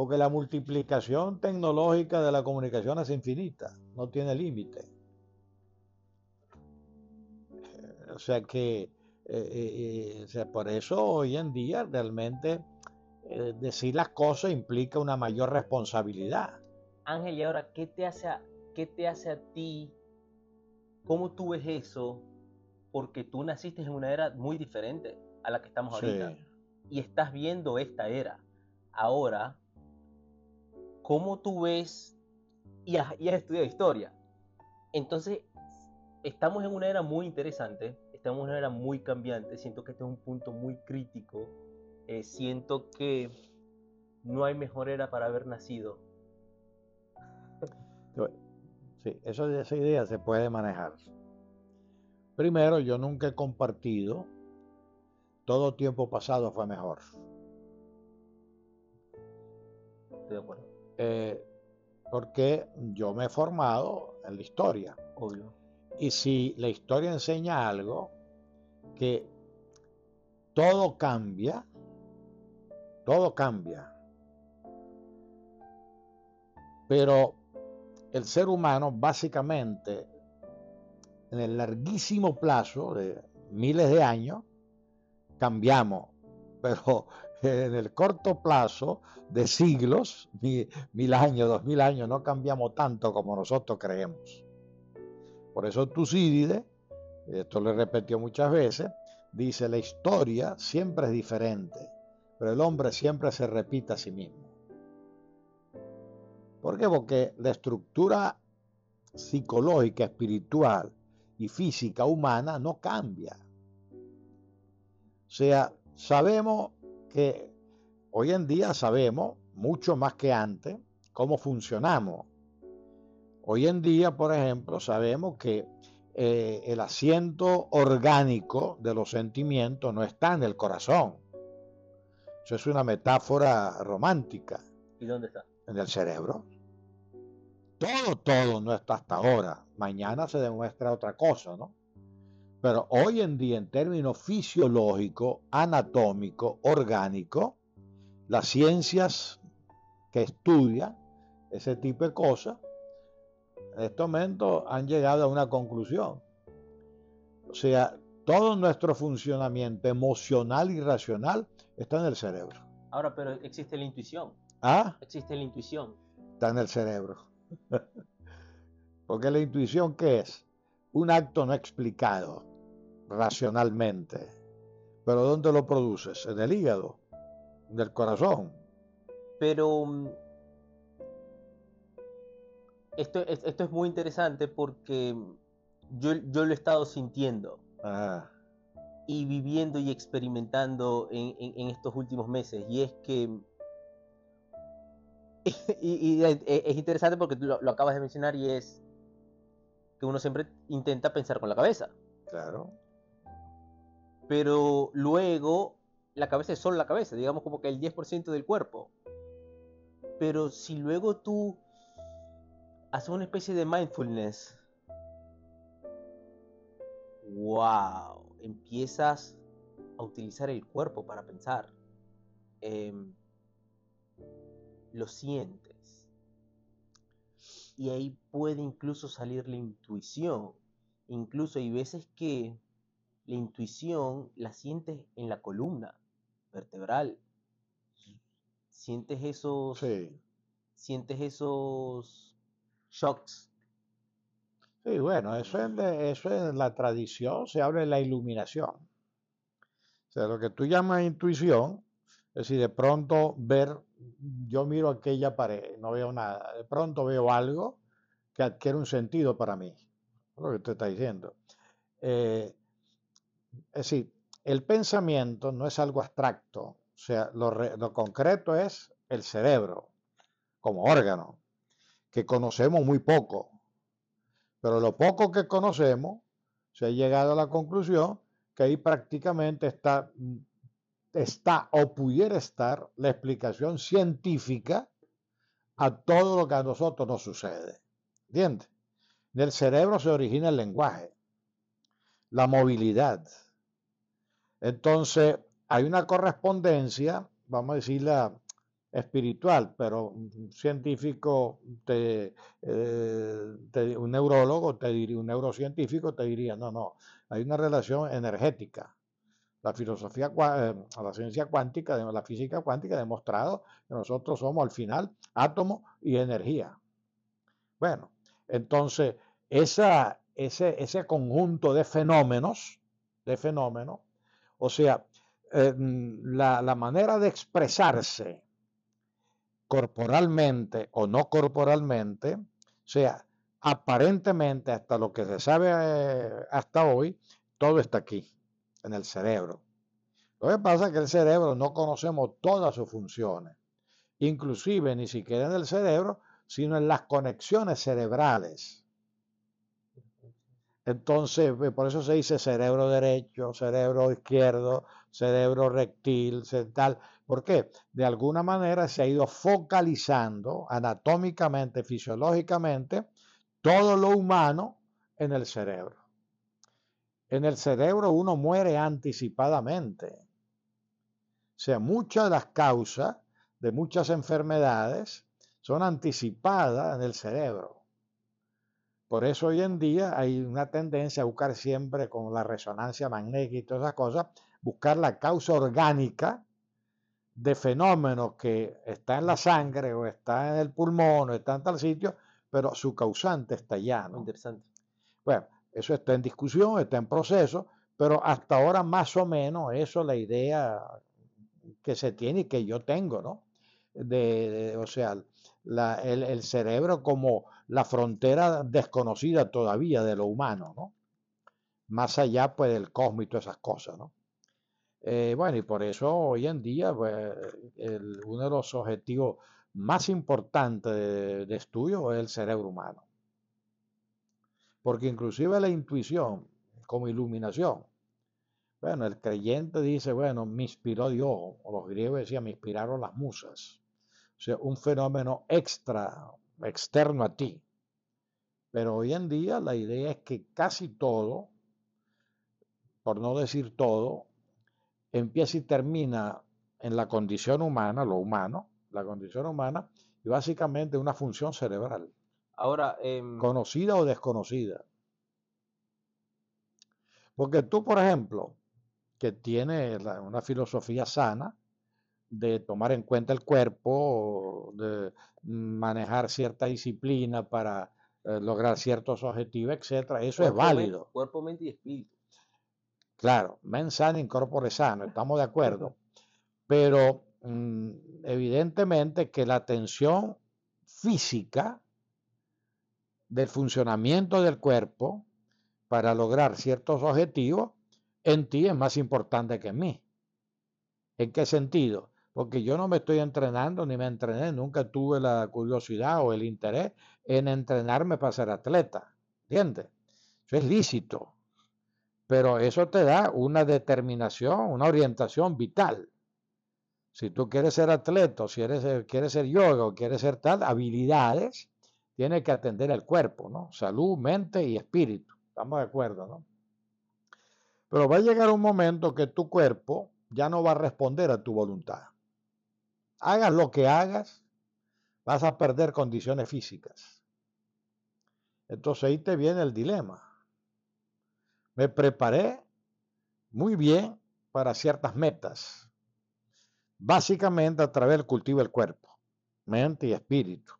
Porque la multiplicación tecnológica de la comunicación es infinita, no tiene límite. O sea que, eh, eh, eh, por eso hoy en día realmente decir las cosas implica una mayor responsabilidad. Ángel, y ahora, ¿qué te hace a, qué te hace a ti? ¿Cómo tú ves eso? Porque tú naciste en una era muy diferente a la que estamos ahorita. Y estás viendo esta era. Ahora, ¿cómo tú ves y has, estudiado historia? Entonces, estamos en una era muy interesante, estamos en una era muy cambiante, siento que este es un punto muy crítico, eh, siento que no hay mejor era para haber nacido. Sí, eso, esa idea se puede manejar. Primero, yo nunca he compartido todo tiempo pasado fue mejor. Estoy de acuerdo. Eh, porque yo me he formado en la historia. Obvio. Y si la historia enseña algo, que todo cambia, todo cambia. Pero el ser humano básicamente, en el larguísimo plazo de miles de años, cambiamos, pero en el corto plazo de siglos, mil, años, dos mil años, no cambiamos tanto como nosotros creemos. Por eso Tucídides, esto lo repetió muchas veces, dice, la historia siempre es diferente, pero el hombre siempre se repite a sí mismo. ¿Por qué? Porque la estructura psicológica, espiritual y física humana no cambia. O sea, sabemos que hoy en día sabemos, mucho más que antes, cómo funcionamos. Hoy en día, por ejemplo, sabemos que eh, el asiento orgánico de los sentimientos no está en el corazón. Eso es una metáfora romántica. ¿Y dónde está? En el cerebro. Todo, todo no está hasta ahora. Mañana se demuestra otra cosa, ¿no? Pero hoy en día, en términos fisiológicos, anatómicos, orgánicos, las ciencias que estudian ese tipo de cosas, en este momento han llegado a una conclusión. O sea, todo nuestro funcionamiento emocional y racional está en el cerebro. Ahora, pero existe la intuición. ¿Ah? Existe la intuición. Está en el cerebro. Porque la intuición, ¿qué es? Un acto no explicado racionalmente. Pero ¿dónde lo produces? En el hígado, en el corazón. Pero mm, esto, esto es muy interesante porque yo, yo lo he estado sintiendo. Y viviendo y experimentando en, estos últimos meses. Y es que y, es interesante porque tú lo, acabas de mencionar y es que uno siempre intenta pensar con la cabeza. Claro pero luego la cabeza es solo la cabeza, digamos como que el 10% del cuerpo. Pero si luego tú haces una especie de mindfulness, wow, empiezas a utilizar el cuerpo para pensar. Em, lo sientes. Y ahí puede incluso salir la intuición. Incluso hay veces que la intuición la sientes en la columna vertebral. Sientes esos. Sientes esos shocks. Sí, bueno, eso es, eso es la tradición, se habla de la iluminación. O sea, lo que tú llamas intuición, es decir, de pronto ver, yo miro aquella pared, no veo nada, de pronto veo algo que adquiere un sentido para mí, lo que usted está diciendo. Eh, es decir, el pensamiento no es algo abstracto, o sea, lo, concreto es el cerebro como órgano, que conocemos muy poco, pero lo poco que conocemos, se ha llegado a la conclusión que ahí prácticamente está, está o pudiera estar la explicación científica a todo lo que a nosotros nos sucede. ¿Entiendes? Del cerebro se origina el lenguaje la movilidad. Entonces, hay una correspondencia, vamos a decirla espiritual, pero un científico, te, eh, un neurólogo, te un neurocientífico te diría, no, no, hay una relación energética. La filosofía, eh, la ciencia cuántica, la física cuántica ha demostrado que nosotros somos al final átomo y energía. Bueno, entonces, esa, ese, ese conjunto de fenómenos, de fenómenos, o sea, eh, la, la manera de expresarse corporalmente o no corporalmente, o sea, aparentemente hasta lo que se sabe eh, hasta hoy, todo está aquí, en el cerebro. Lo que pasa es que el cerebro no conocemos todas sus funciones, inclusive ni siquiera en el cerebro, sino en las conexiones cerebrales. Entonces, pues, por eso se dice cerebro derecho, cerebro izquierdo, cerebro rectil, tal, ¿Por qué? De alguna manera se ha ido focalizando anatómicamente, fisiológicamente, todo lo humano en el cerebro. En el cerebro uno muere anticipadamente. O sea, muchas de las causas de muchas enfermedades son anticipadas en el cerebro. Por eso hoy en día hay una tendencia a buscar siempre con la resonancia magnética y todas esas cosas, buscar la causa orgánica de fenómenos que está en la sangre o está en el pulmón o está en tal sitio, pero su causante está allá. ¿no? Interesante. Bueno, eso está en discusión, está en proceso, pero hasta ahora más o menos eso es la idea que se tiene y que yo tengo, ¿no? De, o sea, el, cerebro como la frontera desconocida todavía de lo humano, ¿no? Más allá pues del cosmos y todas esas cosas, ¿no? Eh, bueno, y por eso hoy en día pues, uno de los objetivos más importantes de, estudio es el cerebro humano. Porque inclusive la intuición como iluminación, bueno, el creyente dice, bueno, me inspiró Dios, o los griegos decían, me inspiraron las musas. O sea, un fenómeno extra, externo a ti. Pero hoy en día la idea es que casi todo, por no decir todo, empieza y termina en la condición humana, lo humano, la condición humana, y básicamente una función cerebral. Ahora, em, conocida o desconocida. Porque tú, por ejemplo, que tienes una filosofía sana de tomar en cuenta el cuerpo, de manejar cierta disciplina para eh, lograr ciertos objetivos, etcétera, eso es válido. Cuerpo, mente y espíritu. Claro, mens sana incorpore sano, estamos de acuerdo. Pero mm, evidentemente que la tensión física del funcionamiento del cuerpo para lograr ciertos objetivos en ti es más importante que en mí. ¿En qué sentido? Porque yo no me estoy entrenando ni me entrené, nunca tuve la curiosidad o el interés en entrenarme para ser atleta. ¿Entiendes? Eso es lícito pero eso te da una determinación, una orientación vital. Si tú quieres ser atleta, si eres, quieres ser yoga o quieres ser tal, habilidades, tienes que atender el cuerpo, ¿no? Salud, mente y espíritu. Estamos de acuerdo, ¿no? Pero va a llegar un momento que tu cuerpo ya no va a responder a tu voluntad. Hagas lo que hagas, vas a perder condiciones físicas. Entonces ahí te viene el dilema me preparé muy bien para ciertas metas, básicamente a través del cultivo del cuerpo, mente y espíritu.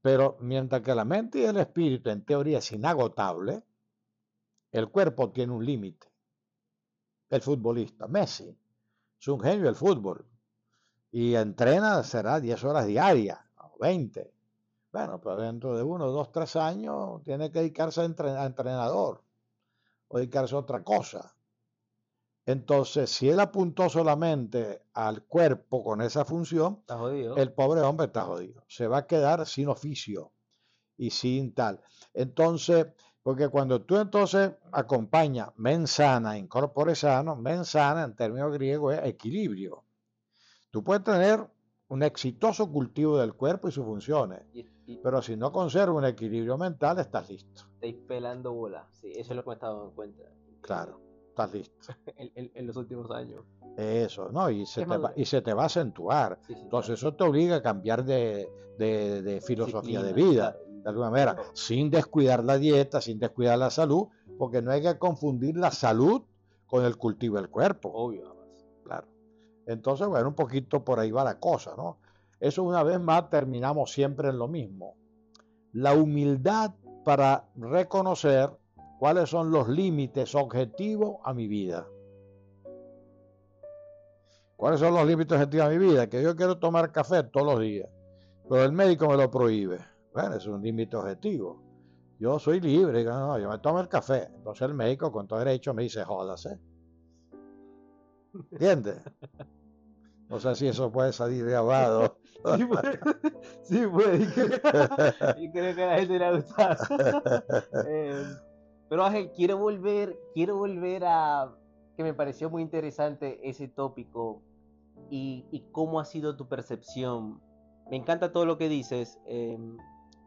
Pero mientras que la mente y el espíritu en teoría es inagotable, el cuerpo tiene un límite. El futbolista, Messi, es un genio del fútbol y entrena, será 10 horas diarias, 20. Bueno, pero dentro de uno, dos, tres años tiene que dedicarse a entrenador o dedicarse a otra cosa. Entonces, si él apuntó solamente al cuerpo con esa función, el pobre hombre está jodido. Se va a quedar sin oficio y sin tal. Entonces, porque cuando tú entonces acompañas mensana, incorpore sano, mensana en términos griegos es equilibrio. Tú puedes tener un exitoso cultivo del cuerpo y sus funciones, pero si no conserva un equilibrio mental, estás listo estáis pelando bola. Sí, eso es lo que me he estado dando cuenta. Claro. estás listo. en, los últimos años. Eso, ¿no? Y se, te va, y se te va a acentuar. Entonces eso te obliga a cambiar de, filosofía de vida, de alguna manera, sin descuidar la dieta, sin descuidar la salud, porque no hay que confundir la salud con el cultivo del cuerpo. Obvio. Entonces, bueno, un poquito por ahí va la cosa, ¿no? Eso una vez más terminamos siempre en lo mismo. La humildad para reconocer cuáles son los límites objetivos a mi vida. ¿Cuáles son los límites objetivos a mi vida? Que yo quiero tomar café todos los días, pero el médico me lo prohíbe. Bueno, es un límite objetivo. Yo soy libre, no, yo me tomo el café. Entonces el médico con todo derecho me dice, jódase. ¿Entiendes? No sé si eso puede salir grabado. Sí puede. Sí puede. Y creo que a la gente le ha gustado. Eh, pero Ángel, quiero volver, quiero volver a que me pareció muy interesante ese tópico y, cómo ha sido tu percepción. Me encanta todo lo que dices. Em,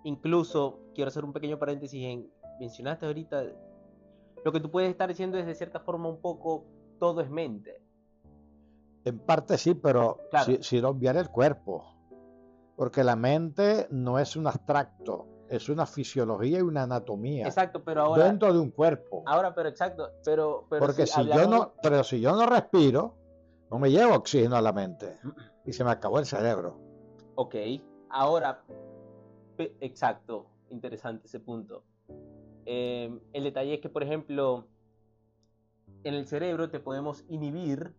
incluso quiero hacer un pequeño paréntesis en mencionaste ahorita lo que tú puedes estar diciendo es de cierta forma un poco todo es mente. En parte sí, pero si, sin obviar el cuerpo. Porque la mente no es un abstracto, es una fisiología y una anatomía. Exacto, pero ahora. Dentro de un cuerpo. Ahora, pero exacto. Pero, Porque si, yo no, pero si yo no respiro, no me llevo oxígeno a la mente. Y se me acabó el cerebro. Ok. Ahora, exacto. Interesante ese punto. Em, el detalle es que, por ejemplo, en el cerebro te podemos inhibir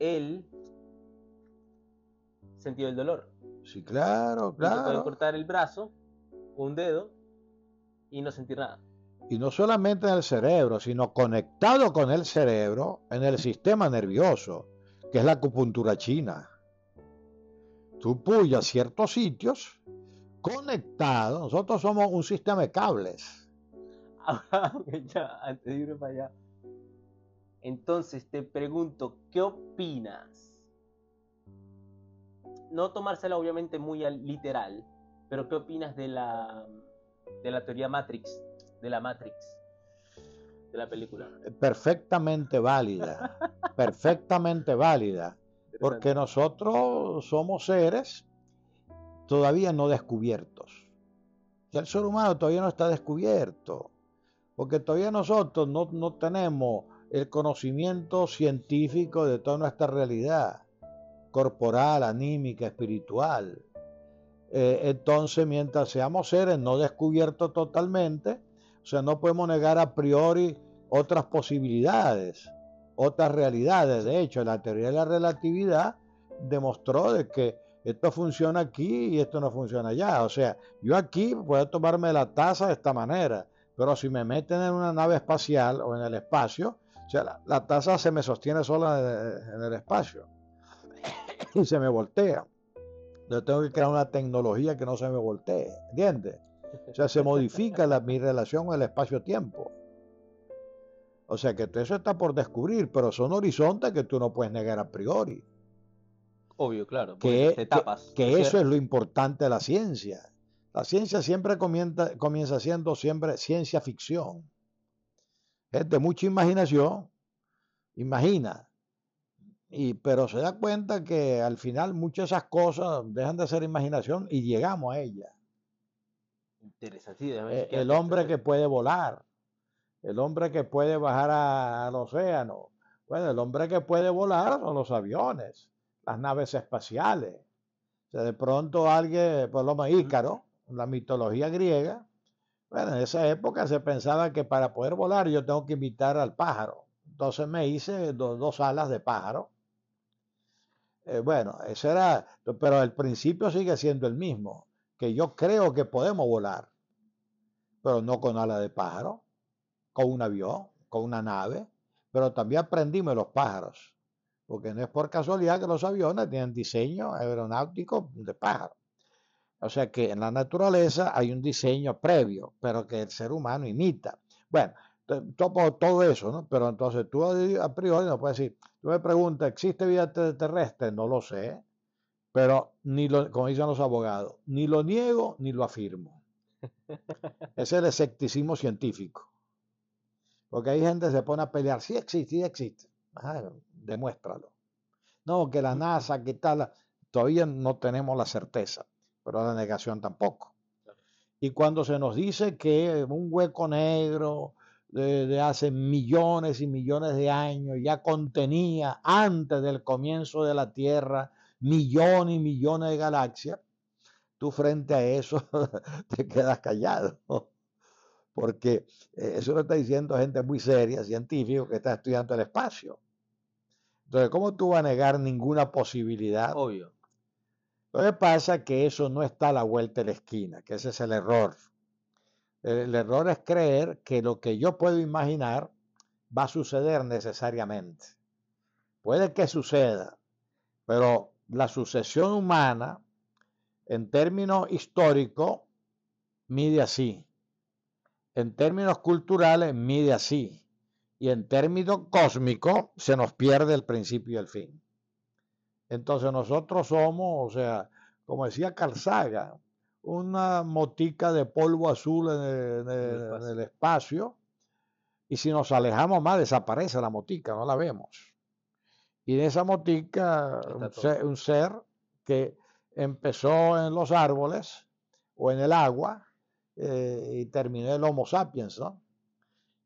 el sentido del dolor. Sí, claro, claro. puede cortar el brazo un dedo y no sentir nada. Y no solamente en el cerebro, sino conectado con el cerebro en el sistema nervioso, que es la acupuntura china. Tú puyas ciertos sitios conectados. Nosotros somos un sistema de cables. antes de irme para allá. Entonces te pregunto, ¿qué opinas? No tomársela obviamente muy literal, pero ¿qué opinas de la, de la teoría Matrix, de la Matrix, de la película? Perfectamente válida, perfectamente válida, porque nosotros somos seres todavía no descubiertos. El ser humano todavía no está descubierto, porque todavía nosotros no, no tenemos el conocimiento científico de toda nuestra realidad corporal, anímica, espiritual. Eh, entonces, mientras seamos seres no descubiertos totalmente, o sea, no podemos negar a priori otras posibilidades, otras realidades. De hecho, la teoría de la relatividad demostró de que esto funciona aquí y esto no funciona allá. O sea, yo aquí puedo tomarme la taza de esta manera, pero si me meten en una nave espacial o en el espacio, o sea, la taza se me sostiene sola en el espacio y se me voltea. Yo tengo que crear una tecnología que no se me voltee, ¿entiendes? O sea, se modifica la, mi relación con el espacio-tiempo. O sea que eso está por descubrir, pero son horizontes que tú no puedes negar a priori. Obvio, claro. Que, etapas, que, eso es lo importante de la ciencia. La ciencia siempre comienza, comienza siendo siempre ciencia ficción. Es de mucha imaginación. Imagina, y, pero se da cuenta que al final muchas de esas cosas dejan de ser imaginación y llegamos a ellas. Interesante. Eh, el hombre que puede volar, el hombre que puede bajar al océano. Bueno, el hombre que puede volar son los aviones, las naves espaciales. O sea, de pronto alguien, por lo menos Ícaro, la mitología griega, bueno, en esa época se pensaba que para poder volar yo tengo que invitar al pájaro. Entonces me hice dos alas de pájaro eh, bueno, ese era, pero el principio sigue siendo el mismo, que yo creo que podemos volar, pero no con ala de pájaro, con un avión, con una nave, pero también aprendimos los pájaros, porque no es por casualidad que los aviones tienen diseño aeronáutico de pájaro. O sea que en la naturaleza hay un diseño previo, pero que el ser humano imita. Bueno, todo, todo eso, ¿no? Pero entonces tú a priori no puedes decir, tú me preguntas, ¿existe vida extraterrestre? No lo sé, pero ni lo, como dicen los abogados, ni lo niego ni lo afirmo. es el escepticismo científico. Porque hay gente que se pone a pelear, sí existe, sí existe. demuéstralo. No, que la NASA, que tal, todavía no tenemos la certeza, pero la negación tampoco. Y cuando se nos dice que un hueco negro de, hace millones y millones de años ya contenía antes del comienzo de la Tierra millones y millones de galaxias, tú frente a eso te quedas callado. Porque eh, eso lo está diciendo gente muy seria, científico, que está estudiando el espacio. Entonces, ¿cómo tú vas a negar ninguna posibilidad? Obvio. Lo que pasa es que eso no está a la vuelta de la esquina, que ese es el error. El error es creer que lo que yo puedo imaginar va a suceder necesariamente. Puede que suceda, pero la sucesión humana, en términos históricos, mide así. En términos culturales, mide así. Y en términos cósmicos, se nos pierde el principio y el fin. Entonces nosotros somos, o sea, como decía Carl Sagan, una motica de polvo azul en el, espacio. y si nos alejamos más desaparece la motica, no la vemos. Y en esa motica un ser, que empezó en los árboles o en el agua eh, y terminó el Homo sapiens, ¿no?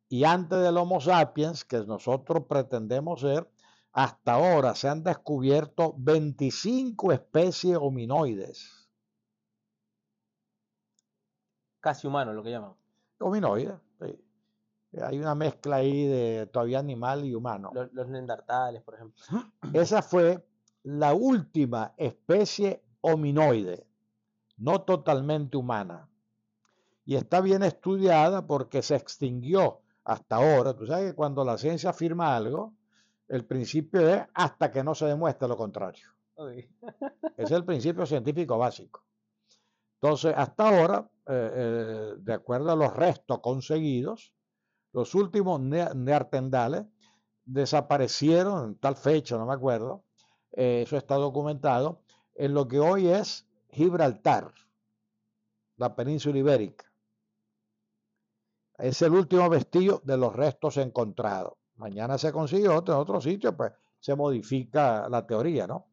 Y antes del Homo sapiens, que nosotros pretendemos ser, hasta ahora se han descubierto 25 especies hominoides casi humano, lo que llaman. Hominoide, sí. Hay una mezcla ahí de todavía animal y humano. Los, los neandertales, por ejemplo. Esa fue la última especie hominoide, no totalmente humana. Y está bien estudiada porque se extinguió hasta ahora. Tú sabes que cuando la ciencia afirma algo, el principio es hasta que no se demuestre lo contrario. es el principio científico básico. Entonces, hasta ahora, eh, eh, de acuerdo a los restos conseguidos, los últimos neartendales desaparecieron en tal fecha, no me acuerdo, eh, eso está documentado, en lo que hoy es Gibraltar, la península ibérica. Es el último vestigio de los restos encontrados. Mañana se consigue otro en otro sitio, pues se modifica la teoría, ¿no?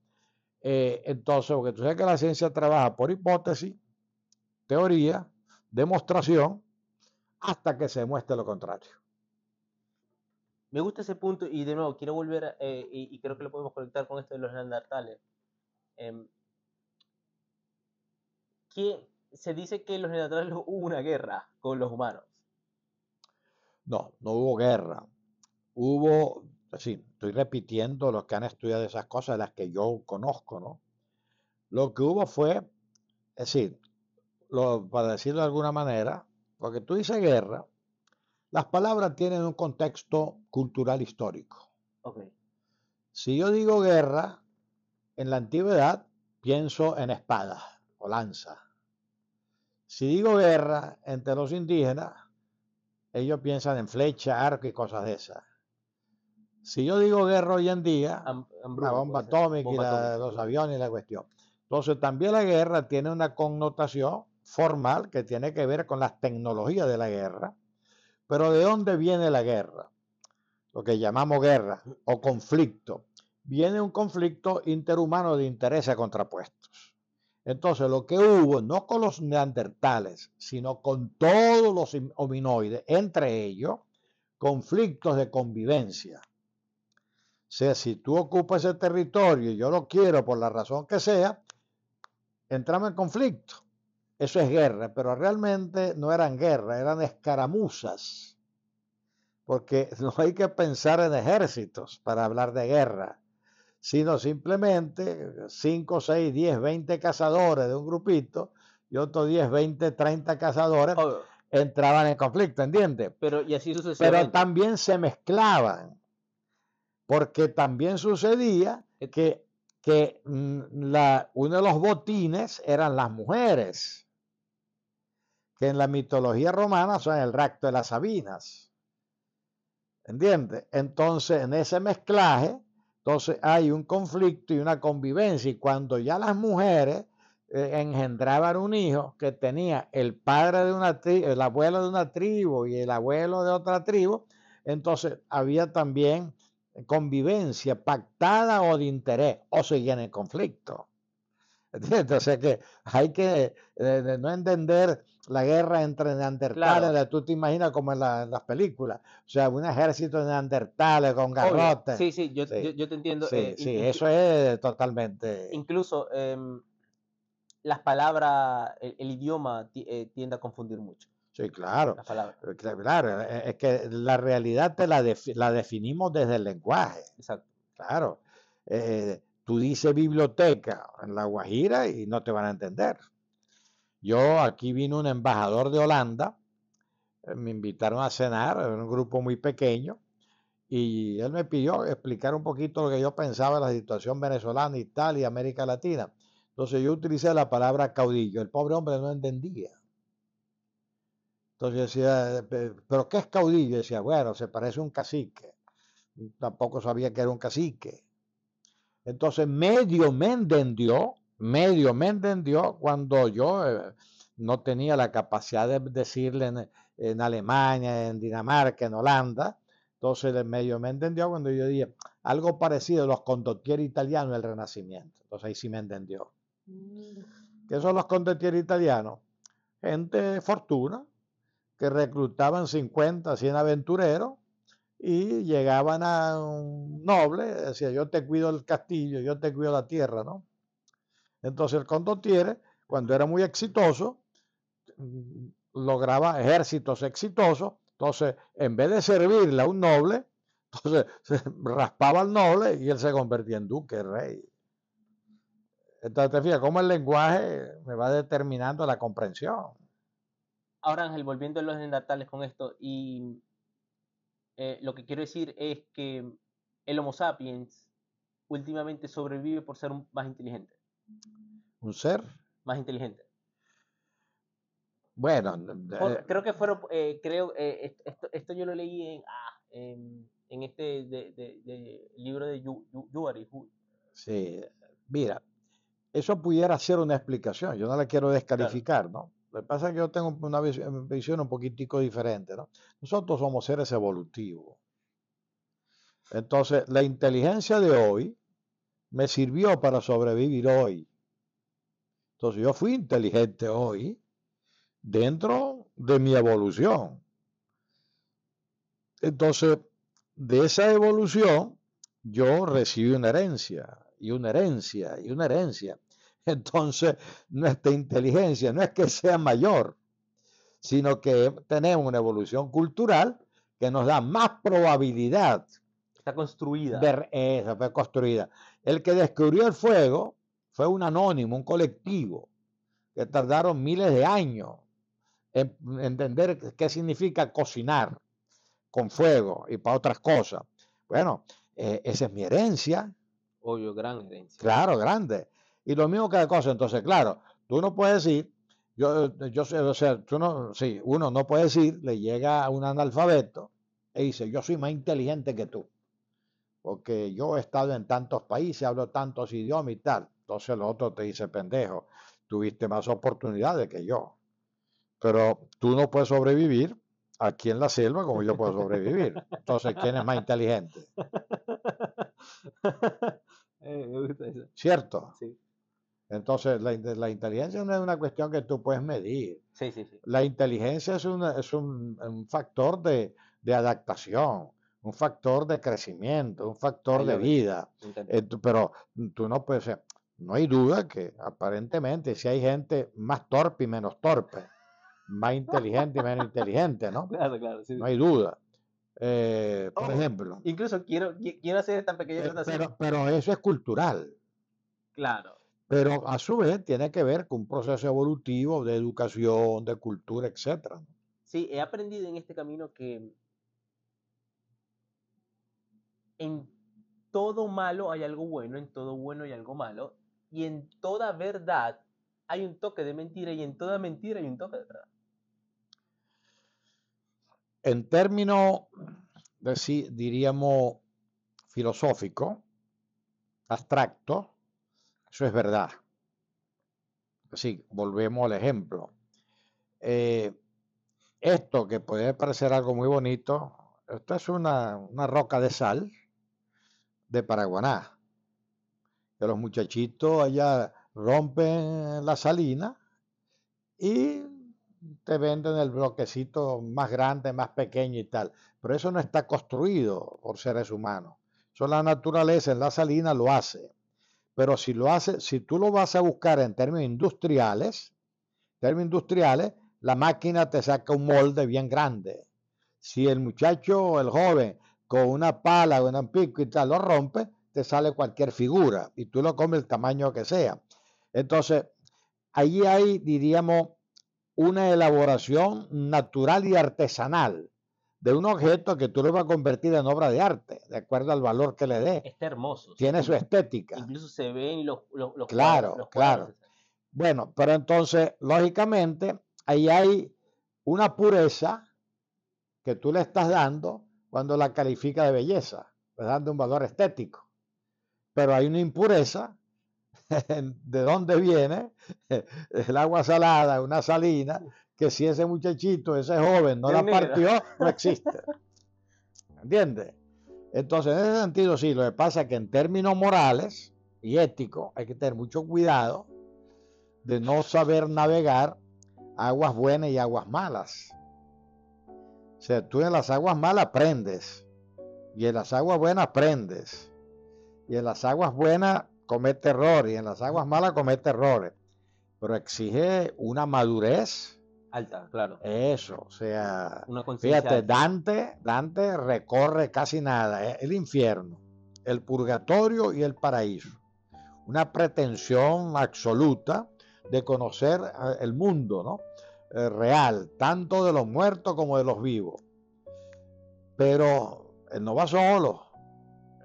entonces, porque tú sabes que la ciencia trabaja por hipótesis teoría, demostración, hasta que se demuestre lo contrario. Me gusta ese punto y de nuevo quiero volver, eh, y, creo que lo podemos conectar con esto de los neandertales. Eh, que se dice que los neandertales hubo una guerra con los humanos. No, no hubo guerra. Hubo, sí, estoy repitiendo los que han estudiado esas cosas, las que yo conozco, ¿no? Lo que hubo fue, es decir, para decirlo de alguna manera, porque tú dices guerra, las palabras tienen un contexto cultural histórico. Si yo digo guerra, en la antigüedad pienso en espada o lanza. Si digo guerra entre los indígenas, ellos piensan en flecha, arco y cosas de esas. Si yo digo guerra hoy en día, la bomba atómica y los aviones y la cuestión. Entonces también la guerra tiene una connotación formal que tiene que ver con las tecnologías de la guerra. Pero ¿de dónde viene la guerra? Lo que llamamos guerra o conflicto. Viene un conflicto interhumano de intereses contrapuestos. Entonces, lo que hubo, no con los neandertales, sino con todos los hominoides, entre ellos, conflictos de convivencia. O sea, si tú ocupas ese territorio y yo lo quiero por la razón que sea, entramos en conflicto. Eso es guerra, pero realmente no eran guerra, eran escaramuzas. Porque no hay que pensar en ejércitos para hablar de guerra, sino simplemente 5, 6, 10, 20 cazadores de un grupito y otros 10, 20, 30 cazadores entraban en conflicto, ¿entiendes? Pero, y así Pero también se mezclaban, porque también sucedía que, que mm, la, uno de los botines eran las mujeres que en la mitología romana son el rapto de las Sabinas. ¿Entiendes? Entonces, en ese mezclaje, entonces hay un conflicto y una convivencia. Y cuando ya las mujeres eh, engendraban un hijo que tenía el padre de una tribu, el abuelo de una tribu y el abuelo de otra tribu, entonces había también convivencia pactada o de interés, o seguían en conflicto. Entonces que hay que eh, no entender la guerra entre neandertales, tú te imaginas como en, las películas, o sea, un ejército de neandertales con garrotes. Sí, sí, yo, Yo, te entiendo. Sí, eh, sí eso es totalmente... Incluso em, las palabras, el, idioma eh, tiende a confundir mucho. Sí, claro. Claro, es que la realidad te la, la definimos desde el lenguaje. Exacto. Claro. Tú dices biblioteca en La Guajira y no te van a entender. Yo aquí vino un embajador de Holanda, eh, me invitaron a cenar, en un grupo muy pequeño, y él me pidió explicar un poquito lo que yo pensaba de la situación venezolana, Italia, América Latina. Entonces yo utilicé la palabra caudillo. El pobre hombre no entendía. Entonces decía, ¿pero qué es caudillo? decía, bueno, se parece a un cacique. Tampoco sabía que era un cacique. Entonces medio me entendió, medio me entendió cuando yo eh, no tenía la capacidad de decirle en, Alemania, en Dinamarca, en Holanda. Entonces medio me entendió cuando yo dije algo parecido a los condottieri italianos del Renacimiento. Entonces ahí sí me entendió. Mm. ¿Qué son los condottieri italianos? Gente de fortuna que reclutaban 50, 100 aventureros y llegaban a un noble, decía, yo te cuido el castillo, yo te cuido la tierra, ¿no? Entonces el condottiere, cuando era muy exitoso, mm, lograba ejércitos exitosos, entonces en vez de servirle a un noble, entonces se raspaba al noble y él se convertía en duque, rey. Entonces te fijas cómo el lenguaje me va determinando la comprensión. Ahora Ángel, volviendo a los natales con esto, y eh, lo que quiero decir es que el Homo sapiens últimamente sobrevive por ser más inteligente. ¿Un ser? Más inteligente. Bueno, eh, creo que fueron, eh, creo, esto, esto, yo lo leí en, ah, en, este de, libro de Yuari. Sí, mira, eso pudiera ser una explicación, yo no la quiero descalificar, ¿no? Lo que pasa es que yo tengo una visión un poquitico diferente, ¿no? Nosotros somos seres evolutivos. Entonces, la inteligencia de hoy me sirvió para sobrevivir hoy. Entonces, yo fui inteligente hoy dentro de mi evolución. Entonces, de esa evolución, yo recibí una herencia, y una herencia, y una herencia. Entonces, nuestra inteligencia no es que sea mayor, sino que tenemos una evolución cultural que nos da más probabilidad. Está construida. esa fue construida. El que descubrió el fuego fue un anónimo, un colectivo, que tardaron miles de años en entender qué significa cocinar con fuego y para otras cosas. Bueno, eh, esa es mi herencia. Obvio, gran herencia. Claro, grande y lo mismo cada cosa. Entonces, claro, tú no puedes decir, yo, yo sé, o sea, tú no, sí, uno no puede decir, le llega a un analfabeto e dice, yo soy más inteligente que tú, porque yo he estado en tantos países, hablo tantos idiomas y tal. Entonces el otro te dice, pendejo, tuviste más oportunidades que yo. Pero tú no puedes sobrevivir aquí en la selva como yo puedo sobrevivir. Entonces, ¿quién es más inteligente? Eh, me gusta eso. ¿Cierto? Sí. Entonces, la, inteligencia no es una cuestión que tú puedes medir. Sí, sí, sí. La inteligencia es, es un, factor de, adaptación, un factor de crecimiento, un factor de vida. Eh, pero tú no puedes, no hay duda que aparentemente si hay gente más torpe y menos torpe, más inteligente y menos inteligente, ¿no? Claro, claro, sí. No hay duda. Eh, por oh, ejemplo. Incluso quiero, quiero hacer esta pequeña eh, pero, pero eso es cultural. Claro. Pero a su vez tiene que ver con un proceso evolutivo de educación, de cultura, etcétera. Sí, he aprendido en este camino que en todo malo hay algo bueno, en todo bueno hay algo malo, y en toda verdad hay un toque de mentira, y en toda mentira hay un toque de verdad. En términos, diríamos, filosófico, abstracto, eso es verdad. Así, volvemos al ejemplo. Eh, esto que puede parecer algo muy bonito, esta es una, una roca de sal de Paraguaná. Que los muchachitos allá rompen la salina y te venden el bloquecito más grande, más pequeño y tal. Pero eso no está construido por seres humanos. Eso la naturaleza en la salina lo hace. Pero si lo hace, si tú lo vas a buscar en términos industriales, términos industriales, la máquina te saca un molde bien grande. Si el muchacho o el joven con una pala o un pico y tal lo rompe, te sale cualquier figura y tú lo comes el tamaño que sea. Entonces, allí hay, diríamos, una elaboración natural y artesanal de un objeto que tú lo vas a convertir en obra de arte, de acuerdo al valor que le dé. Está hermoso. Tiene su estética. Incluso se ven los, los, Claro, claro. Bueno, pero entonces, lógicamente, ahí hay una pureza que tú le estás dando cuando la califica de belleza, le dando un valor estético. Pero hay una impureza de dónde viene el agua salada, una salina, que si ese muchachito, ese joven no la partió, no existe. ¿Entiendes? Entonces, en ese sentido, sí, lo que pasa es que en términos morales y éticos hay que tener mucho cuidado de no saber navegar aguas buenas y aguas malas. O sea, tú en las aguas malas aprendes y en las aguas buenas aprendes y en las aguas buenas comete errores y en las aguas malas comete errores. Pero exige una madurez alta, claro. Eso, o sea, fíjate, Dante, Dante recorre casi nada, ¿eh? el infierno, el purgatorio y el paraíso. Una pretensión absoluta de conocer eh, el mundo, ¿no? Eh, real, tanto de los muertos como de los vivos. Pero él no va solo,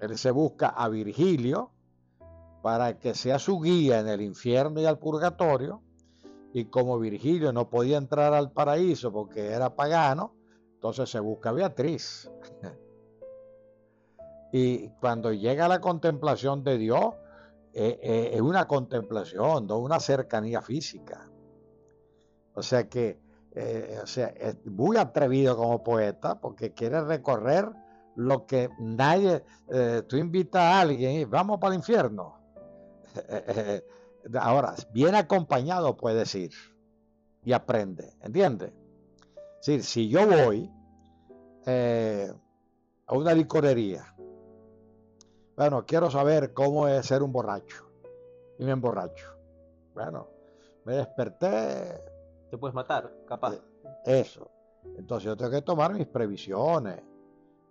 él se busca a Virgilio, para que sea su guía en el infierno y al purgatorio. Y como Virgilio no podía entrar al paraíso porque era pagano, entonces se busca a Beatriz. y cuando llega la contemplación de Dios, eh, eh, es una contemplación, no una cercanía física. O sea que eh, o sea, es muy atrevido como poeta porque quiere recorrer lo que nadie, tú invitas a alguien y vamos para el infierno. ahora, bien acompañado puedes ir y aprende, ¿entiendes? si yo voy eh, a una licorería, bueno, quiero saber cómo es ser un borracho y me emborracho. Bueno, me desperté. Te puedes matar, capaz. Eh, eso. Entonces yo tengo que tomar mis previsiones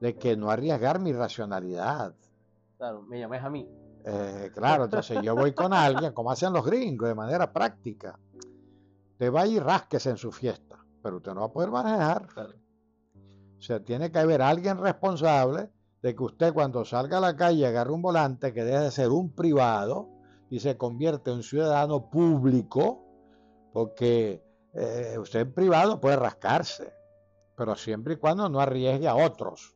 de que no arriesgar mi racionalidad. Claro, me llames a mí. Eh, claro, entonces yo voy con alguien, como hacen los gringos, de manera práctica. Te va y rasques en su fiesta, pero usted no va a poder manejar. O sea, tiene que haber alguien responsable de que usted cuando salga a la calle agarre un volante que deje de ser un privado y se convierte en un ciudadano público, porque eh, usted en privado puede rascarse, pero siempre y cuando no arriesgue a otros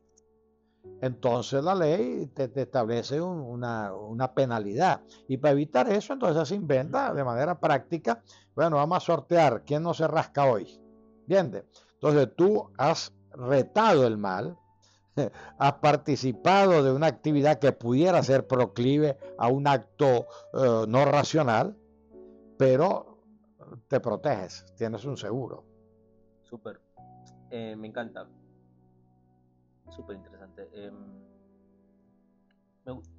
entonces la ley te, establece una, penalidad. Y para evitar eso, entonces se inventa de manera práctica, bueno, vamos a sortear quién no se rasca hoy. ¿Entiendes? Entonces tú has retado el mal, has participado de una actividad que pudiera ser proclive a un acto eh, no racional, pero te proteges, tienes un seguro. Súper, eh, me encanta súper interesante. Em,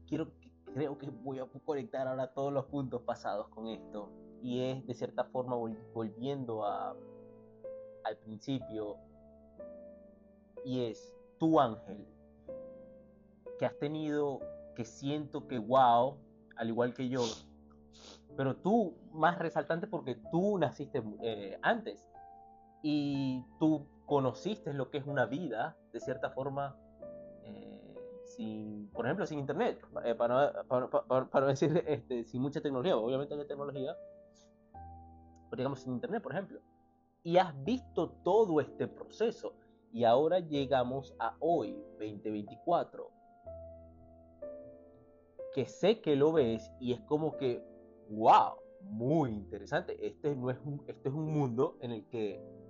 quiero, creo que voy a conectar ahora todos los puntos pasados con esto. Y es de cierta forma volviendo a, al principio. Y es tu ángel que has tenido, que siento que wow, al igual que yo. Pero tú más resaltante porque tú naciste eh, antes. Y tú conociste lo que es una vida, de cierta forma, eh, sin, por ejemplo, sin internet, eh, para, para, decir este, sin mucha tecnología, obviamente hay tecnología, pero digamos sin internet, por ejemplo. Y has visto todo este proceso. Y ahora llegamos a hoy, 2024. Que sé que lo ves y es como que, wow, muy interesante. Este, no es un, este es un mundo en el que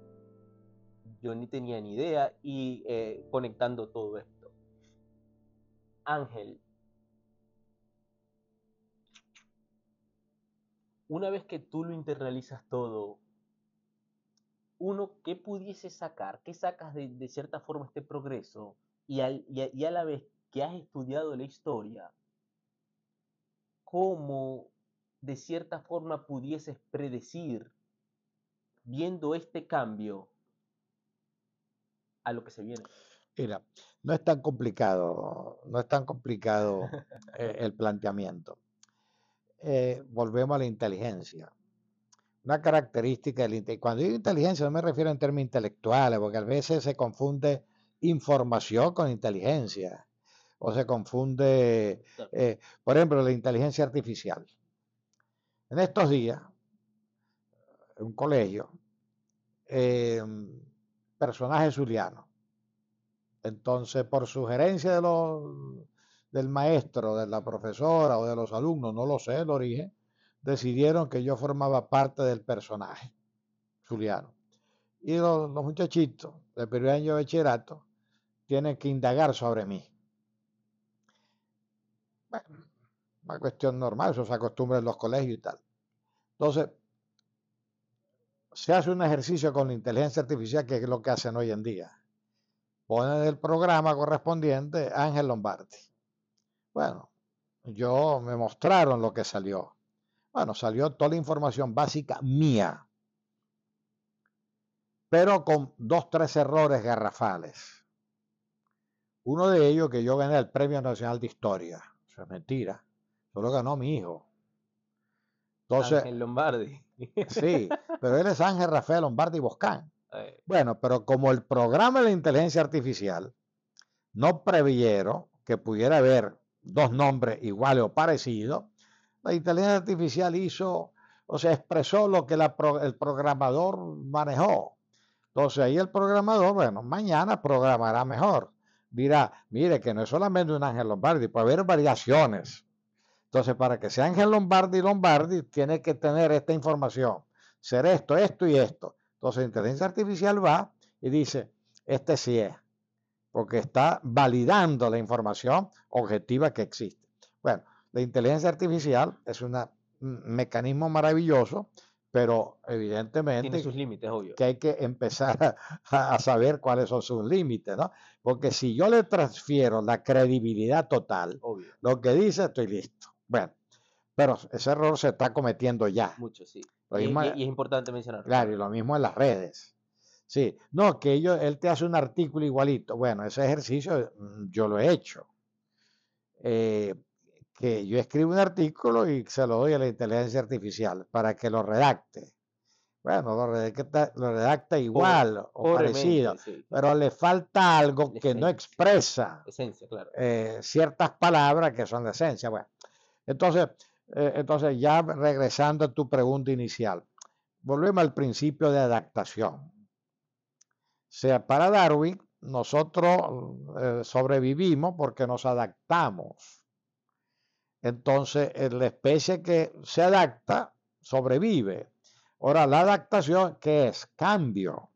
yo ni tenía ni idea y eh, conectando todo esto. Ángel, una vez que tú lo internalizas todo, uno, ¿qué pudiese sacar? ¿Qué sacas de, cierta forma este progreso? Y, y, a, la vez que has estudiado la historia, ¿cómo de cierta forma pudieses predecir, viendo este cambio, a lo que se viene? Mira, no es tan complicado, no es tan complicado eh, el planteamiento. Eh, volvemos a la inteligencia. Una característica del cuando digo inteligencia no me refiero en términos intelectuales, porque a veces se confunde información con inteligencia, o se confunde, eh, por ejemplo, la inteligencia artificial. En estos días, en un colegio, eh, personaje zuliano. Entonces, por sugerencia del maestro, de la profesora o de los alumnos, no lo sé el origen, decidieron que yo formaba parte del personaje zuliano. Y los, muchachitos del primer año de bachillerato tienen que indagar sobre mí. Bueno, una cuestión normal, eso se acostumbra en los colegios y tal. Entonces, se hace un ejercicio con la inteligencia artificial, que es lo que hacen hoy en día. Ponen el programa correspondiente Ángel Lombardi. Bueno, yo me mostraron lo que salió. Bueno, salió toda la información básica mía, pero con dos, tres errores garrafales. Uno de ellos que yo gané el Premio Nacional de Historia. Eso es mentira. Solo ganó mi hijo. Entonces, Ángel Lombardi. Sí, pero él es Ángel Rafael Lombardi Boscán. Bueno, pero como el programa de inteligencia artificial no previeron que pudiera haber dos nombres iguales o parecidos, la inteligencia artificial hizo, o sea, expresó lo que el programador manejó. Entonces ahí el programador, bueno, mañana programará mejor. Dirá, mire que no es solamente un Ángel Lombardi, puede haber variaciones. Entonces, para que sea Ángel Lombardi Lombardi, tiene que tener esta información. Ser esto, esto y esto. Entonces, la inteligencia artificial va y dice, este sí es, porque está validando la información objetiva que existe. Bueno, la inteligencia artificial es un mecanismo maravilloso, pero evidentemente Tiene sus límites, obvio. que hay que empezar a, saber cuáles son sus límites, ¿no? Porque si yo le transfiero la credibilidad total, lo que dice, estoy listo. Bueno, pero ese error se está cometiendo ya. Mucho, sí. y, es importante mencionarlo. Claro, y lo mismo en las redes. Sí, no, que ellos, él te hace un artículo igualito. Bueno, ese ejercicio mm, yo lo he hecho. Eh, que yo escribo un artículo y se lo doy a la inteligencia artificial para que lo redacte. Bueno, lo redacta, igual o parecido, pero le falta algo que no expresa eh, ciertas palabras que son de esencia. Bueno, entonces, eh, entonces ya regresando a tu pregunta inicial, volvemos al principio de adaptación. O sea, para Darwin, nosotros eh, sobrevivimos porque nos adaptamos entonces la especie que se adapta sobrevive. Ahora, la adaptación, ¿qué es? Cambio.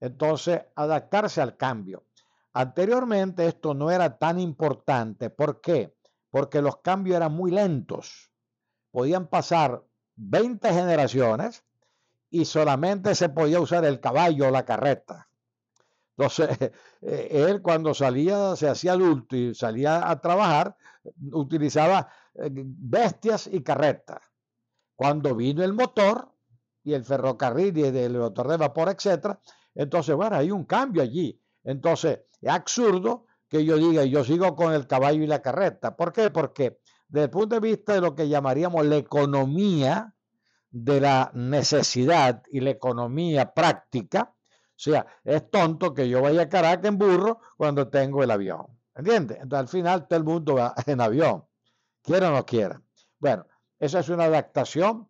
Entonces, adaptarse al cambio. Anteriormente esto no era tan importante. ¿Por qué? Porque los cambios eran muy lentos. Podían pasar 20 generaciones y solamente se podía usar el caballo o la carreta. Entonces, eh, él cuando salía, se hacía adulto y salía a trabajar, utilizaba eh, bestias y carretas. Cuando vino el motor y el ferrocarril y el motor de vapor, etcétera, entonces, bueno, hay un cambio allí. Entonces, es absurdo que yo diga, yo sigo con el caballo y la carreta. ¿Por qué? Porque desde el punto de vista de lo que llamaríamos la economía de la necesidad y la economía práctica, o sea, es tonto que yo vaya a Caracas en burro cuando tengo el avión. ¿Entiendes? Entonces al final todo el mundo va en avión, quiera o no quiera. Bueno, esa es una adaptación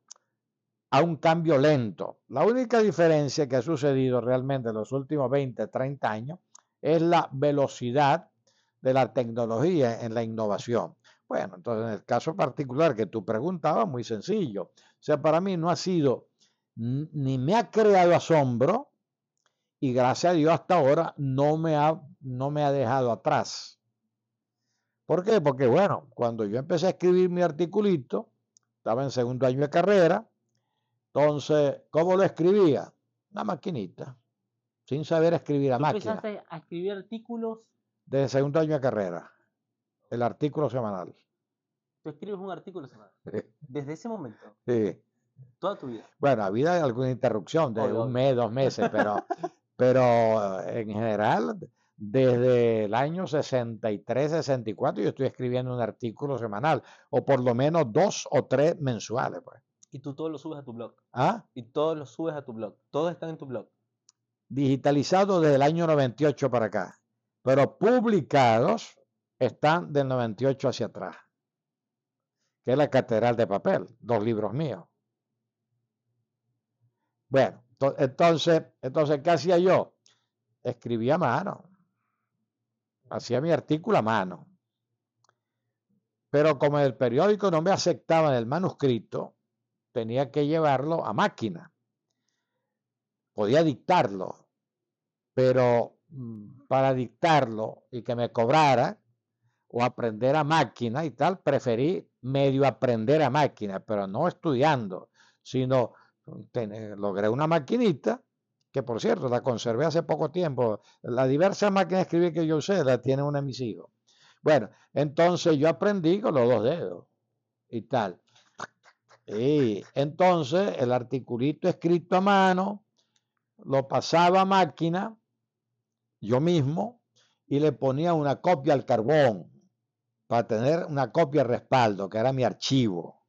a un cambio lento. La única diferencia que ha sucedido realmente en los últimos 20, 30 años es la velocidad de la tecnología en la innovación. Bueno, entonces en el caso particular que tú preguntabas, muy sencillo. O sea, para mí no ha sido, ni me ha creado asombro, y gracias a Dios hasta ahora no me ha, no me ha dejado atrás. ¿Por qué? Porque bueno, cuando yo empecé a escribir mi articulito, estaba en segundo año de carrera, entonces, ¿cómo lo escribía? Una maquinita, sin saber escribir a máquina. empezaste a escribir artículos? Desde segundo año de carrera, el artículo semanal. Tú escribes un artículo semanal. Desde ese momento. Sí. Toda tu vida. Bueno, ha habido alguna interrupción de un mes, dos meses, pero, pero en general, desde el año 63, 64, yo estoy escribiendo un artículo semanal, o por lo menos dos o tres mensuales. Pues. Y tú todos los subes a tu blog. ¿Ah? Y todos los subes a tu blog. Todos están en tu blog. Digitalizados desde el año 98 para acá, pero publicados están del 98 hacia atrás, que es la Catedral de Papel, dos libros míos. Bueno, entonces, entonces, ¿qué hacía yo? Escribía a mano. Hacía mi artículo a mano. Pero como el periódico no me aceptaba el manuscrito, tenía que llevarlo a máquina. Podía dictarlo, pero mm, para dictarlo y que me cobrara o aprender a máquina y tal, preferí medio aprender a máquina, pero no estudiando, sino logré una maquinita, que por cierto la conservé hace poco tiempo. La diversa máquina de escribir que yo usé la tiene uno de mis hijos. Bueno, entonces yo aprendí con los dos dedos y tal. Y entonces el articulito escrito a mano lo pasaba a máquina, yo mismo, y le ponía una copia al carbón para tener una copia de respaldo, que era mi archivo.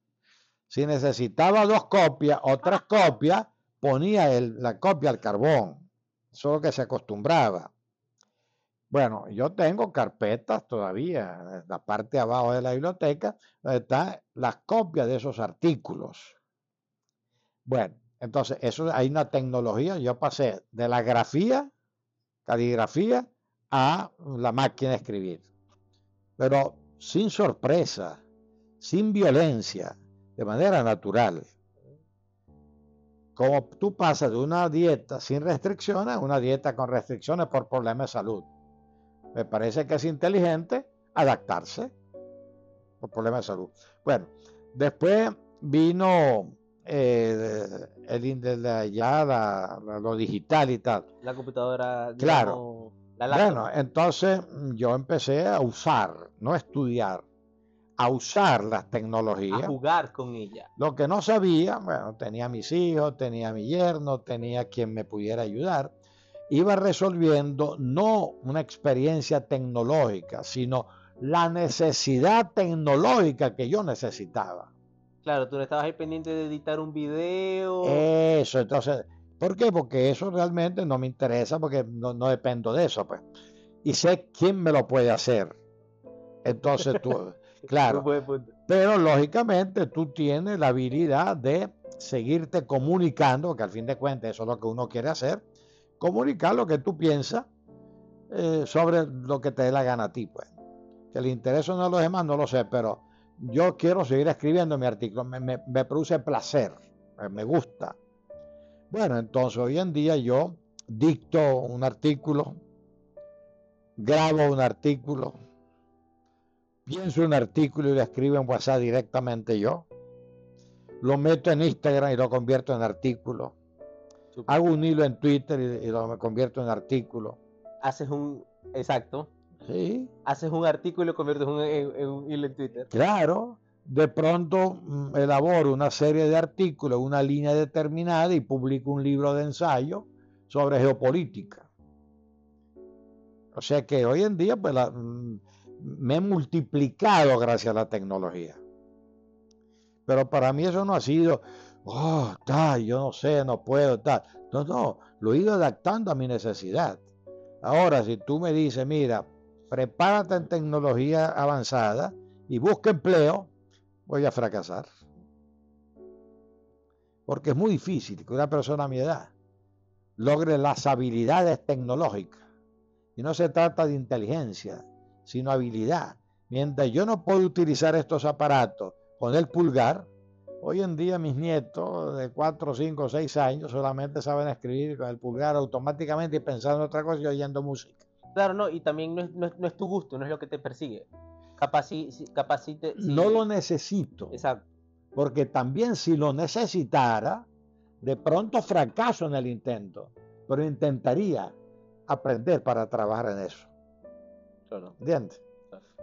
Si necesitaba dos copias o tres copias, ponía la copia al carbón. Eso es lo que se acostumbraba. Bueno, yo tengo carpetas todavía, en la parte de abajo de la biblioteca, donde están las copias de esos artículos. Bueno, entonces, eso hay una tecnología. Yo pasé de la grafía, caligrafía, a la máquina de escribir. Pero sin sorpresa, sin violencia, de manera natural. Como tú pasas de una dieta sin restricciones a una dieta con restricciones por problemas de salud. Me parece que es inteligente adaptarse por problemas de salud. Bueno, después vino eh, el, ya lo digital y tal. La computadora. Claro. bueno, entonces yo empecé a usar, no a estudiar, a usar las tecnologías. A jugar con ella. Lo que no sabía, bueno, tenía mis hijos, tenía mi yerno, tenía quien me pudiera ayudar. Iba resolviendo no una experiencia tecnológica, sino la necesidad tecnológica que yo necesitaba. Claro, tú estabas ahí pendiente de editar un video. Eso, entonces, ¿por qué? Porque eso realmente no me interesa, porque no, no dependo de eso, pues. Y sé quién me lo puede hacer. Entonces tú, Claro. Pero lógicamente tú tienes la habilidad de seguirte comunicando, que al fin de cuentas eso es lo que uno quiere hacer, comunicar lo que tú piensas eh, sobre lo que te dé la gana a ti. Pues. Que el interés no a los demás, no lo sé, pero yo quiero seguir escribiendo mi artículo, me, produce placer, me gusta. Bueno, entonces hoy en día yo dicto un artículo, grabo un artículo, pienso un artículo y lo escribo en WhatsApp directamente yo. Lo meto en Instagram y lo convierto en artículo. Hago un hilo en Twitter y, lo convierto en artículo. Haces un, exacto. Sí. Haces un artículo y lo conviertes en, un hilo en Twitter. Claro. De pronto mm, elaboro una serie de artículos, una línea determinada y publico un libro de ensayo sobre geopolítica. O sea que hoy en día, pues la, mm, me he multiplicado gracias a la tecnología. Pero para mí eso no ha sido, oh, tal, yo no sé, no puedo, tal. No, no, lo he ido adaptando a mi necesidad. Ahora, si tú me dices, mira, prepárate en tecnología avanzada y busca empleo, voy a fracasar. Porque es muy difícil que una persona a mi edad logre las habilidades tecnológicas. Y no se trata de inteligencia, sino habilidad. Mientras yo no puedo utilizar estos aparatos con el pulgar, Hoy en día mis nietos de 4, 5, 6 años solamente saben escribir con el pulgar automáticamente y pensando en otra cosa y oyendo música. Claro, no, y también no es, tu gusto, no es lo que te persigue. capacite, No lo necesito. Exacto. Porque también si lo necesitara, de pronto fracaso en el intento, pero intentaría aprender para trabajar en eso. Claro. ¿Entiendes?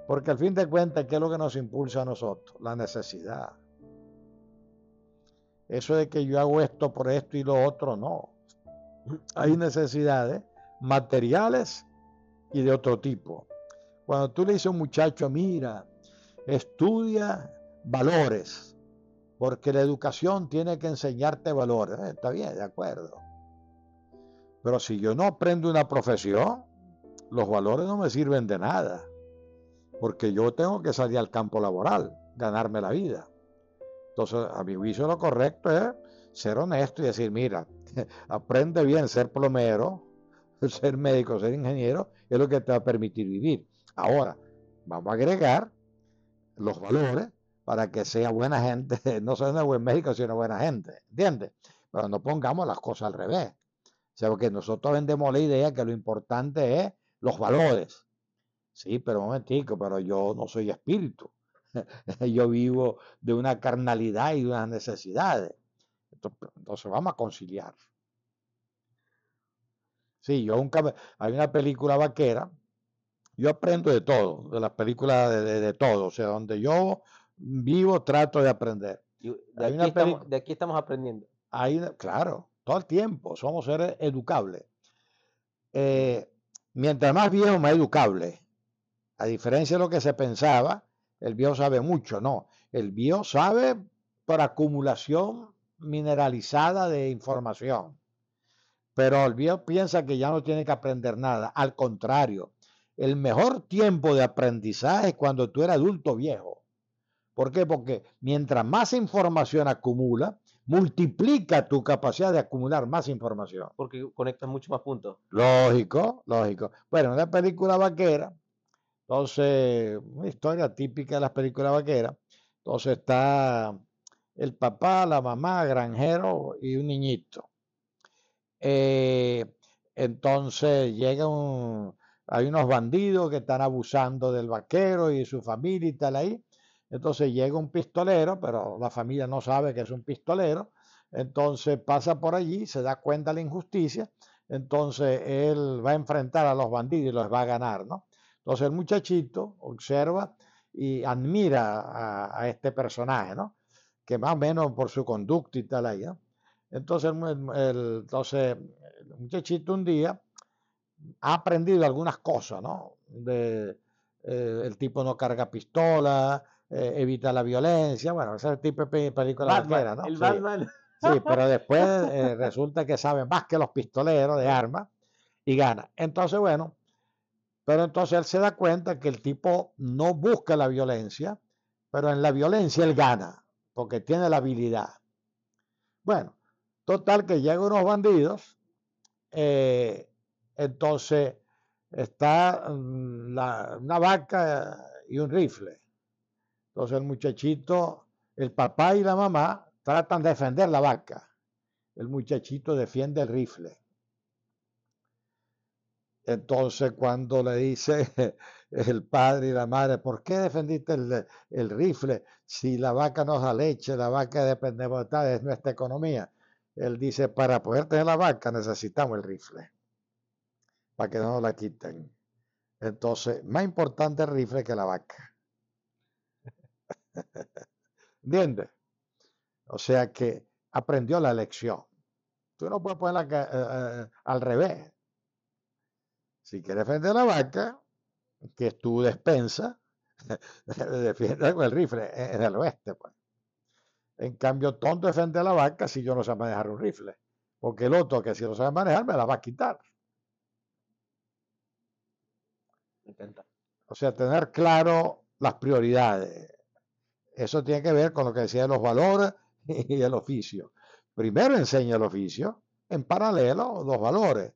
Porque al fin de cuentas, ¿qué es lo que nos impulsa a nosotros? La necesidad. Eso de que yo hago esto por esto y lo otro, no. Hay necesidades materiales y de otro tipo. Cuando tú le dices a un muchacho, mira, estudia valores, porque la educación tiene que enseñarte valores. Eh, está bien, de acuerdo. Pero si yo no aprendo una profesión, los valores no me sirven de nada, porque yo tengo que salir al campo laboral, ganarme la vida. Entonces, a mi juicio lo correcto es ser honesto y decir, mira, aprende bien ser plomero, ser médico, ser ingeniero, es lo que te va a permitir vivir. Ahora, vamos a agregar los valores para que sea buena gente, no sea un buen médico, sino buena gente, ¿entiendes? Pero no pongamos las cosas al revés. O sea, porque nosotros vendemos la idea que lo importante es los valores. Sí, pero un momentico, pero yo no soy espíritu. yo vivo de una carnalidad y de unas necesidades. Entonces, vamos a conciliar. Sí, yo nunca... Hay una película vaquera. Yo aprendo de todo, de las películas de, todo. O sea, donde yo vivo trato de aprender. De aquí, estamos, aprendiendo. Ahí, claro, todo el tiempo. Somos seres educables. Eh, mientras más viejo, más educable. A diferencia de lo que se pensaba, el bio sabe mucho, no. El bio sabe por acumulación mineralizada de información. Pero el piensa que ya no tiene que aprender nada. Al contrario, el mejor tiempo de aprendizaje es cuando tú eres adulto viejo. ¿Por qué? Porque mientras más información acumula, multiplica tu capacidad de acumular más información. Porque conectas mucho más puntos. Lógico, lógico. Bueno, una película vaquera entonces, una historia típica de las películas vaqueras. Entonces está el papá, la mamá, granjero y un niñito. Eh, entonces llega un, hay unos bandidos que están abusando del vaquero y su familia y tal ahí. Entonces llega un pistolero, pero la familia no sabe que es un pistolero. Entonces pasa por allí, se da cuenta de la injusticia. Entonces él va a enfrentar a los bandidos y los va a ganar, ¿no? Entonces el muchachito observa y admira a, este personaje, ¿no? Que más o menos por su conducta y tal ahí, ¿no? Entonces el, entonces, el muchachito un día ha aprendido algunas cosas, ¿no? De, eh, el tipo no carga pistola, eh, evita la violencia, bueno, ese tipo de película Batman, ¿no? El sí. Batman. Sí, pero después eh, resulta que sabe más que los pistoleros de armas y gana. Entonces, bueno, pero entonces él se da cuenta que el tipo no busca la violencia, pero en la violencia él gana, porque tiene la habilidad. Bueno, total que llegan unos bandidos, eh, entonces está mm, una vaca y un rifle. Entonces el muchachito, el papá y la mamá tratan de defender la vaca. El muchachito defiende el rifle. Entonces, cuando le dice el padre y la madre, ¿por qué defendiste el, rifle si la vaca nos da leche, la vaca depende de nuestra economía? Él dice, para poder tener la vaca necesitamos el rifle, para que no nos la quiten. Entonces, más importante el rifle que la vaca. ¿Entiendes? O sea que aprendió la lección. Tú no puedes ponerla eh, eh, al revés. Si quieres defender la vaca, que es tu despensa, defiende con el rifle en el oeste. Pues. En cambio, tonto defiende la vaca si yo no sé manejar un rifle. Porque el otro que si no sabe manejar me la va a quitar. O sea, tener claro las prioridades. Eso tiene que ver con lo que decía de los valores y el oficio. Primero enseña el oficio, en paralelo los valores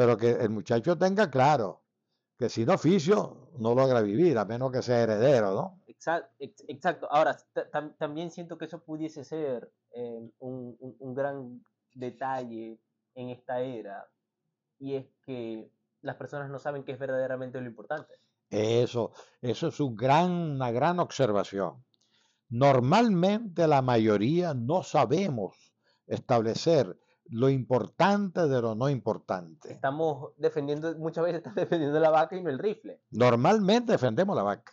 pero que el muchacho tenga claro que sin oficio no logra vivir, a menos que sea heredero, ¿no? Exacto. Ahora, también siento que eso pudiese ser eh, un, un, gran detalle en esta era, y es que las personas no saben qué es verdaderamente lo importante. Eso, eso es un gran, una gran observación. Normalmente la mayoría no sabemos establecer lo importante de lo no importante. Estamos defendiendo, muchas veces estamos defendiendo la vaca y no el rifle. Normalmente defendemos la vaca,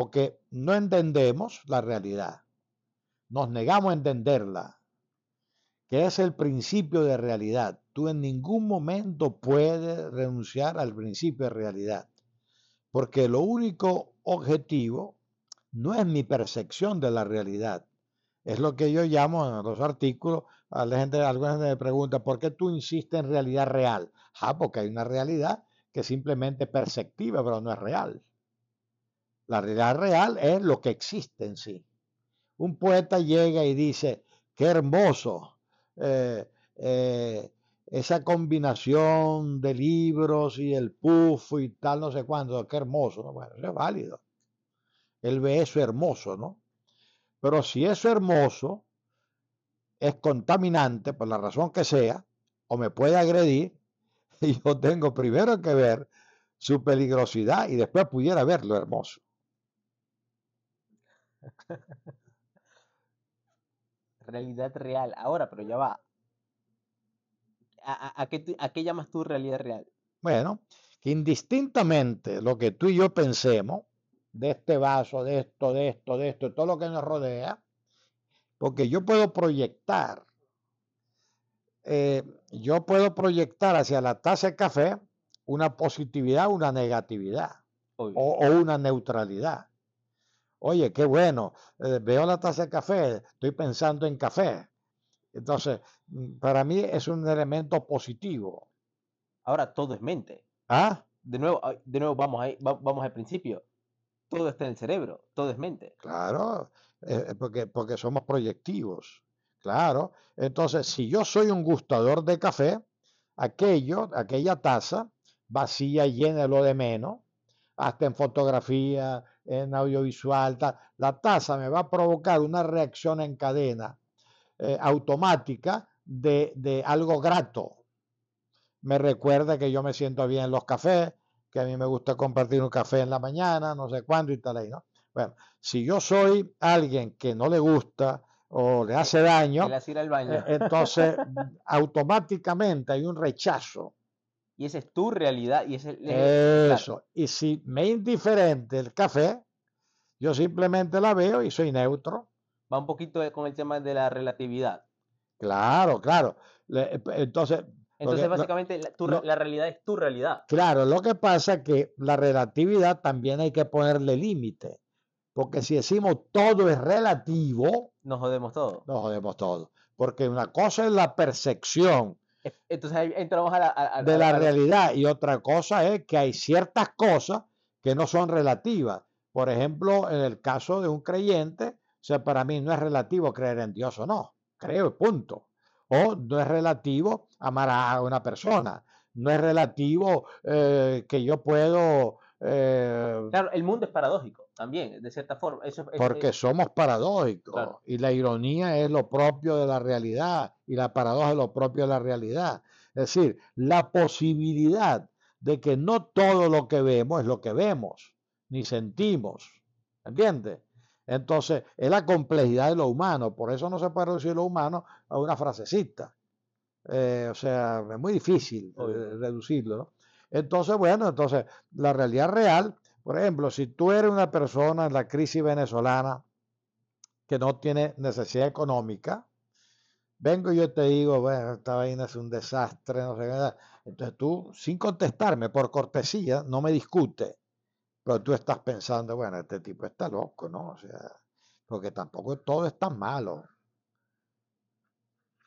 porque no entendemos la realidad. Nos negamos a entenderla, que es el principio de realidad. Tú en ningún momento puedes renunciar al principio de realidad, porque lo único objetivo no es mi percepción de la realidad, es lo que yo llamo en los artículos, a la gente, alguna gente me pregunta, ¿por qué tú insistes en realidad real? Ah, porque hay una realidad que es simplemente perceptiva, pero no es real. La realidad real es lo que existe en sí. Un poeta llega y dice, qué hermoso, eh, eh, esa combinación de libros y el puff y tal, no sé cuándo, qué hermoso. Bueno, eso es válido. Él ve eso hermoso, ¿no? Pero si eso hermoso es contaminante, por la razón que sea, o me puede agredir, yo tengo primero que ver su peligrosidad y después pudiera ver lo hermoso. Realidad real. Ahora, pero ya va. ¿A, qué, ¿A, qué, llamas tú realidad real? Bueno, que indistintamente lo que tú y yo pensemos, de este vaso, de esto, de esto, de esto, de todo lo que nos rodea, porque yo puedo proyectar, eh, yo puedo proyectar hacia la taza de café una positividad, una negatividad o, una neutralidad. Oye, qué bueno, eh, veo la taza de café, estoy pensando en café. Entonces, mm, para mí es un elemento positivo. Ahora todo es mente. ¿Ah? De nuevo, de nuevo vamos, ahí, vamos al principio todo está en el cerebro, todo es mente. Claro, eh, porque, porque somos proyectivos. Claro. Entonces, si yo soy un gustador de café, aquello, aquella taza vacía, llena de lo de menos, hasta en fotografía, en audiovisual, la taza me va a provocar una reacción en cadena eh, automática de, de, algo grato. Me recuerda que yo me siento bien en los cafés, que a mí me gusta compartir un café en la mañana, no sé cuándo y tal ahí, ¿no? Bueno, si yo soy alguien que no le gusta o le hace daño, eh, entonces automáticamente hay un rechazo. Y esa es tu realidad y ese Eso. Y si me es indiferente el café, yo simplemente la veo y soy neutro. Va un poquito con el tema de la relatividad. Claro, claro. Entonces, entonces, básicamente, la, realidad es tu realidad. Claro, lo que pasa es que la relatividad también hay que ponerle límite. Porque si decimos todo es relativo, nos jodemos todo. Nos jodemos todo. Porque una cosa es la percepción. Entonces ahí entramos a la, de la realidad y otra cosa es que hay ciertas cosas que no son relativas. Por ejemplo, en el caso de un creyente, o sea, para mí no es relativo creer en Dios o no. Creo, punto o no es relativo amar a una persona, no es relativo eh, que yo puedo... Eh, claro, el mundo es paradójico también, de cierta forma. porque somos paradójicos y la ironía es lo propio de la realidad y la paradoja es lo propio de la realidad. Es decir, la posibilidad de que no todo lo que vemos es lo que vemos, ni sentimos. ¿Entiendes? Entonces, es la complejidad de lo humano. Por eso no se puede reducir lo humano a una frasecita. Eh, o sea, es muy difícil eh, reducirlo. Entonces, bueno, entonces, la realidad real, por ejemplo, si tú eres una persona en la crisis venezolana que no tiene necesidad económica, vengo y yo te digo, bueno, esta vaina es un desastre, no sé qué. Entonces tú, sin contestarme, por cortesía, no me discute pero tú estás pensando, bueno, este tipo está loco, ¿no? O sea, porque tampoco todo es tan malo.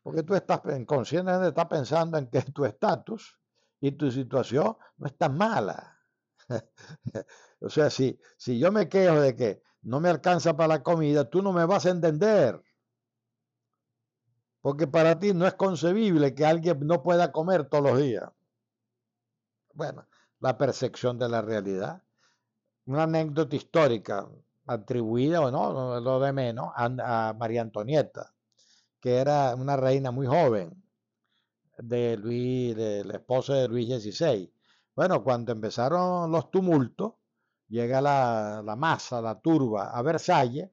Porque tú estás conscientemente estás pensando en que tu estatus y tu situación no es tan mala. o sea, si, si yo me quejo de que no me alcanza para la comida, tú no me vas a entender. Porque para ti no es concebible que alguien no pueda comer todos los días. Bueno, la percepción de la realidad una anécdota histórica. atribuida o no, lo de menos, a, María Antonieta, que era una reina muy joven de Luis, de la esposa de Luis XVI. Bueno, cuando empezaron los tumultos, llega la, la masa, la turba a Versalles,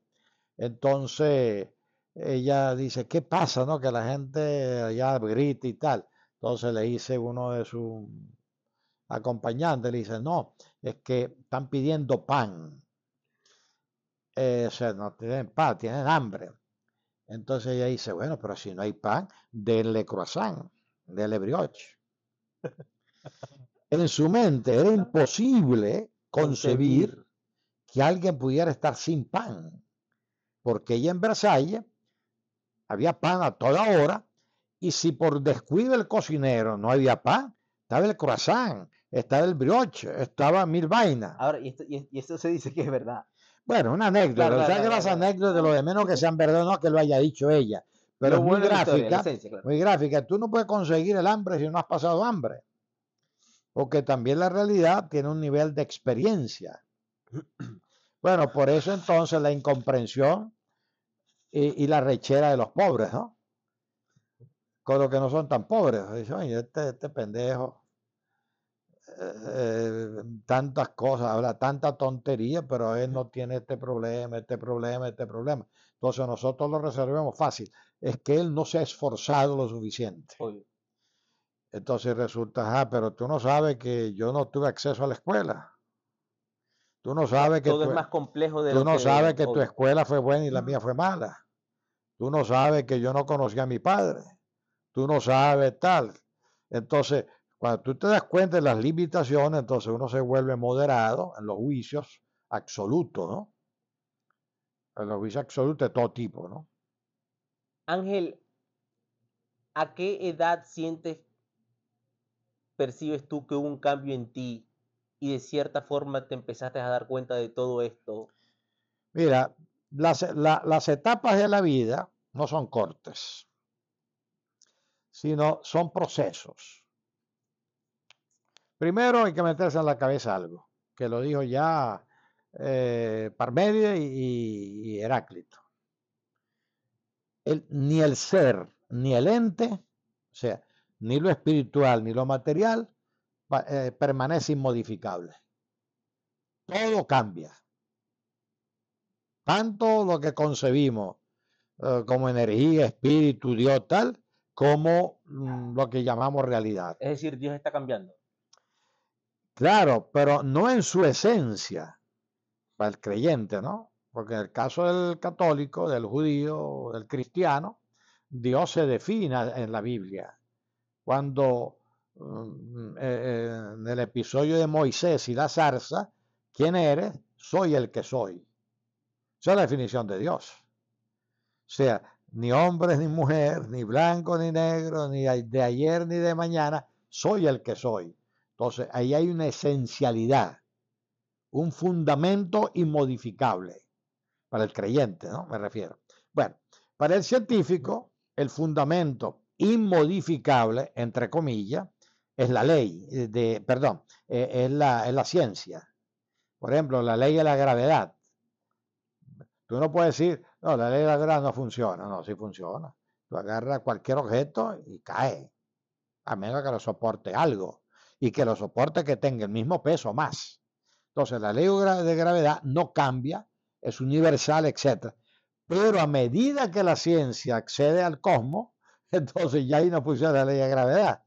entonces ella dice, ¿qué pasa? No? Que la gente allá grita y tal. Entonces le dice uno de sus acompañantes, le dice, no, es que están pidiendo pan. Eh, o sea, no tienen pan, tienen hambre. Entonces ella dice, bueno, pero si no hay pan, denle croissant, denle brioche. en su mente era imposible concebir que alguien pudiera estar sin pan, porque ella en Versalles había pan a toda hora, y si por descuido el cocinero no había pan, estaba el croissant, estaba el brioche, estaba mil vainas. Ahora, y esto, se dice que es verdad. Bueno, una anécdota. o sea que las anécdotas de lo de menos que sean verdad, no que lo haya dicho ella. Pero es muy gráfica. Muy gráfica. Tú no puedes conseguir el hambre si no has pasado hambre. Porque también la realidad tiene un nivel de experiencia. Bueno, por eso entonces la incomprensión y, la rechera de los pobres, ¿no? Con los que no son tan pobres. Dice, oye, este, este pendejo eh, tantas cosas, habla tanta tontería, pero él no tiene este problema, este problema, este problema. Entonces nosotros lo resolvemos fácil. Es que él no se ha esforzado lo suficiente. Entonces resulta, ah, pero tú no sabes que yo no tuve acceso a la escuela. Tú no sabes que todo es más complejo de tú no sabes que tu escuela fue buena y la mía fue mala. Tú no sabes que yo no conocía a mi padre. Tú no sabes tal. Entonces, cuando tú te das cuenta de las limitaciones, entonces uno se vuelve moderado en los juicios absolutos, ¿no? En los juicios absolutos de todo tipo, ¿no? Ángel, ¿a qué edad sientes, percibes tú que hubo un cambio en ti y de cierta forma te empezaste a dar cuenta de todo esto? Mira, las, las etapas de la vida no son cortes, sino son procesos. Primero hay que meterse en la cabeza algo, que lo dijo ya eh, Parmedia y, Heráclito. ni el ser, ni el ente, o sea, ni lo espiritual, ni lo material, eh, permanece inmodificable. Todo cambia. Tanto lo que concebimos eh, como energía, espíritu, Dios, tal, como mm, lo que llamamos realidad. Es decir, Dios está cambiando. Claro, pero no en su esencia, para el creyente, ¿no? Porque en el caso del católico, del judío, del cristiano, Dios se define en la Biblia. Cuando mm, eh, eh, en el episodio de Moisés y la zarza, ¿quién eres? Soy el que soy. Esa es la definición de Dios. O sea, ni hombre ni mujer, ni blanco ni negro, ni de ayer ni de mañana, soy el que soy. Entonces, ahí hay una esencialidad, un fundamento inmodificable para el creyente, ¿no? Me refiero. Bueno, para el científico, el fundamento inmodificable, entre comillas, es la ley, eh, de, perdón, eh, es, la, es la ciencia. Por ejemplo, la ley de la gravedad. Tú no puedes decir, no, la ley de la gravedad no funciona. No, sí funciona. Tú agarras cualquier objeto y cae, a menos que lo soporte algo y que los soportes que tenga el mismo peso más. Entonces la ley de gravedad no cambia, es universal, etc. Pero a medida que la ciencia accede al cosmos, entonces ya ahí no funciona la ley de gravedad.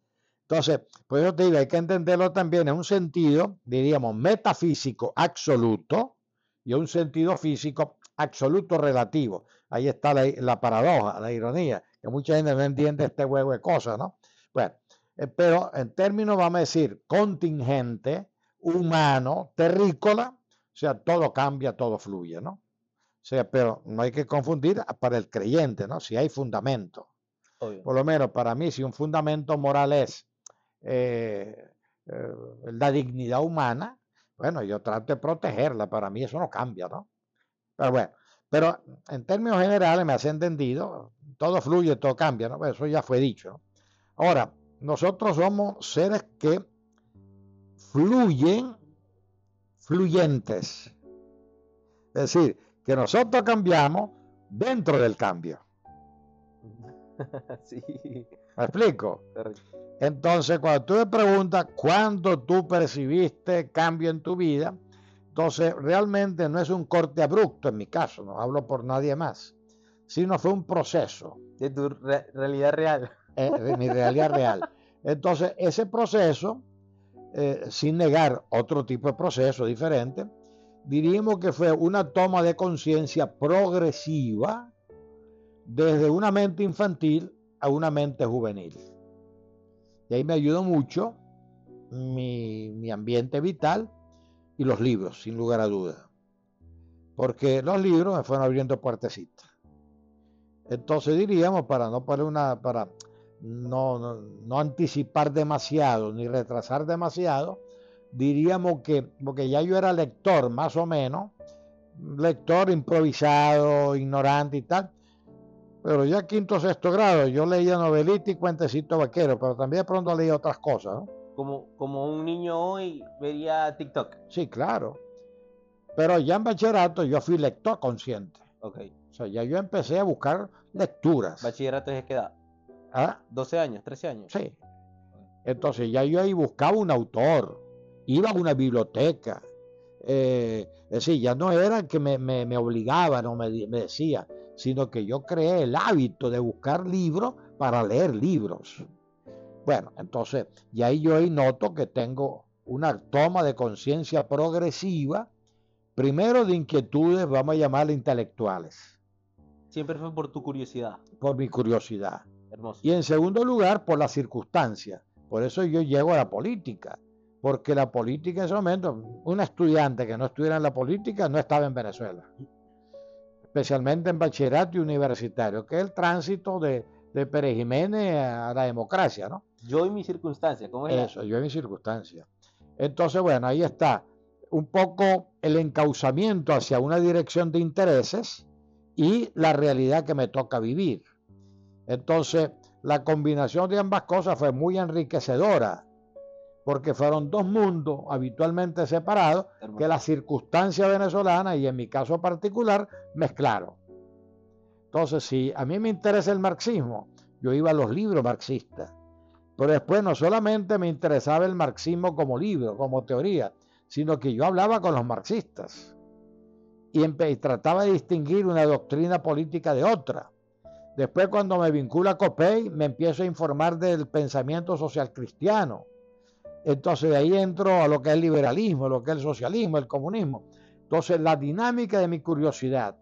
Entonces, por eso te digo, hay que entenderlo también en un sentido, diríamos, metafísico absoluto y un sentido físico absoluto relativo. Ahí está la, la paradoja, la ironía, que mucha gente no entiende este juego de cosas, ¿no? Bueno, eh, pero en términos, vamos a decir, contingente, humano, terrícola, o sea, todo cambia, todo fluye, ¿no? O sea, pero no hay que confundir para el creyente, ¿no? Si hay fundamento. Por lo menos para mí, si un fundamento moral es eh, eh, la dignidad humana, bueno, yo trato de protegerla, para mí eso no cambia, ¿no? Pero bueno, pero en términos generales me has entendido, todo fluye, todo cambia, ¿no? Eso ya fue dicho. Ahora, nosotros somos seres que fluyen, fluyentes. Es decir, que nosotros cambiamos dentro del cambio. sí. ¿Me explico? Entonces, cuando tú me preguntas cuándo tú percibiste cambio en tu vida, entonces realmente no es un corte abrupto en mi caso, no hablo por nadie más, sino fue un proceso. De tu realidad real. Eh, de mi realidad real. Entonces, ese proceso, eh, sin negar otro tipo de proceso diferente, diríamos que fue una toma de conciencia progresiva desde una mente infantil a una mente juvenil. Y ahí me ayudó mucho mi, ambiente vital y los libros, sin lugar a dudas. Porque los libros me fueron abriendo puertecitas. Entonces diríamos, para no poner una, para no, no, anticipar demasiado ni retrasar demasiado, diríamos que, porque ya yo era lector más o menos, lector improvisado, ignorante y tal, pero ya quinto o sexto grado, yo leía novelita y cuentecito vaquero, pero también de pronto leía otras cosas, ¿no? Como, como un niño hoy vería TikTok. Sí, claro. Pero ya en bachillerato yo fui lector consciente. Ok. O sea, ya yo empecé a buscar lecturas. ¿Bachillerato es qué edad? ¿Ah? 12 años, 13 años. Sí. Entonces ya yo ahí buscaba un autor, iba a una biblioteca. Eh, es decir, ya no era que me, me, me obligaban o me, me decía, sino que yo creé el hábito de buscar libros para leer libros. Bueno, entonces, y ahí yo ahí noto que tengo una toma de conciencia progresiva, primero de inquietudes, vamos a llamarle intelectuales. Siempre fue por tu curiosidad. Por mi curiosidad. Hermoso. Y en segundo lugar, por las circunstancias. Por eso yo llego a la política. Porque la política en ese momento, un estudiante que no estuviera en la política no estaba en Venezuela especialmente en bachillerato y universitario, que es el tránsito de, de Pérez Jiménez a la democracia, ¿no? Yo y mi circunstancia, ¿cómo es? Eso, yo y mi circunstancia. Entonces, bueno, ahí está un poco el encauzamiento hacia una dirección de intereses y la realidad que me toca vivir. Entonces, la combinación de ambas cosas fue muy enriquecedora porque fueron dos mundos habitualmente separados que la circunstancia venezolana y en mi caso particular mezclaron. Entonces, si a mí me interesa el marxismo, yo iba a los libros marxistas, pero después no solamente me interesaba el marxismo como libro, como teoría, sino que yo hablaba con los marxistas y, y trataba de distinguir una doctrina política de otra. Después, cuando me vincula a COPEI, me empiezo a informar del pensamiento social cristiano entonces de ahí entro a lo que es el liberalismo, lo que es el socialismo, el comunismo. Entonces la dinámica de mi curiosidad,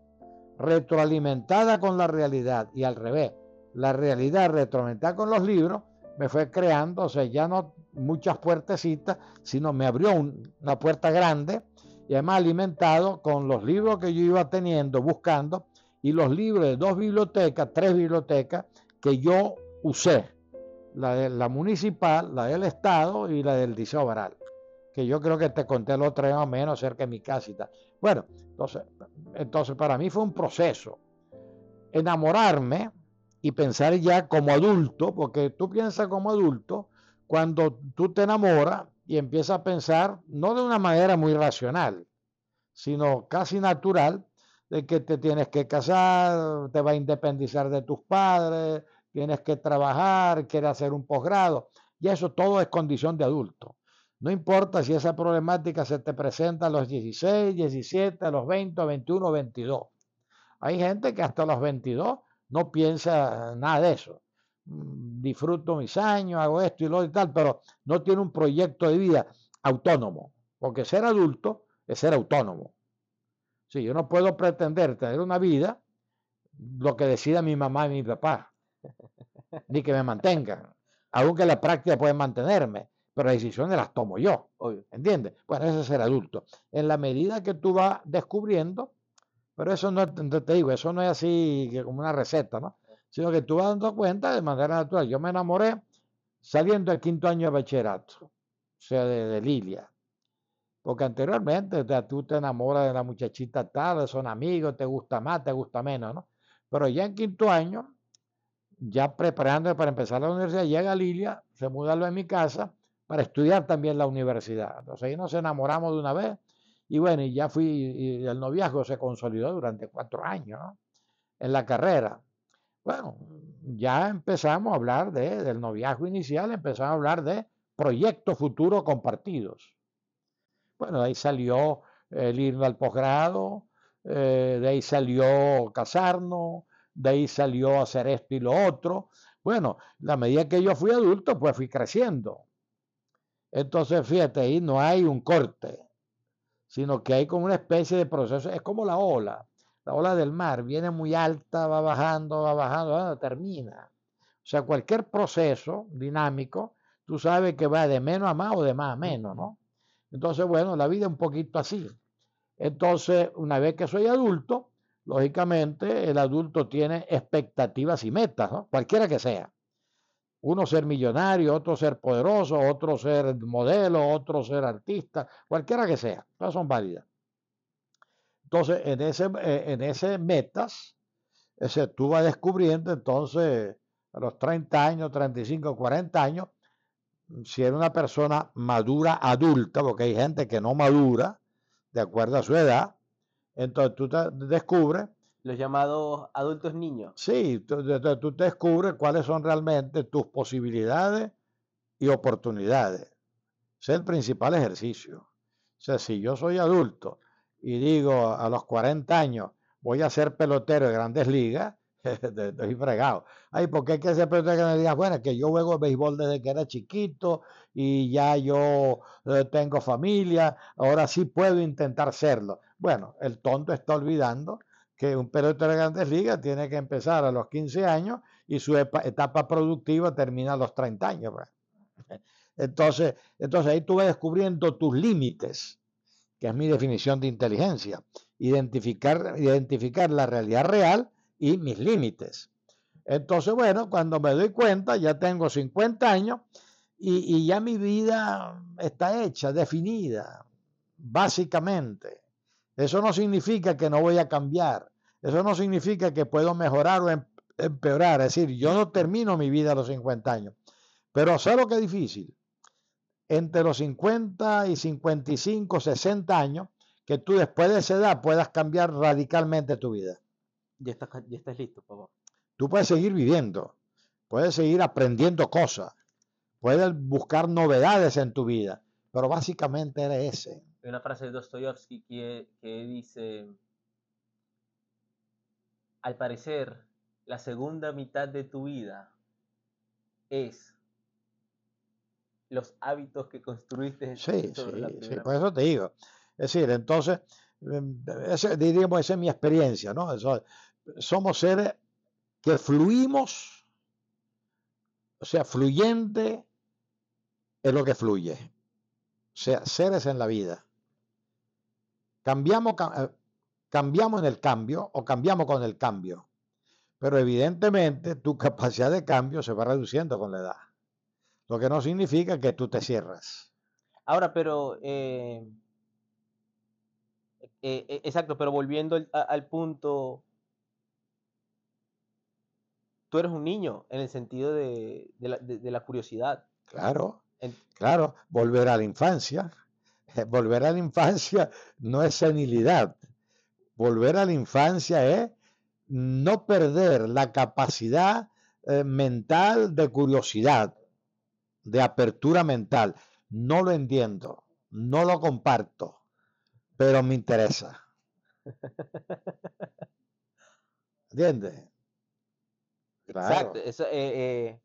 retroalimentada con la realidad y al revés, la realidad retroalimentada con los libros, me fue creando, o sea, ya no muchas puertecitas, sino me abrió una puerta grande y además alimentado con los libros que yo iba teniendo, buscando, y los libros de dos bibliotecas, tres bibliotecas que yo usé la de la municipal, la del Estado y la del Liceo Baral, que yo creo que te conté el otro más o menos cerca de mi tal. Bueno, entonces, entonces para mí fue un proceso enamorarme y pensar ya como adulto, porque tú piensas como adulto cuando tú te enamoras y empiezas a pensar no de una manera muy racional, sino casi natural, de que te tienes que casar, te va a independizar de tus padres, tienes que trabajar, quieres hacer un posgrado, y eso todo es condición de adulto. No importa si esa problemática se te presenta a los 16, 17, a los 20, 21, 22. Hay gente que hasta los 22 no piensa nada de eso. Mm, disfruto mis años, hago esto y lo y tal, pero no tiene un proyecto de vida autónomo, porque ser adulto es ser autónomo. Si yo no puedo pretender tener una vida lo que decida mi mamá y mi papá ni que me mantengan, aunque la práctica puede mantenerme, pero las decisiones las tomo yo, ¿entiendes? Bueno, eso es ser adulto. En la medida que tú vas descubriendo, pero eso no, te digo, eso no es así como una receta, ¿no? Sino que tú vas dando cuenta de manera natural. Yo me enamoré saliendo del quinto año de bachillerato, o sea, de, Lilia. Porque anteriormente tú te enamoras de la muchachita tal, son amigos, te gusta más, te gusta menos, ¿no? Pero ya en quinto año ya preparándome para empezar la universidad, llega Lilia, se muda a mi casa para estudiar también la universidad. Entonces ahí nos enamoramos de una vez Y bueno, y ya fui, y el noviazgo se consolidó durante cuatro años en la carrera. Bueno, ya empezamos a hablar de, del noviazgo inicial, empezamos a hablar de proyectos futuros compartidos. Bueno, de ahí salió el ir al posgrado, eh, de ahí salió casarnos, de ahí salió hacer esto y lo otro. Bueno, la medida que yo fui adulto, pues fui creciendo. Entonces, fíjate, ahí no hay un corte, sino que hay como una especie de proceso, es como la ola, la ola del mar, viene muy alta, va bajando, va bajando, termina. O sea, cualquier proceso dinámico, tú sabes que va de menos a más o de más a menos, ¿no? Entonces, bueno, la vida es un poquito así. Entonces, una vez que soy adulto, lógicamente el adulto tiene expectativas y metas, ¿no? cualquiera que sea. Uno ser millonario, otro ser poderoso, otro ser modelo, otro ser artista, cualquiera que sea, todas son válidas. Entonces, en ese, eh, en ese metas, ese, tú vas descubriendo entonces a los 30 años, 35, 40 años, si eres una persona madura, adulta, porque hay gente que no madura, de acuerdo a su edad, entonces tú te descubres. Los llamados adultos niños. Sí, tú, tú te descubres cuáles son realmente tus posibilidades y oportunidades. Ese es el principal ejercicio. O sea, si yo soy adulto y digo a los 40 años voy a ser pelotero de grandes ligas, estoy fregado. Ay, porque hay que ser pelotero de grandes ligas? Bueno, que yo juego béisbol desde que era chiquito y ya yo eh, tengo familia, ahora sí puedo intentar serlo. Bueno, el tonto está olvidando que un pelotero de grandes ligas tiene que empezar a los 15 años y su etapa productiva termina a los 30 años. Pues. Entonces, entonces ahí tú vas descubriendo tus límites que es mi definición de inteligencia, identificar, identificar la realidad real y mis límites. Entonces, bueno, cuando me doy cuenta, ya tengo 50 años y, y ya mi vida está hecha, definida, básicamente. Eso no significa que no voy a cambiar. Eso no significa que puedo mejorar o em, empeorar. Es decir, yo no termino mi vida a los 50 años. Pero sé lo que es difícil entre los 50 y 55, 60 años, que tú después de esa edad puedas cambiar radicalmente tu vida. Ya estás, ya estás listo, papá. Tú puedes seguir viviendo, puedes seguir aprendiendo cosas, puedes buscar novedades en tu vida, pero básicamente eres ese. Hay una frase de Dostoyevsky que, que dice, al parecer, la segunda mitad de tu vida es los hábitos que construiste. Sí, sí, por eso te digo. Es decir, entonces, em, diríamos, esa es mi experiencia, ¿no? somos seres que fluimos, o sea, fluyente es lo que fluye. O sea, seres en la vida. Cambiamos, eh, cambiamos en el cambio o cambiamos con el cambio. Pero evidentemente tu capacidad de cambio se va reduciendo con la edad. Lo que no significa que tú te cierras. Ahora, pero... Eh, eh, eh, exacto, pero volviendo al, punto, tú eres un niño en el sentido de, la, curiosidad. Claro, claro, volver a la infancia. Volver a la infancia no es senilidad. Volver a la infancia es no perder la capacidad mental de curiosidad de apertura mental. No lo entiendo, no lo comparto, pero me interesa. ¿Entiendes? Exacto. Eso, eh, eh,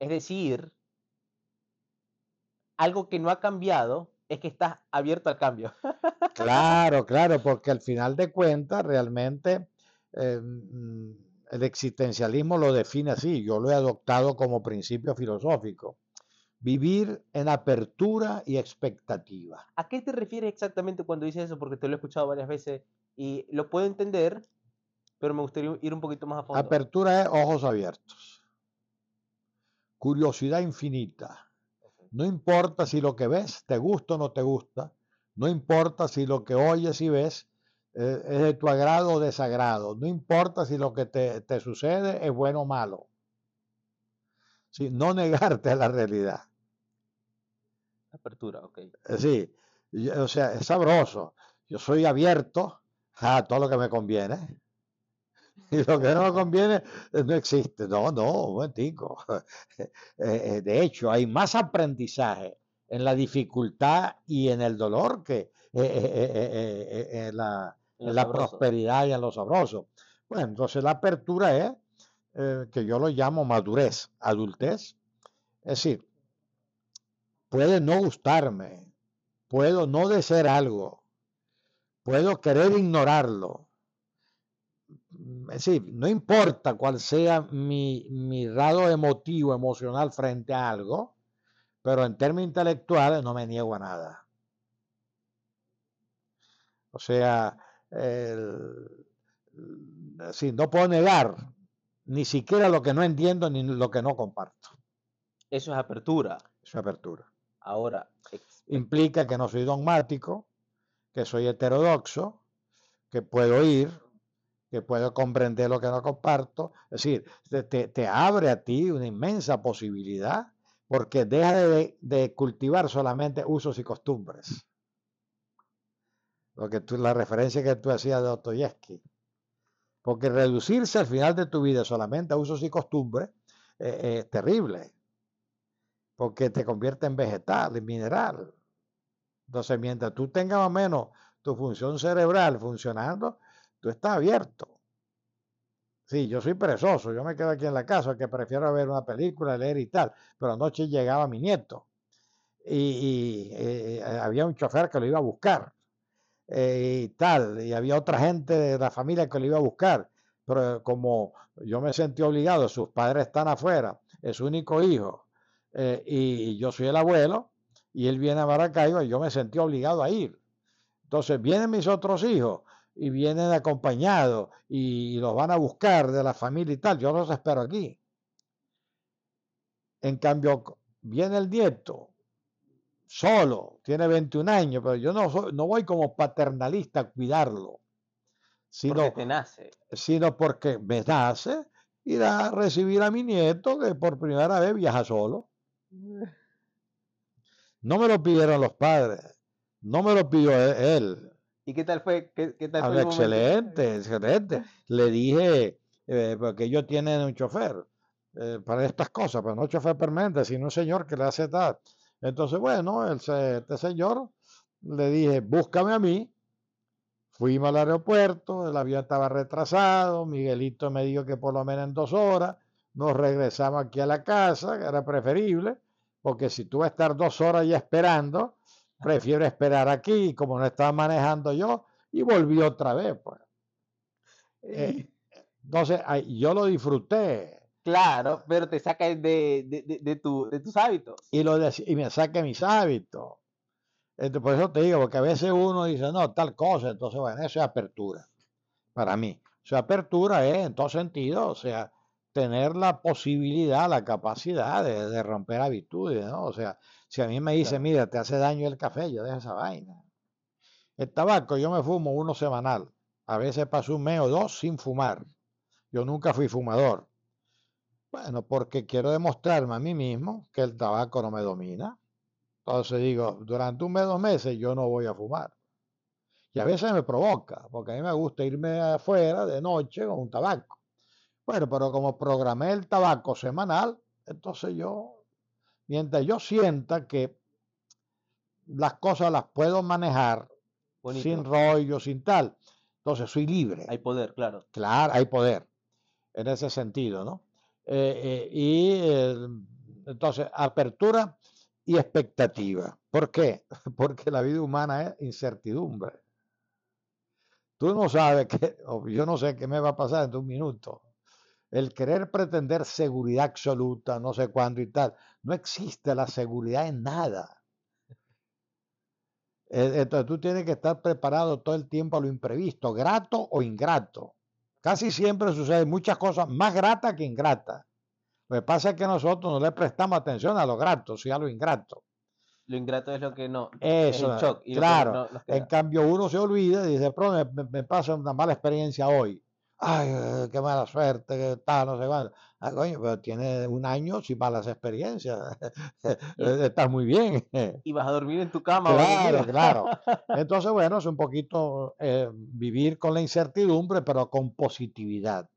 es decir, algo que no ha cambiado es que estás abierto al cambio. claro, claro, porque al final de cuentas realmente eh, mm, el existencialismo lo define así, yo lo he adoptado como principio filosófico. Vivir en apertura y expectativa. ¿A qué te refieres exactamente cuando dices eso? Porque te lo he escuchado varias veces y lo puedo entender, pero me gustaría ir un poquito más a fondo. Apertura es ojos abiertos. Curiosidad infinita. No importa si lo que ves te gusta o no te gusta. No importa si lo que oyes y ves es de tu agrado o desagrado. No importa si lo que te, sucede es bueno o malo. no negarte a la realidad. Apertura, ok. Eh, sí, o sea, es sabroso. Yo soy abierto a todo lo que me conviene. Y lo que no conviene eh, no existe. No, no, un momentico. Eh, eh, de hecho, hay más aprendizaje en la dificultad y en el dolor que en la, en la prosperidad y en lo sabroso. Bueno, entonces la apertura es, que yo lo llamo madurez, adultez. Es decir, puede no gustarme, puedo no desear algo, puedo querer ignorarlo. Es decir, no importa cuál sea mi, mi grado emotivo, emocional frente a algo, pero en términos intelectuales no me niego a nada. O sea, no puedo negar ni siquiera lo que no entiendo ni lo que no comparto. Eso es apertura. Eso es apertura. Ahora. Implica que no soy dogmático, que soy heterodoxo, que puedo ir, que puedo comprender lo que no comparto. Es decir, te, abre a ti una inmensa posibilidad porque deja de, cultivar solamente usos y costumbres. Lo que la referencia que tú hacías de Dostoyevsky. Porque reducirse al final de tu vida solamente a usos y costumbres eh, es terrible. Porque te convierte en vegetal, en mineral. Entonces, mientras tú tengas más o menos tu función cerebral funcionando, tú estás abierto. Sí, yo soy perezoso, yo me quedo aquí en la casa, que prefiero ver una película, leer y tal, pero anoche llegaba mi nieto y, eh, había un chofer que lo iba a buscar eh, y tal, y había otra gente de la familia que lo iba a buscar, pero como yo me sentí obligado, sus padres están afuera, es su único hijo, eh, y yo soy el abuelo, y él viene a Maracaibo y yo me sentí obligado a ir. Entonces vienen mis otros hijos y vienen acompañados y, los van a buscar de la familia y tal. Yo los espero aquí. En cambio, viene el nieto solo, tiene 21 años, pero yo no, no voy como paternalista a cuidarlo. Sino, porque te nace. Sino porque me nace ir a recibir a mi nieto que por primera vez viaja solo. No me lo pidieron los padres, no me lo pidió e-, él. ¿Y qué tal fue? ¿Qué, tal fue excelente, excelente. Le dije, eh, porque ellos tienen un chofer eh, para estas cosas, pero no chofer permanente, sino un señor que le hace tal. Entonces, bueno, el, este señor le dije, búscame a mí. Fuimos al aeropuerto, el avión estaba retrasado, Miguelito me dijo que por lo menos en dos horas nos regresamos aquí a la casa, que era preferible porque si tú vas a estar dos horas ya esperando, prefiero esperar aquí, como no estaba manejando yo, y volví otra vez. Pues. Eh, entonces, yo lo disfruté. Claro, pero te saca de, de, de, tu, de tus hábitos. Y, lo y me saca mis hábitos. Entonces, por eso te digo, porque a veces uno dice, no, tal cosa, entonces, bueno, eso es apertura, para mí. O sea, apertura es en todo sentido, o sea, tener la posibilidad, la capacidad de, romper habitudes, ¿no? O sea, si a mí me dice, mira, te hace daño el café, yo dejo esa vaina. El tabaco, yo me fumo uno semanal. A veces paso un mes o dos sin fumar. Yo nunca fui fumador. Bueno, porque quiero demostrarme a mí mismo que el tabaco no me domina. Entonces digo, durante un mes, dos meses yo no voy a fumar. Y a veces me provoca, porque a mí me gusta irme afuera de noche con un tabaco. Bueno, pero como programé el tabaco semanal, entonces yo, mientras yo sienta que las cosas las puedo manejar sin rollo, sin tal, entonces soy libre. Hay poder, claro. Claro, hay poder, en ese sentido, ¿no? Eh, eh, y entonces, apertura y expectativa. ¿Por qué? Porque la vida humana es incertidumbre. Tú no sabes qué, yo no sé qué me va a pasar en un minuto el querer pretender seguridad absoluta, no sé cuándo y tal. No existe la seguridad en nada. E, entonces tú tienes que estar preparado todo el tiempo a lo imprevisto, grato o ingrato. Casi siempre suceden muchas cosas más gratas que ingratas. Lo que pasa es que nosotros no le prestamos atención a lo grato, sino a lo ingrato. Lo ingrato es lo que no. Eso, claro. en cambio, uno se olvida y dice, me, me pasa una mala experiencia hoy ay, qué mala suerte, qué tal, no sé cuándo. Ah, coño, pero tiene un año sin malas experiencias. Estás muy bien. Y vas a dormir en tu cama. Claro, claro. Entonces, bueno, es un poquito eh, vivir con la incertidumbre, pero con positividad.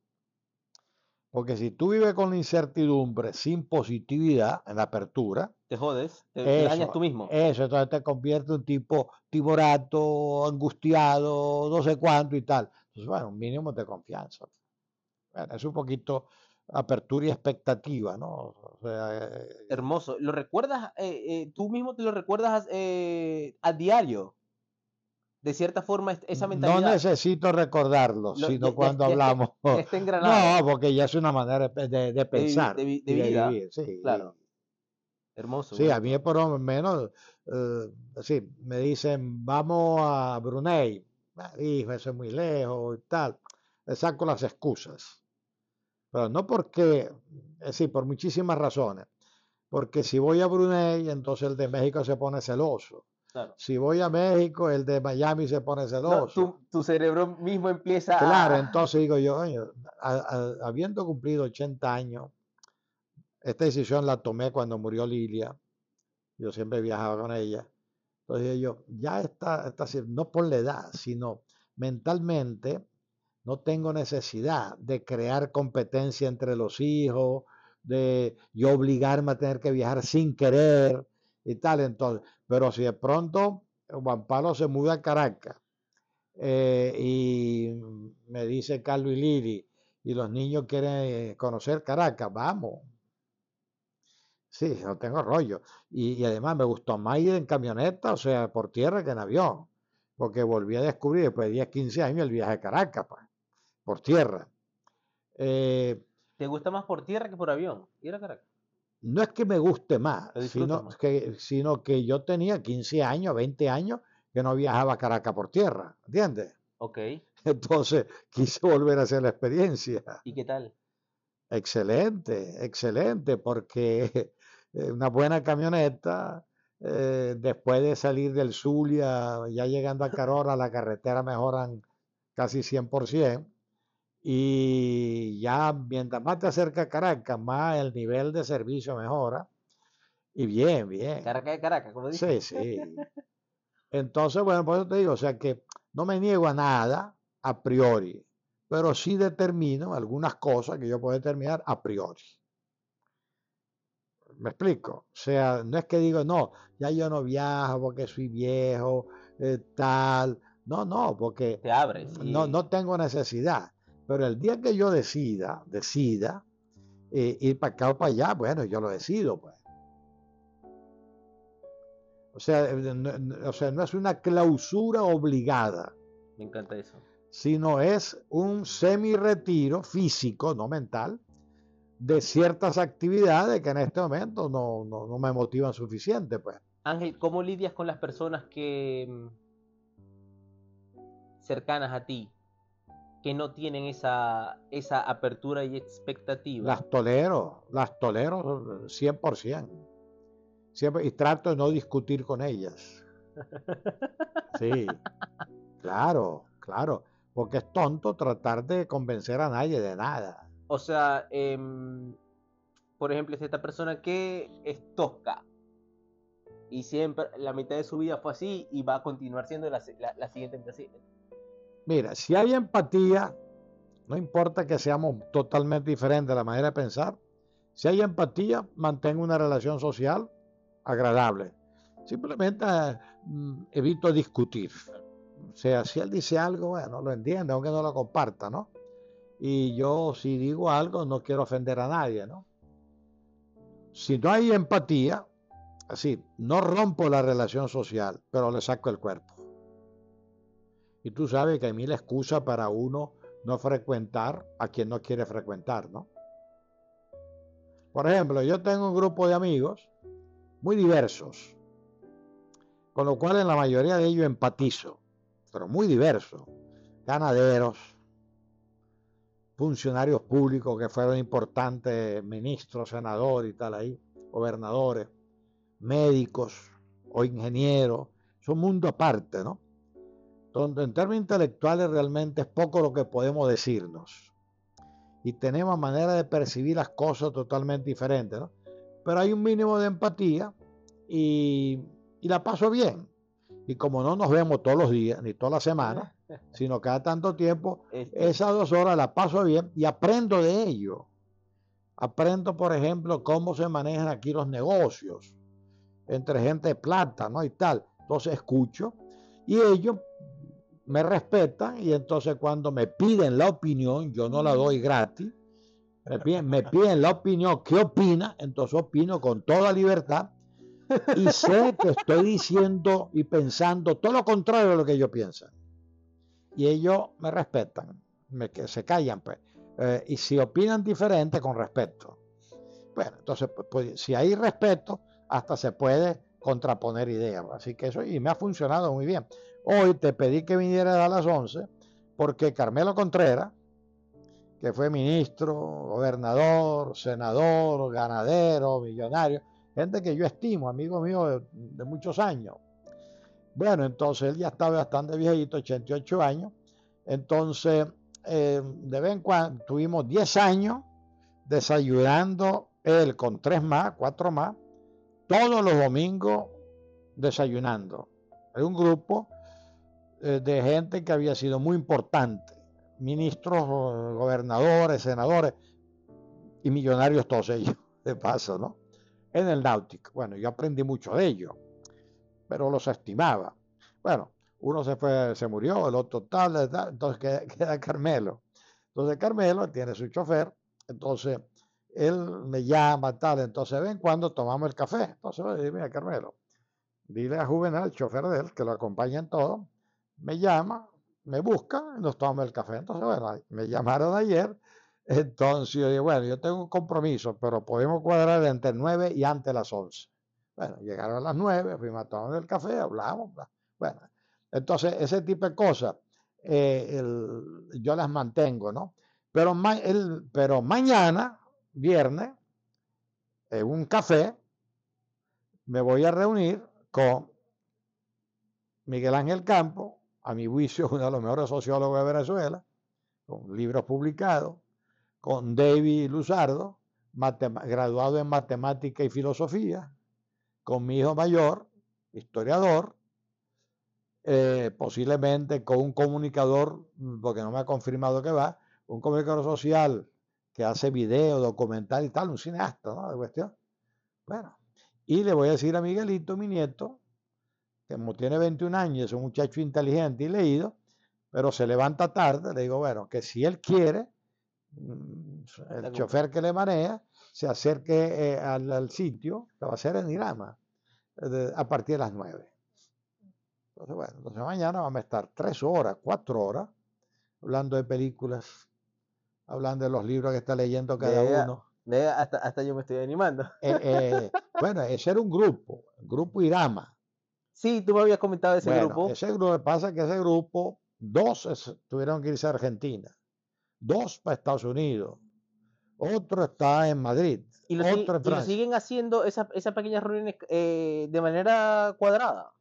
Porque si tú vives con la incertidumbre sin positividad en la apertura, te jodes, te, dañas tú mismo. Eso, entonces te convierte en un tipo timorato, angustiado, no sé cuánto y tal. Entonces, bueno, un mínimo de confianza. Bueno, es un poquito apertura y expectativa, ¿no? Eh, Hermoso. ¿Lo recuerdas, eh, eh, tú mismo te lo recuerdas a diario? De cierta forma, esa mentalidad. No necesito recordarlo, sino cuando hablamos. no, porque ya es una manera de, pensar. De, vivir, sí. Claro. Hermoso. Sí, a mí por lo menos, sí, me dicen, vamos a Brunei. Hijo, eso es muy lejos y tal. Le saco las excusas pero no porque, eh, sí, por muchísimas razones. Porque si voy a Brunei, entonces el de México se pone celoso. Si voy a México, el de Miami se pone celoso. tu, cerebro mismo empieza Claro, entonces digo yo, habiendo cumplido 80 años, esta decisión la tomé cuando murió Lilia. Yo siempre viajaba con ella. Entonces yo, ya está, está no por la edad, sino mentalmente, no tengo necesidad de crear competencia entre los hijos, de yo obligarme a tener que viajar sin querer y tal. Entonces, pero si de pronto Juan Pablo se muda a Caracas eh, y me dice Carlos y Lili y los niños quieren conocer Caracas, vamos. Sí, no tengo rollo. Y, además me gustó más ir en camioneta, o sea, por tierra que en avión, porque volví a descubrir después de 10, 15 años el viaje a Caracas. Pues por tierra. Eh, ¿Te gusta más por tierra que por avión? Ir a Caracas. No es que me guste más, sino que, sino que yo tenía 15 años, 20 años que no viajaba a Caracas por tierra, ¿entiendes? Ok. Entonces quise volver a hacer la experiencia. ¿Y qué tal? Excelente, excelente, porque una buena camioneta, eh, después de salir del Zulia, ya llegando a Carora, la carretera mejoran casi 100%. Y ya mientras más te acerca a Caracas, más el nivel de servicio mejora. Y bien, bien. Caracas de Caracas, como dices. Sí, sí. Entonces, bueno, por eso te digo, o sea que no me niego a nada a priori, pero sí determino algunas cosas que yo puedo determinar a priori. ¿Me explico? O sea, no es que digo, no, ya yo no viajo porque soy viejo, eh, tal. No, no, porque te abres. No, no tengo necesidad. Pero el día que yo decida, decida eh, ir para acá o para allá, bueno, yo lo decido, pues. O sea, eh, no, o sea, no es una clausura obligada. Me encanta eso. Sino es un semi-retiro físico, no mental, de ciertas actividades que en este momento no, no me motivan suficiente, pues. Ángel, ¿cómo lidias con las personas que mm, cercanas a ti que no tienen esa, esa apertura y expectativa. Las tolero, las tolero 100%. Siempre, y trato de no discutir con ellas. Sí, claro, claro. Porque es tonto tratar de convencer a nadie de nada. O sea, em, por ejemplo, es esta persona que es tosca y siempre la mitad de su vida fue así y va a continuar siendo la, siguiente mitad Mira, si hay empatía, no importa que seamos totalmente diferentes de la manera de pensar, si hay empatía, mantengo una relación social agradable. Simplemente mm, evito discutir. O sea, si él dice algo, bueno, lo entiende, aunque no lo comparta, ¿no? Y yo si digo algo, no quiero ofender a nadie, ¿no? Si no hay empatía, así, no rompo la relación social, pero le saco el cuerpo. Y tú sabes que hay mil excusas para uno no frecuentar a quien no quiere frecuentar, ¿no? Por ejemplo, yo tengo un grupo de amigos muy diversos, con lo cual en la mayoría de ellos empatizo, pero muy diversos. Ganaderos, funcionarios públicos que fueron importantes, ministros, senadores y tal ahí, gobernadores, médicos o ingenieros, son mundo aparte, ¿no? donde en términos intelectuales realmente es poco lo que podemos decirnos. y tenemos manera de percibir las cosas totalmente diferentes, ¿no? Pero hay un mínimo de empatía y, y la paso bien. Y como no nos vemos todos los días, ni todas las semanas, sino cada tanto tiempo, este esas dos horas la paso bien y aprendo de ello. Aprendo, por ejemplo, cómo se manejan aquí los negocios entre gente de plata, ¿no? Y tal. Entonces escucho y ellos me respetan y entonces cuando me piden la opinión, yo no la doy gratis, me piden, me piden la opinión, ¿qué opina? Entonces opino con toda libertad y sé que estoy diciendo y pensando todo lo contrario de lo que ellos piensan. Y ellos me respetan, me, que se callan, pues. Eh, y si opinan diferente, con respeto. Bueno, entonces, pues, pues, si hay respeto, hasta se puede contraponer ideas. Así que eso, y me ha funcionado muy bien. Hoy te pedí que vinieras a las 11 porque Carmelo Contreras, que fue ministro, gobernador, senador, ganadero, millonario, gente que yo estimo, amigo mío de, muchos años. Bueno, entonces él ya estaba bastante viejito, 88 años. Entonces, eh, de vez en cuando tuvimos 10 años desayunando él con tres más, cuatro más, todos los domingos desayunando. Hay un grupo eh, de gente que había sido muy importante, ministros, gobernadores, senadores y millonarios todos ellos, de paso, ¿no? En el náutico. Bueno, yo aprendí mucho de ellos, pero los estimaba. Bueno, uno se fue, se murió, el otro tal, entonces queda, queda Carmelo. Entonces Carmelo tiene su chofer, entonces él me llama, tal, entonces ven cuando tomamos el café. Entonces le digo, mira Carmelo, dile a Juvenal, el chofer de él, que lo acompaña en todo, me llama, me busca nos tomamos el café. Entonces, bueno, me llamaron ayer. Entonces yo dije, bueno, yo tengo un compromiso, pero podemos cuadrar entre 9 y antes las 11. Bueno, llegaron a las 9, fuimos a el café, hablamos. Bueno, entonces ese tipo de cosas eh, yo las mantengo, ¿no? Pero, el, pero mañana, viernes, en un café, me voy a reunir con Miguel Ángel Campo, a mi juicio, uno de los mejores sociólogos de Venezuela, con libros publicados, con David Luzardo, graduado en matemática y filosofía, con mi hijo mayor, historiador, eh, posiblemente con un comunicador, porque no me ha confirmado que va, un comunicador social que hace video, documental y tal, un cineasta, ¿no? De cuestión. Bueno, y le voy a decir a Miguelito, mi nieto, como tiene 21 años, es un muchacho inteligente y leído, pero se levanta tarde, le digo, bueno, que si él quiere, mm, el chofer que le maneja, se acerque eh, al, sitio, que va a ser en Irama, a partir de las 9. Entonces, bueno, entonces mañana vamos a estar tres horas, cuatro horas, hablando de películas, hablando de los libros que está leyendo cada uno. hasta, hasta yo me estoy animando. Eh, eh, bueno, ese era un grupo, el grupo Irama. Sí, tú me habías comentado ese grupo. Ese grupo, pasa que ese grupo, dos tuvieron que irse a Argentina, dos para Estados Unidos, otro está en Madrid. ¿Y lo, siguen haciendo esas pequeñas reuniones eh, de manera cuadrada?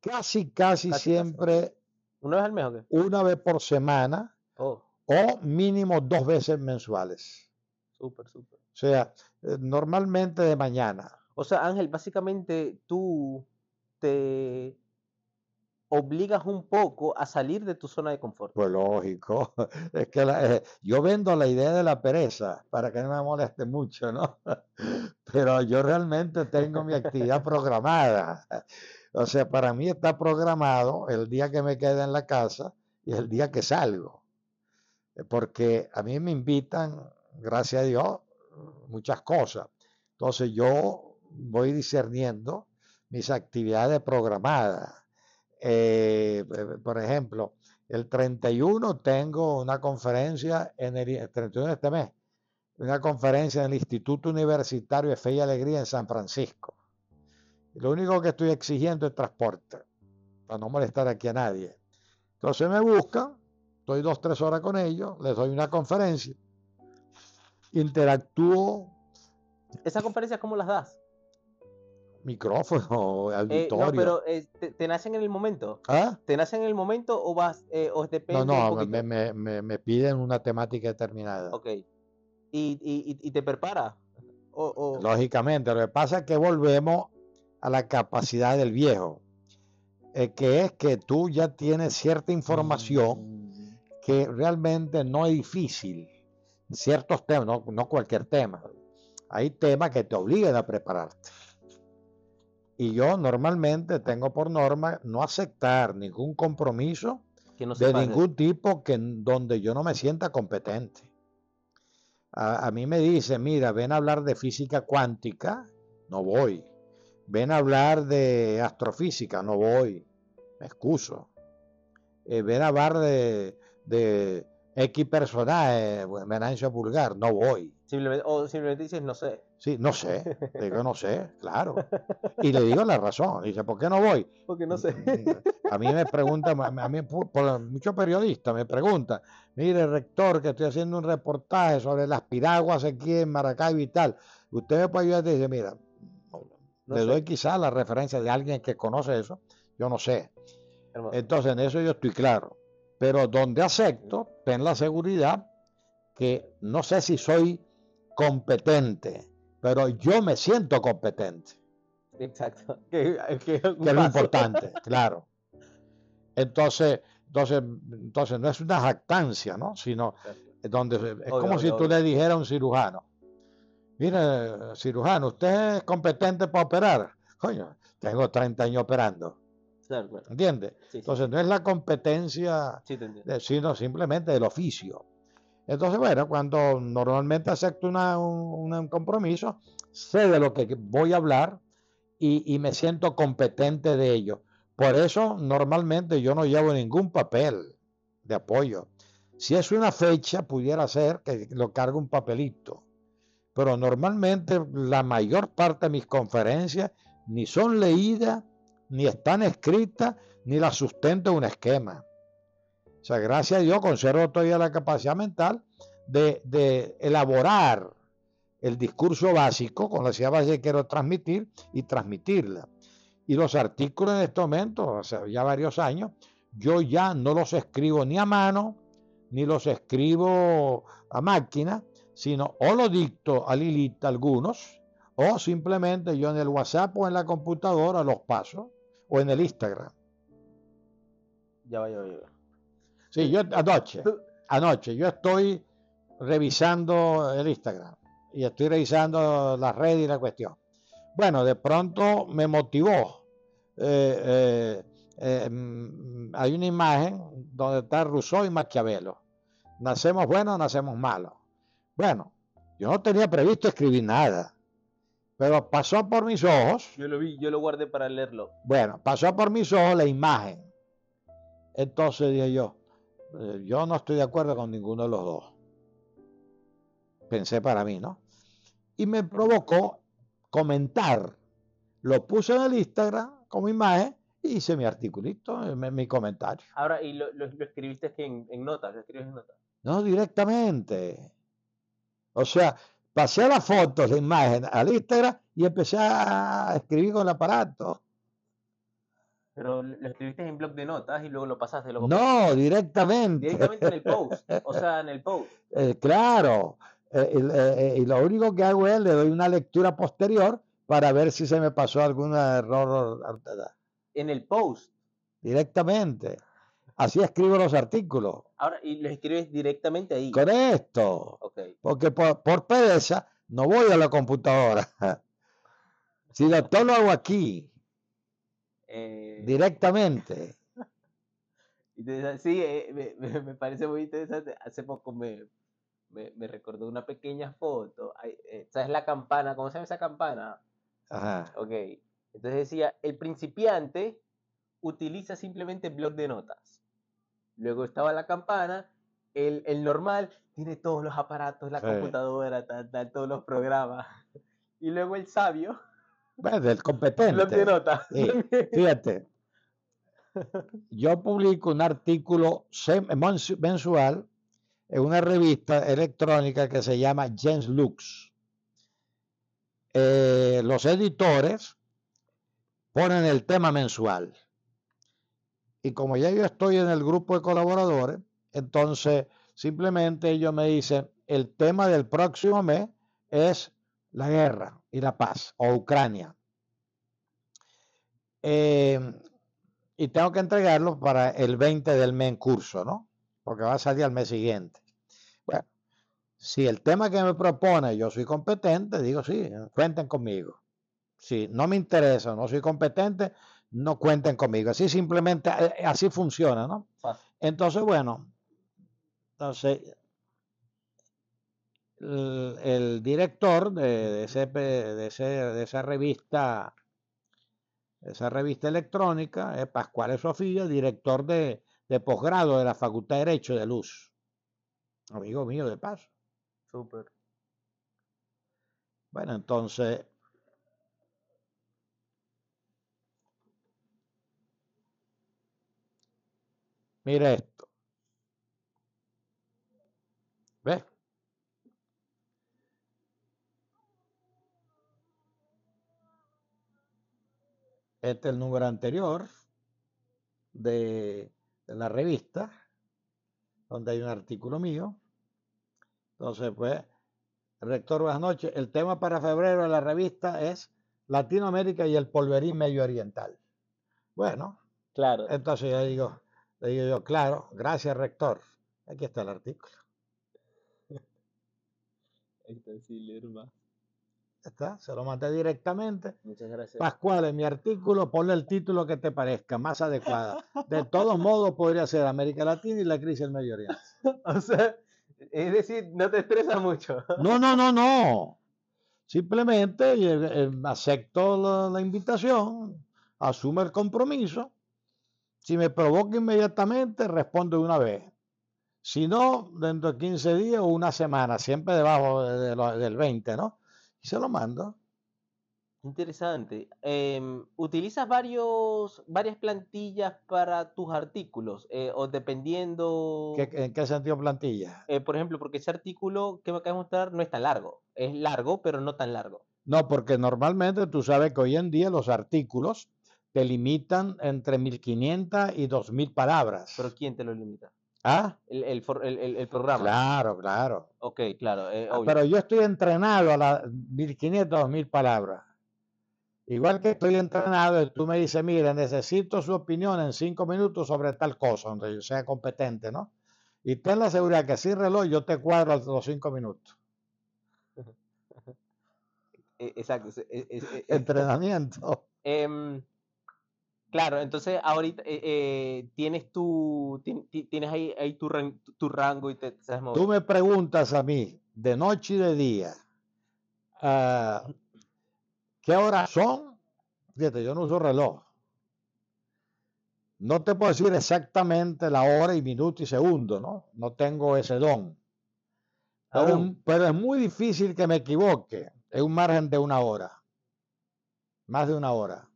Casi, casi, siempre. ¿Una vez al mes o qué? Una vez por semana oh. o mínimo dos veces mensuales. Súper, súper. O sea, eh, normalmente de mañana. O sea, Ángel, básicamente tú te obligas un poco a salir de tu zona de confort. Pues lógico, es que eh, yo vendo la idea de la pereza para que no me moleste mucho, ¿no? Pero yo realmente tengo mi actividad programada. O sea, para mí está programado el día que me quede en la casa y el día que salgo. Porque a mí me invitan, gracias a Dios, muchas cosas. Entonces yo voy discerniendo mis actividades programadas. Eh, por ejemplo, el 31 tengo una conferencia en el, 31 de este mes, una conferencia en el Instituto Universitario de Fe y Alegría en San Francisco. Lo único que estoy exigiendo es transporte, para no molestar aquí a nadie. Entonces me buscan, estoy dos, tres horas con ellos, les doy una conferencia, interactúo. ¿Esas conferencias cómo las das? Micrófono, auditorio. Eh, no, pero eh, te, nacen en el momento. ¿Ah? ¿Te nacen en el momento o vas, eh, o depende? No, no, me, me, me, piden una temática determinada. Ok. y, te prepara. Lógicamente, lo que pasa es que volvemos a la capacidad del viejo, eh, que es que tú ya tienes cierta información mm. que realmente no es difícil. Ciertos temas, no, no cualquier tema. Hay temas que te obligan a prepararte. Y yo normalmente tengo por norma no aceptar ningún compromiso de ningún tipo que, donde yo no me sienta competente. A, mí me dice, mira, ven a hablar de física cuántica, no voy. Ven a hablar de astrofísica, no voy. Me excuso. Eh, ven a hablar de, de X personaje, Venancio Vulgar, no voy. Simplemente, o simplemente dices, no sé. Sí, no sé. digo, no sé, claro. Y le digo la razón. Dice, ¿por qué no voy? Porque no sé. A mí me pregunta, a mí, por, muchos periodistas me preguntan, mire, rector, que estoy haciendo un reportaje sobre las piraguas aquí en Maracaibo y tal. Usted me puede ayudar y dice, mira, le doy quizás la referencia de alguien que conoce eso, yo no sé. Entonces, en eso yo estoy claro. Pero donde acepto, ten la seguridad que no sé si soy competente, pero yo me siento competente. Exacto. Que, es lo importante, claro. Entonces, entonces, entonces no es una jactancia, ¿no? Sino donde es como si tú le dijeras a un cirujano, mire, cirujano, ¿usted es competente para operar? Coño, tengo 30 años operando. ¿Entiendes? Entonces no es la competencia, sino simplemente el oficio. Entonces, bueno, cuando normalmente acepto un, compromiso, sé de lo que voy a hablar y, me siento competente de ello. Por eso, normalmente yo no llevo ningún papel de apoyo. Si es una fecha, pudiera ser que lo cargue un papelito. Pero normalmente la mayor parte de mis conferencias ni son leídas, ni están escritas, ni las sustento un esquema. O sea, gracias a Dios conservo todavía la capacidad mental de, elaborar el discurso básico con la idea base que quiero transmitir y transmitirla. Y los artículos en este momento, o sea, ya varios años, yo ya no los escribo ni a mano, ni los escribo a máquina, sino o lo dicto a Lilita algunos, o simplemente yo en el WhatsApp o en la computadora los paso, o en el Instagram. Ya va, ya va. Sí, yo anoche, anoche, yo estoy revisando el Instagram y estoy revisando las redes y la cuestión. Bueno, de pronto me motivó. Eh, eh, eh, mm, hay una imagen donde está Rousseau y Maquiavelo. Nacemos buenos, nacemos malos. Bueno, yo no tenía previsto escribir nada, pero pasó por mis ojos. Yo lo vi, yo lo guardé para leerlo. Bueno, pasó por mis ojos la imagen. Entonces dije yo, eh, yo no estoy de acuerdo con ninguno de los dos. Pensé para mí, ¿no? Y me provocó comentar. Lo puse en el Instagram como imagen y hice mi articulito, mi, comentario. Ahora, ¿y lo, escribiste en, en notas? ¿Lo escribes en notas? No, directamente. O sea, pasé las fotos, la imagen al Instagram y empecé a escribir con el aparato. Pero lo escribiste en blog de notas y luego lo pasaste. Luego no, directamente. Directamente en el post. O sea, en el post. Eh, claro. Eh, eh, y lo único que hago es le doy una lectura posterior para ver si se me pasó algún error. En el post. Directamente. Así escribo los artículos. Ahora, y los escribes directamente ahí. Correcto. Okay. Porque por, por pereza no voy a la computadora. Si todo lo hago aquí. Eh, Directamente. Sí, eh, me, parece muy interesante. Hace poco me, me, recordó una pequeña foto. Eh, ¿Sabes la campana? ¿Cómo se llama esa campana? Ajá. Ok. Entonces decía, el principiante utiliza simplemente blog de notas. Luego estaba la campana, el, el normal tiene todos los aparatos, la computadora, todos los programas. Y luego el sabio bueno, del competente. nota. fíjate, yo publico un artículo mensual en una revista electrónica que se llama James Lux. Eh, los editores ponen el tema mensual. Y como ya yo estoy en el grupo de colaboradores, entonces simplemente ellos me dicen, el tema del próximo mes es la guerra y la paz, o Ucrania. Em, y tengo que entregarlo para el 20 del mes en curso, ¿no? Porque va a salir al mes siguiente. Bueno, si el tema que me propone yo soy competente, digo sí, cuenten conmigo. Si no me interesa, no soy competente, no cuenten conmigo. Así simplemente, eh, así funciona, ¿no? Entonces, bueno, entonces el, director de, ese, de, esa revista, esa revista electrónica es Pascual Sofía, director de, de posgrado de la Facultad de Derecho de Luz. Amigo mío, de paso. Súper. Bueno, entonces. Mira esto. ¿Ves? Este es el número anterior de, la revista, donde hay un artículo mío. Entonces, pues, rector, buenas noches. El tema para febrero de la revista es Latinoamérica y el polverín medio oriental. Bueno, claro. Entonces yo digo, le digo yo, claro, gracias, rector. Aquí está el artículo. Ahí está, hermano está, se lo mandé directamente. Muchas gracias. Pascual, en mi artículo ponle el título que te parezca más adecuado. De todos modos, podría ser América Latina y la crisis del Medio Oriente. o sea, es decir, no te estresa mucho. no, no, no, no. Simplemente eh, eh, acepto la, invitación, asume el compromiso. Si me provoca inmediatamente, respondo de una vez. Si no, dentro de 15 días o una semana, siempre debajo del 20, ¿no? Y se lo mando. Interesante. Em, ¿Utilizas varios, varias plantillas para tus artículos? Eh, o dependiendo... ¿En qué sentido plantilla? Eh, por ejemplo, porque ese artículo que me acabas de mostrar no es tan largo. Es largo, pero no tan largo. No, porque normalmente tú sabes que hoy en día los artículos te limitan entre 1500 y 2000 palabras. ¿Pero quién te lo limita? ¿Ah? El, el, programa. Claro, claro. Ok, claro. Eh, ah, pero yo estoy entrenado a las 1500, 2000 palabras. Igual que estoy entrenado, tú me dices, mira, necesito su opinión en cinco minutos sobre tal cosa, donde yo sea competente, ¿no? Y ten la seguridad que sin reloj yo te cuadro a los cinco minutos. E, exacto. Entrenamiento. Em, Claro, entonces ahorita eh, eh, tienes tu tienes ahí, ahí tu, tu, rango y te, sabes mover. Tú me preguntas a mí de noche y de día ah, qué horas son. Fíjate, yo no uso reloj. No te puedo decir exactamente la hora y minuto y segundo, ¿no? No tengo ese don. Pero, pero es muy difícil que me equivoque. Es un margen de una hora. Más de una hora.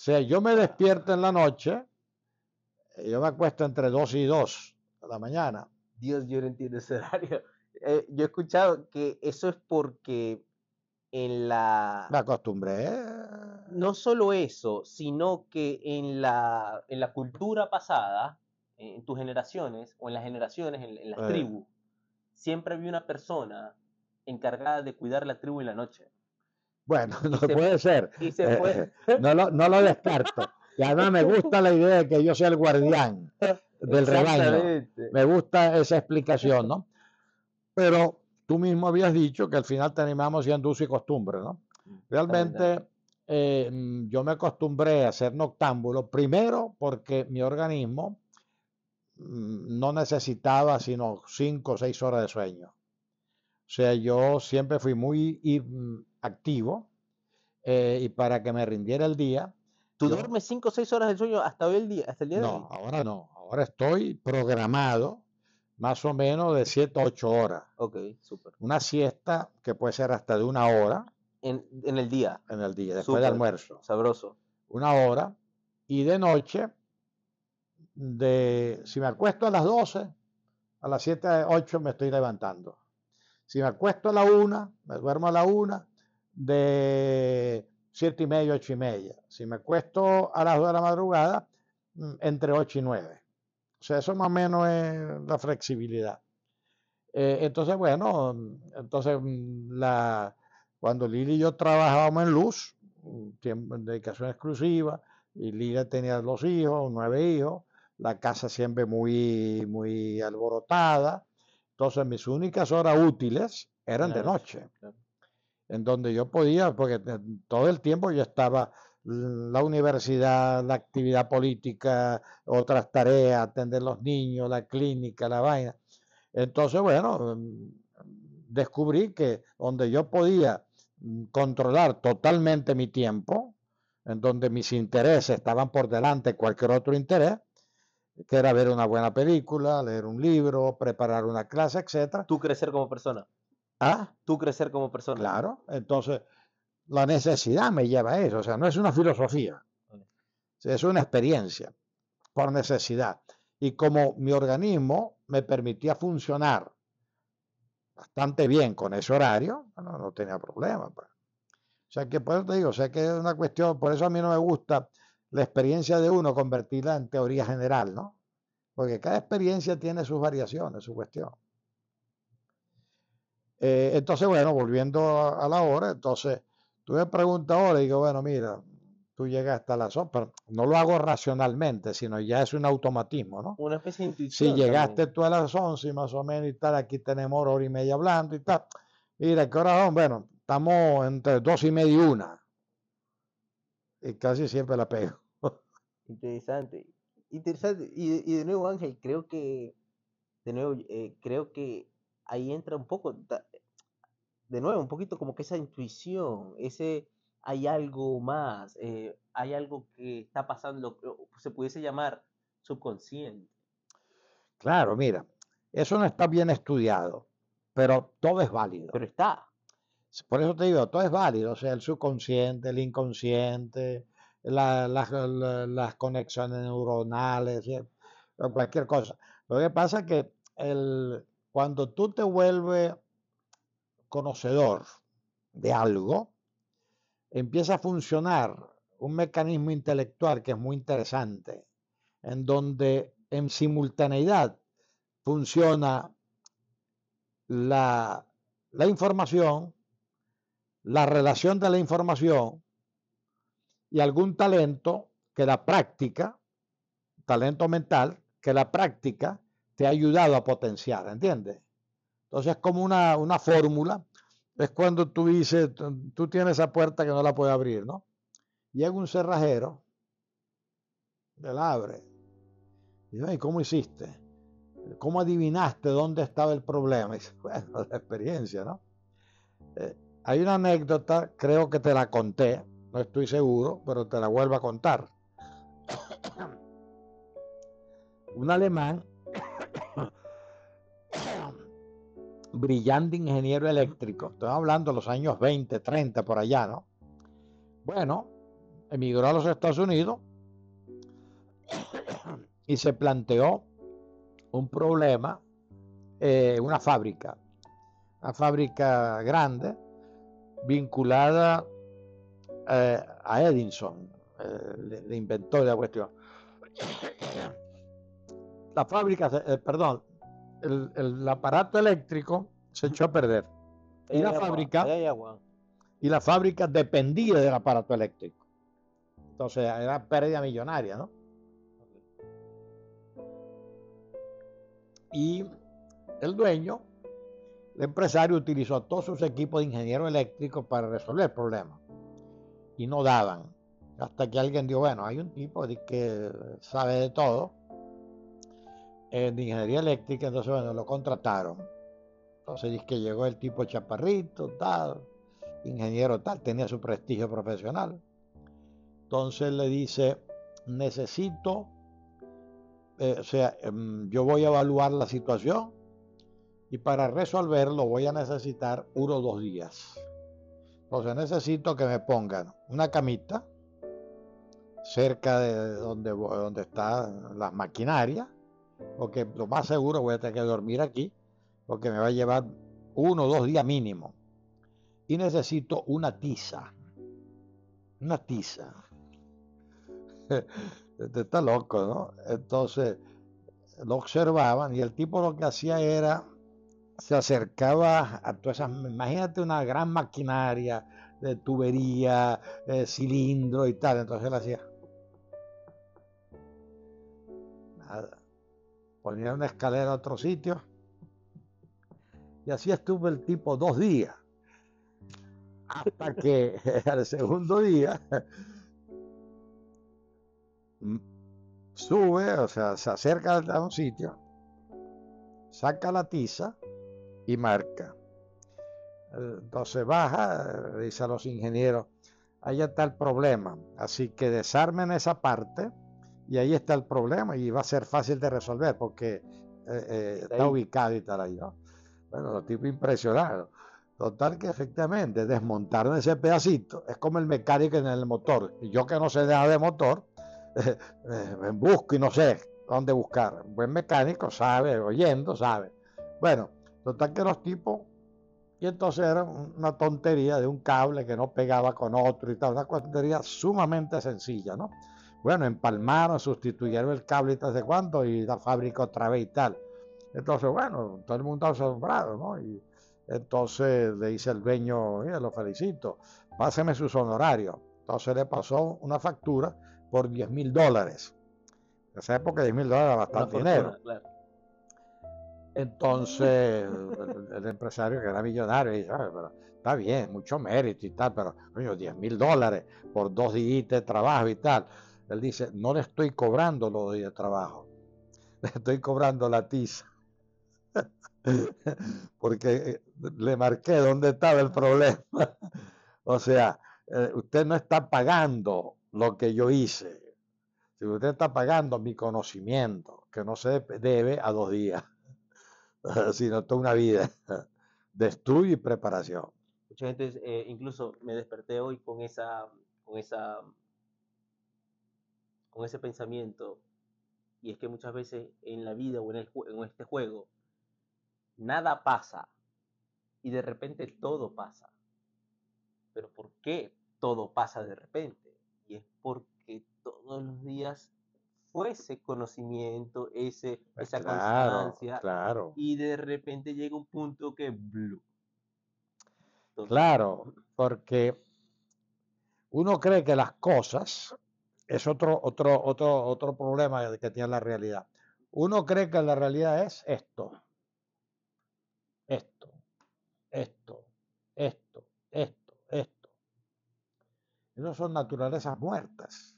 O sea, yo me despierto en la noche, eh, yo me acuesto entre 2 y 2 de la mañana. Dios, yo no entiendo ese horario. Eh, yo he escuchado que eso es porque en la... Me acostumbré. No solo eso, sino que en la, en la cultura pasada, en tus generaciones, o en las generaciones, en, las tribus, siempre había una persona encargada de cuidar la tribu en la noche. Bueno, no puede ser. Eh, no, lo, no lo descarto. Y además me gusta la idea de que yo sea el guardián del rebaño. Me gusta esa explicación, ¿no? Pero tú mismo habías dicho que al final terminamos siendo uso y costumbre, ¿no? Realmente eh, yo me acostumbré a ser noctámbulo, primero porque mi organismo mm, no necesitaba sino cinco o seis horas de sueño. O sea, yo siempre fui muy mm, activo eh, y para que me rindiera el día. ¿Tú duermes 5 o 6 horas de sueño hasta hoy el día, hasta el día no, ahora no. Ahora estoy programado más o menos de 7 a 8 horas. Ok, súper. Una siesta que puede ser hasta de una hora. En, en el día. En el día, después del almuerzo. Sabroso. Una hora. Y de noche, de, si me acuesto a las 12, a las 7, 8 me estoy levantando. Si me acuesto a la 1, me duermo a la 1, de siete y media, ocho y media. Si me acuesto a las 2 de la madrugada, mm, entre 8 y 9. O sea, eso más o menos es la flexibilidad. Eh, entonces, bueno, entonces mm, la, cuando Lili y yo trabajábamos en luz, tiempo, en dedicación exclusiva, y Lili tenía los hijos, nueve hijos, la casa siempre muy, muy alborotada. Entonces mis únicas horas útiles eran de noche, en donde yo podía, porque todo el tiempo yo estaba la universidad, la actividad política, otras tareas, atender los niños, la clínica, la vaina. Entonces, bueno, descubrí que donde yo podía controlar totalmente mi tiempo, en donde mis intereses estaban por delante de cualquier otro interés, que era ver una buena película, leer un libro, preparar una clase, etcétera. Tú crecer como persona. ¿Ah? Tú crecer como persona. Claro, entonces la necesidad me lleva a eso, o sea, no es una filosofía, es una experiencia por necesidad. Y como mi organismo me permitía funcionar bastante bien con ese horario, bueno, no tenía problema. Pues. O sea que por eso te digo, o sea que es una cuestión, por eso a mí no me gusta la experiencia de uno convertirla en teoría general, ¿no? Porque cada experiencia tiene sus variaciones, su cuestión. Eh, entonces, bueno, volviendo a la hora, entonces tú me preguntas ahora y digo, bueno, mira, tú llegas hasta las 11, pero no lo hago racionalmente, sino ya es un automatismo, ¿no? Una especie de intuición. Si llegaste tú a las 11 y más o menos y tal, aquí tenemos hora y media hablando y tal. Mira, ¿qué hora son? Bueno, estamos entre dos y media y una. Y casi siempre la pego. Interesante. Interesante. Y, de nuevo, Ángel, creo que, de nuevo, eh, creo que ahí entra un poco, de nuevo, un poquito como que esa intuición, ese hay algo más, eh, hay algo que está pasando, se pudiese llamar subconsciente. Claro, mira, eso no está bien estudiado, pero todo es válido. Pero está. Por eso te digo, todo es válido, o sea, el subconsciente, el inconsciente, las conexiones neuronales, cualquier cosa. Lo que pasa es que el, cuando tú te vuelves conocedor de algo, empieza a funcionar un mecanismo intelectual que es muy interesante, en donde en simultaneidad funciona la, la información, la relación de la información y algún talento que la práctica, talento mental, que la práctica te ha ayudado a potenciar, ¿entiendes? Entonces es como una, una fórmula es cuando tú dices, tú tienes esa puerta que no la puedes abrir, ¿no? Llega un cerrajero, la abre. Y dice, ¿cómo hiciste? ¿Cómo adivinaste dónde estaba el problema? Y dice, bueno, la experiencia, ¿no? Eh, hay una anécdota, creo que te la conté, no estoy seguro, pero te la vuelvo a contar. un alemán brillante ingeniero eléctrico, estoy hablando de los años 20, 30, por allá, ¿no? Bueno, emigró a los Estados Unidos y se planteó un problema, eh, una fábrica, una fábrica grande, vinculada eh, a Edison, eh, el, inventor de la cuestión. La fábrica, perdón, el, aparato eléctrico se echó a perder. Y la fábrica. Y la fábrica dependía del aparato eléctrico. Entonces era pérdida millonaria, ¿no? Y el dueño, el empresario, utilizó todos sus equipos de ingeniero eléctrico para resolver el problema. Y no daban. Hasta que alguien dijo, bueno, hay un tipo que sabe de todo en ingeniería eléctrica, entonces bueno, lo contrataron. Entonces dice que llegó el tipo chaparrito, tal, ingeniero tal, tenía su prestigio profesional. Entonces le dice, necesito, eh, o sea, em, yo voy a evaluar la situación y para resolverlo voy a necesitar uno o dos días. Entonces necesito que me pongan una camita cerca de donde, donde están las maquinarias porque lo más seguro voy a tener que dormir aquí, porque me va a llevar uno o dos días mínimo. Y necesito una tiza. Una tiza. Este está loco, ¿no? Entonces, lo observaban y el tipo lo que hacía era, se acercaba a todas esas, imagínate una gran maquinaria de tubería, de cilindro y tal, entonces él hacía nada, ponía una escalera a otro sitio y así estuvo el tipo dos días hasta que al segundo día sube, o sea, se acerca a un sitio, saca la tiza y marca. Entonces baja, dice a los ingenieros, ahí está el problema. Así que desarmen esa parte y ahí está el problema y va a ser fácil de resolver porque eh, eh, está ubicado y tal ahí, ¿no? Bueno, los tipos impresionados. Total que efectivamente desmontaron ese pedacito. Es como el mecánico en el motor. Y yo que no sé nada de motor, me busco y no sé dónde buscar. Un buen mecánico sabe, oyendo, sabe. Bueno, total que los tipos, y entonces era una tontería de un cable que no pegaba con otro y tal, una tontería sumamente sencilla, ¿no? Bueno, empalmaron, sustituyeron el cable y tal de cuánto y la fábrica otra vez y tal. Entonces, bueno, todo el mundo asombrado, ¿no? Y entonces le dice el dueño, lo felicito, páseme sus honorarios. Entonces le pasó una factura por 10 mil dólares. En esa época 10 mil dólares era bastante dinero. Entonces el, empresario que era millonario dice, pero está bien, mucho mérito y tal, pero coño, 10 mil dólares por dos días de trabajo y tal. Él dice, no le estoy cobrando los días de trabajo, le estoy cobrando la tiza. Porque eh, le marqué dónde estaba el problema. o sea, eh, usted no está pagando lo que yo hice. Si usted está pagando mi conocimiento, que no se debe a dos días, sino toda una vida de estudio y preparación. Mucha gente, eh, incluso me desperté hoy con esa, con esa, con ese pensamiento, y es que muchas veces en la vida o en, el, en este juego, nada pasa y de repente todo pasa. Pero ¿por qué todo pasa de repente? y es porque todos los días fue ese conocimiento, ese, pues esa constancia, claro. y de repente llega un punto que blue. claro, porque uno cree que las cosas es otro, otro, otro, otro problema que tiene la realidad. Uno cree que la realidad es esto, esto, esto, esto, esto, esto. Esas son naturalezas muertas.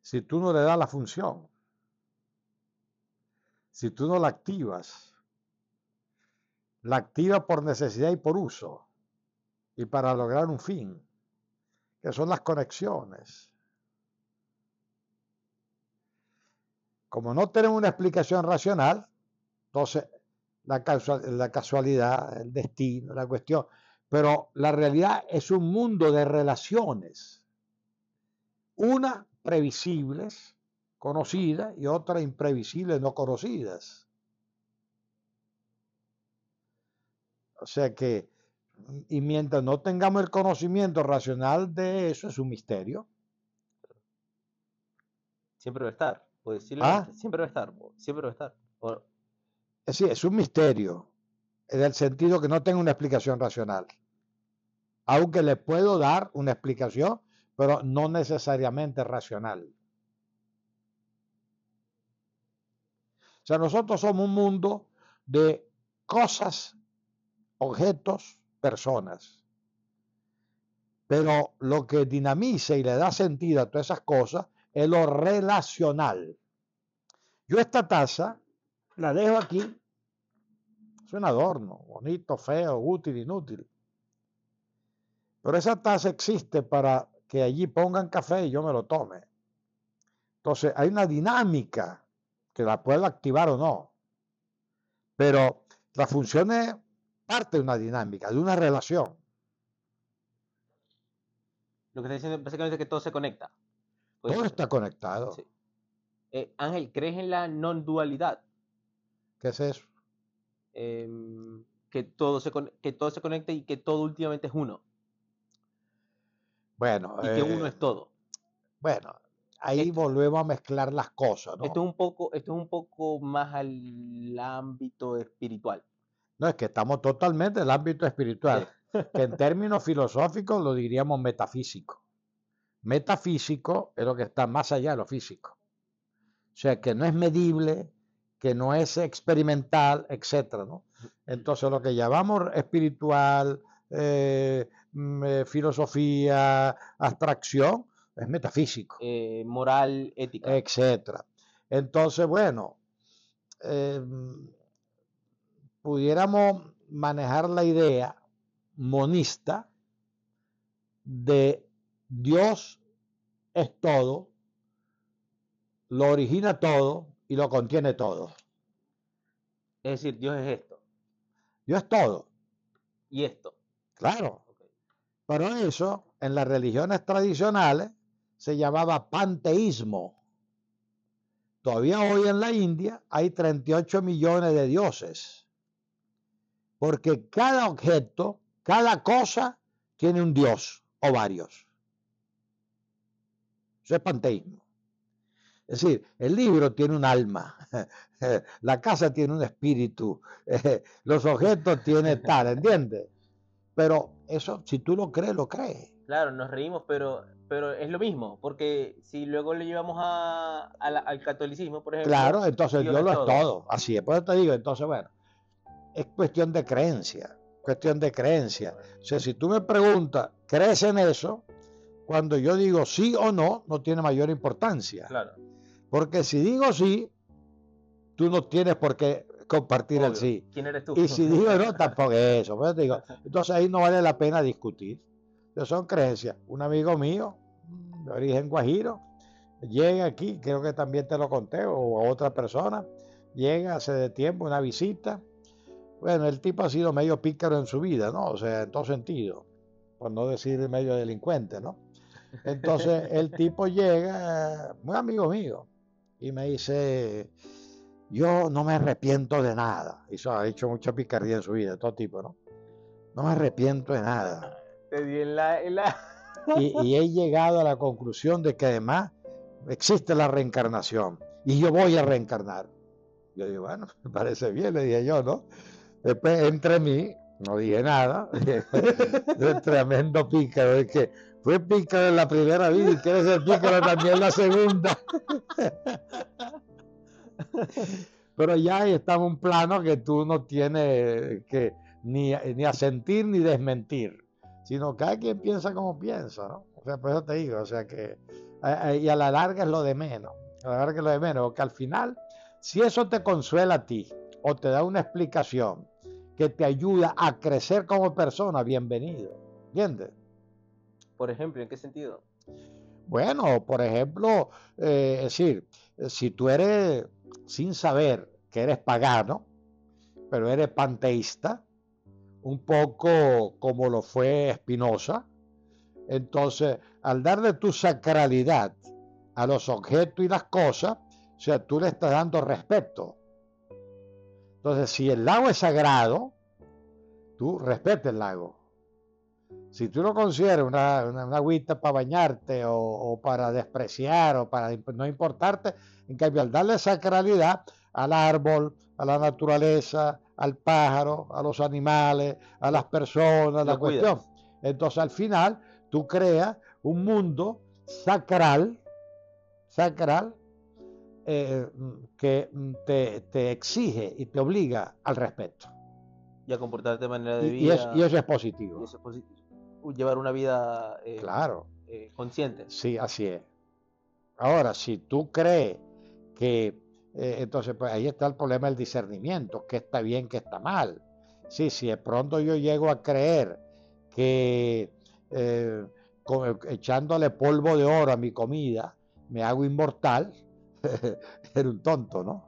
Si tú no le das la función, si tú no la activas, la activas por necesidad y por uso y para lograr un fin, que son las conexiones. Como no tenemos una explicación racional, entonces la, casualidad, el destino, la cuestión, pero la realidad es un mundo de relaciones. Una previsibles, conocidas, y otra imprevisibles, no conocidas. O sea que, y mientras no tengamos el conocimiento racional de eso, es un misterio. Siempre va a estar, ¿Ah? siempre va a estar, siempre va a estar. Es decir, es un misterio en el sentido que no tengo una explicación racional. Aunque le puedo dar una explicación, pero no necesariamente racional. O sea, nosotros somos un mundo de cosas, objetos, personas. Pero lo que dinamiza y le da sentido a todas esas cosas es lo relacional. Yo esta taza la dejo aquí es un adorno, bonito, feo, útil, inútil. Pero esa taza existe para que allí pongan café y yo me lo tome. Entonces hay una dinámica que la puedo activar o no. Pero la función es parte de una dinámica, de una relación. Lo que está diciendo básicamente es que todo se conecta. todo está conectado. Eh, Ángel, ¿crees en la non-dualidad? ¿Qué es eso? Em, que, todo se, que todo se conecte y que todo últimamente es uno. Bueno. Y que uno eh, es todo. Bueno, ahí volvemos a mezclar las cosas. ¿no? Esto, es un poco, esto es un poco más al ámbito espiritual. No, es que estamos totalmente en el ámbito espiritual, que en términos filosóficos lo diríamos metafísico. Metafísico es lo que está más allá de lo físico. O sea, que no es medible, que no es experimental, etc. ¿no? Entonces, lo que llamamos espiritual, eh, mm, eh, filosofía, abstracción, es metafísico. Eh, moral, ética. Etcétera. Entonces, bueno, pudiéramos manejar la idea monista de Dios es todo, lo origina todo y lo contiene todo. Es decir, Dios es esto. Dios es todo. Y esto. Claro. Pero eso, en las religiones tradicionales, se llamaba panteísmo. Todavía hoy en la India hay 38 millones de dioses. Porque cada objeto, cada cosa, tiene un dios o varios. Eso es panteísmo. Es decir, el libro tiene un alma, la casa tiene un espíritu, los objetos tienen tal, ¿entiendes? Pero eso, si tú lo crees, lo crees. Claro, nos reímos, pero, pero es lo mismo, porque si luego le llevamos a, al catolicismo, por ejemplo. Claro, entonces Dios, lo es todo. Así es, por eso te digo, entonces, bueno, es cuestión de creencia, cuestión de creencia. O sea, si tú me preguntas, ¿crees en eso? Cuando yo digo sí o no, no tiene mayor importancia. Claro. Porque si digo sí, tú no tienes por qué compartir el sí. ¿Quién eres tú? Y si digo no, tampoco es eso. Pues digo, entonces ahí no vale la pena discutir son creencias. Un amigo mío, de origen guajiro, llega aquí, creo que también te lo conté, o a otra persona, llega hace de tiempo una visita. Bueno, el tipo ha sido medio pícaro en su vida, ¿no? O sea, en todo sentido, por no decir medio delincuente, ¿no? Entonces el tipo llega, muy amigo mío, y me dice, yo no me arrepiento de nada. Eso ha hecho mucha picardía en su vida, todo tipo, ¿no? No me arrepiento de nada. Y, he llegado a la conclusión de que además existe la reencarnación y yo voy a reencarnar. Yo digo, bueno, me parece bien, le dije yo, ¿no? Después, entre mí, no dije nada, de tremendo pícaro, es que fue pícaro en la primera vida y quiere ser pícaro también en la segunda. Pero ya estamos en un plano que tú no tienes que ni, ni asentir ni desmentir sino cada quien piensa como piensa, ¿no? O sea, por eso te digo, o sea que, y a la larga es lo de menos, a la larga es lo de menos, porque al final, si eso te consuela a ti o te da una explicación que te ayuda a crecer como persona, bienvenido, ¿entiendes? Por ejemplo, ¿en qué sentido? Bueno, por ejemplo, eh, es decir, si tú eres sin saber que eres pagano, pero eres panteísta, un poco como lo fue Spinoza. Entonces, al darle tu sacralidad a los objetos y las cosas, o sea, tú le estás dando respeto. Entonces, si el lago es sagrado, tú respeta el lago. Si tú lo consideras una, una, agüita para bañarte o, o, para despreciar o para no importarte, en cambio, al darle sacralidad al árbol, a la naturaleza, al pájaro, a los animales, a las personas, la cuestión. Entonces al final tú creas un mundo sacral, sacral, eh, que te, exige y te obliga al respeto. Y a comportarte de manera de vida. Y, eso es positivo. eso es positivo. Llevar una vida eh, claro. Eh, consciente. Sí, así es. Ahora, si tú crees que entonces, pues ahí está el problema del discernimiento, qué está bien, qué está mal. Sí, si de pronto yo llego a creer que eh, echándole polvo de oro a mi comida me hago inmortal, eres un tonto, ¿no?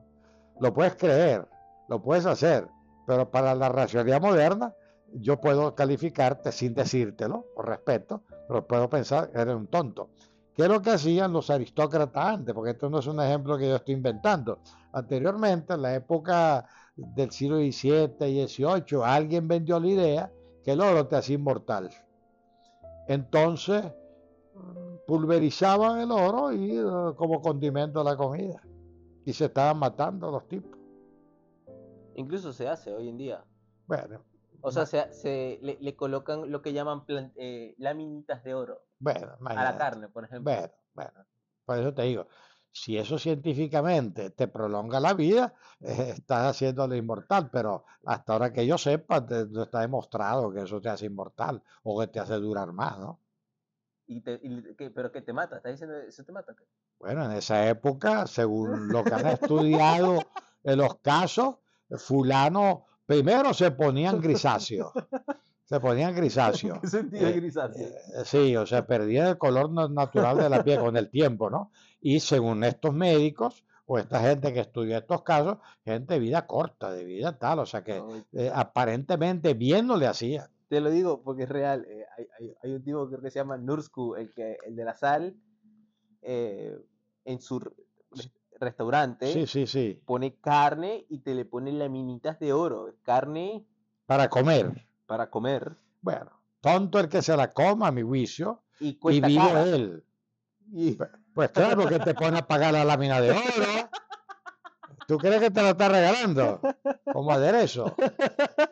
Lo puedes creer, lo puedes hacer, pero para la racionalidad moderna yo puedo calificarte sin decírtelo, por respeto, pero puedo pensar que eres un tonto. ¿Qué es lo que hacían los aristócratas antes? Porque esto no es un ejemplo que yo estoy inventando. Anteriormente, en la época del siglo XVII y XVIII, alguien vendió la idea que el oro te hacía inmortal. Entonces, pulverizaban el oro y eh, como condimento a la comida. Y se estaban matando los tipos. Incluso se hace hoy en día. Bueno. O sea, se, le, colocan lo que llaman eh, laminitas de oro. Bueno, a la carne, por ejemplo. Bueno, bueno. Por eso te digo, si eso científicamente te prolonga la vida, eh, estás haciéndolo inmortal, pero hasta ahora que yo sepa, no está demostrado que eso te hace inmortal o que te hace durar más, ¿no? ¿Y ¿Pero que te mata? ¿Estás diciendo eso te mata? Bueno, en esa época, según lo que han estudiado en los casos, fulano primero se ponían grisáceos. Se ponían grisáceos. ¿Qué sentía grisáceo? Eh, sí, o sea, perdían el color natural de la piel con el tiempo, ¿no? Y según estos médicos o esta gente que estudia estos casos, gente de vida corta, de vida tal, o sea que eh, aparentemente bien no le hacía. Te lo digo porque es real. Eh, hay, un tipo que se llama Nursku, el, que, el de la sal, en su restaurante, sí, sí, sí. pone carne y te le pone laminitas de oro. Carne. Para comer para comer. Bueno, tonto el que se la coma, a mi juicio, y, vive él. Pues claro que te pone a pagar la lámina de oro. ¿Tú crees que te la está regalando? Como aderezo.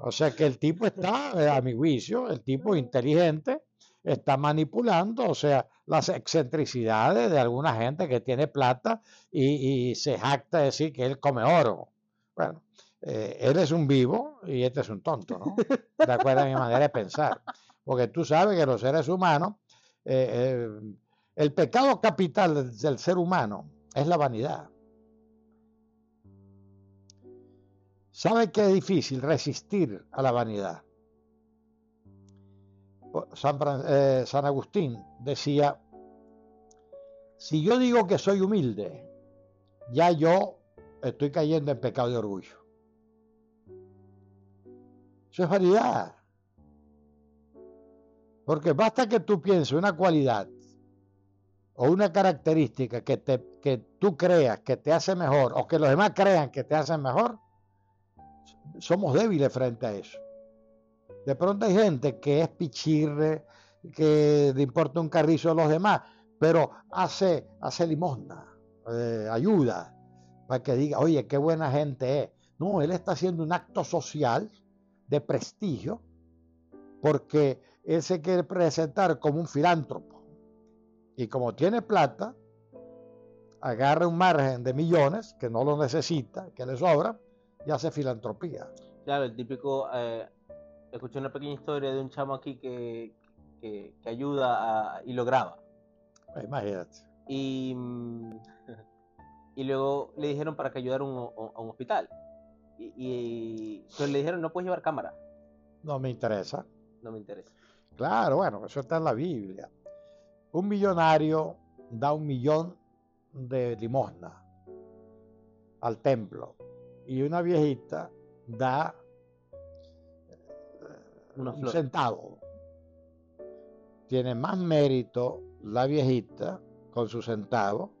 O sea que el tipo está, eh, a mi juicio, el tipo inteligente, está manipulando, o sea, las excentricidades de alguna gente que tiene plata y, y se jacta de decir que él come oro. Bueno, eh, él es un vivo y este es un tonto, ¿no? De acuerdo a mi manera de pensar. Porque tú sabes que los seres humanos, eh, eh, el pecado capital del ser humano es la vanidad. ¿Sabe qué es difícil resistir a la vanidad? San, San Agustín decía, si yo digo que soy humilde, ya yo estoy cayendo en pecado de orgullo. Eso es vanidad. Porque basta que tú pienses una cualidad o una característica que, te, que tú creas que te hace mejor o que los demás crean que te hacen mejor, somos débiles frente a eso. De pronto hay gente que es pichirre, que le importa un carrizo a los demás, pero hace, hace limosna, eh, ayuda, para que diga, oye, qué buena gente es. No, él está haciendo un acto social de prestigio, porque él se quiere presentar como un filántropo. Y como tiene plata, agarra un margen de millones que no lo necesita, que le sobra, y hace filantropía. Claro, el típico, eh, escuché una pequeña historia de un chamo aquí que, que, ayuda y lo graba. Imagínate. Y, mm, y luego le dijeron para que ayudara a un hospital. Y, le dijeron, no puedes llevar cámara. No me interesa. No me interesa. Claro, bueno, eso está en la Biblia. Un millonario da un millón de limosna al templo y una viejita da un centavo. Tiene más mérito la viejita con su centavo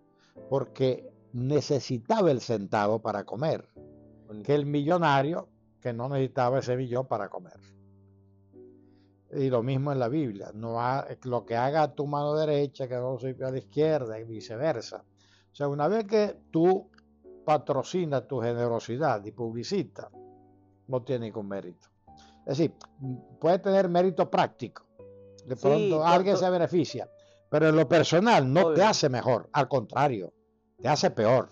porque necesitaba el centavo para comer que el millonario que no necesitaba ese millón para comer. Y lo mismo en la Biblia. No lo que haga tu mano derecha, que no sirve a la izquierda y viceversa. O sea, una vez que tú patrocinas tu generosidad y publicitas, no tiene ningún mérito. Es decir, puede tener mérito práctico. De pronto alguien se beneficia. Pero en lo personal no te hace mejor. Al contrario, te hace peor.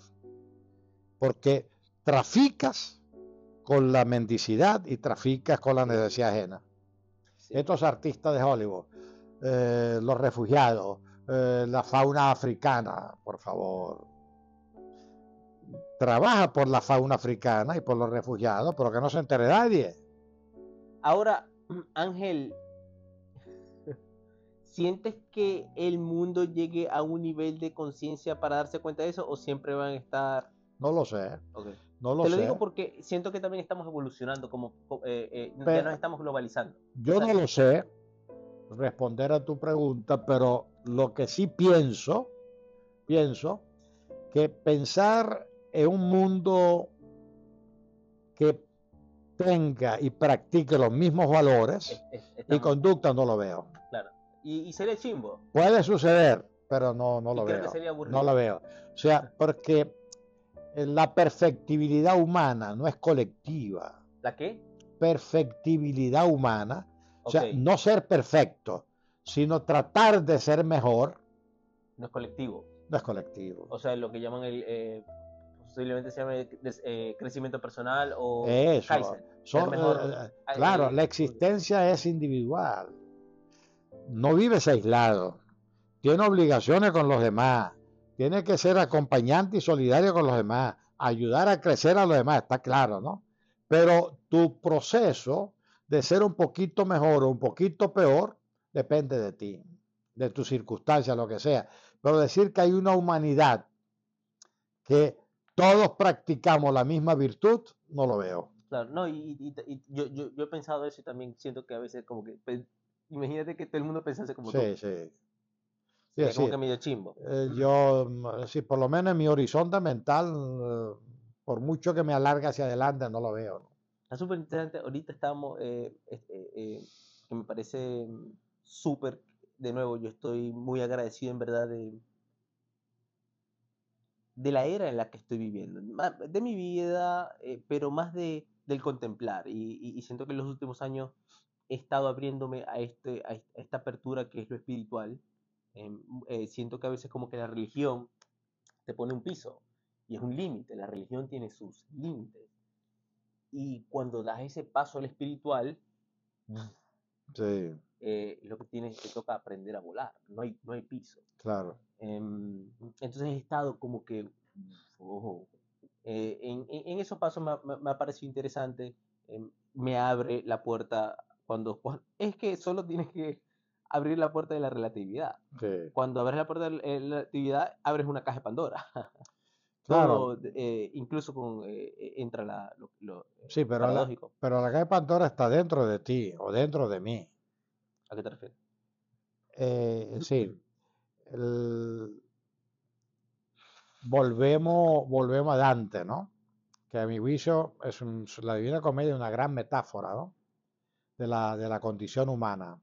Porque traficas con la mendicidad y traficas con la necesidad ajena. Estos artistas de Hollywood, eh, los refugiados, eh, la fauna africana, por favor. Trabaja por la fauna africana y por los refugiados, pero que no se entere nadie. Ahora, Ángel, ¿sientes que el mundo llegue a un nivel de conciencia para darse cuenta de eso o siempre van a estar... No lo sé. No lo Te lo digo porque siento que también estamos evolucionando, como eh, eh, ya nos estamos globalizando. Yo no lo sé responder a tu pregunta, pero lo que sí pienso, pienso que pensar en un mundo que tenga y practique los mismos valores y conducta no lo veo. Claro, Y, sería chimbo. Puede suceder, pero no, no lo veo. no lo veo. O sea, porque la perfectibilidad humana no es colectiva. ¿La qué? Perfectibilidad humana. O sea, no ser perfecto, sino tratar de ser mejor. No es colectivo. No es colectivo. O sea, lo que llaman el, eh, posiblemente se llame eh, crecimiento personal o Eso. Eh, claro, la existencia es individual. No vives aislado. Tiene obligaciones con los demás. Tiene que ser acompañante y solidario con los demás. Ayudar a crecer a los demás, está claro, ¿no? Pero tu proceso de ser un poquito mejor o un poquito peor depende de ti, de tus circunstancias, lo que sea. Pero decir que hay una humanidad que todos practicamos la misma virtud, no lo veo. Claro, no, y, yo, yo, he pensado eso y también siento que a veces como que, imagínate que todo el mundo pensase como sí, tú. Sí, sí. como que medio chimbo. Eh, yo, mm, sí, por lo menos en mi horizonte mental, eh, por mucho que me alargue hacia adelante, no lo veo. ¿no? Está súper interesante. Ahorita estamos, eh, que me parece súper, de nuevo, yo estoy muy agradecido en verdad de, de la era en la que estoy viviendo, de mi vida, eh, pero más de, del contemplar. Y, siento que en los últimos años he estado abriéndome a, este, a esta apertura que es lo espiritual. Em, eh, siento que a veces como que la religión te pone un piso y es un límite, la religión tiene sus límites. Y cuando das ese paso al espiritual, eh, lo que tienes que toca aprender a volar, no hay, no hay piso. Claro. Em, entonces he estado como que, eh, en, en, esos pasos me, ha parecido interesante, em, me abre la puerta cuando, es que solo tienes que abrir la puerta de la relatividad. Cuando abres la puerta de la relatividad, abres una caja de Pandora. Claro. Eh, incluso con, eh, entra la, lo, sí, pero la, pero la caja de Pandora está dentro de ti o dentro de mí. ¿A qué te refieres? sí, volvemos, volvemos a Dante, ¿no? Que a mi juicio es la Divina Comedia una gran metáfora, ¿no? De la, de la condición humana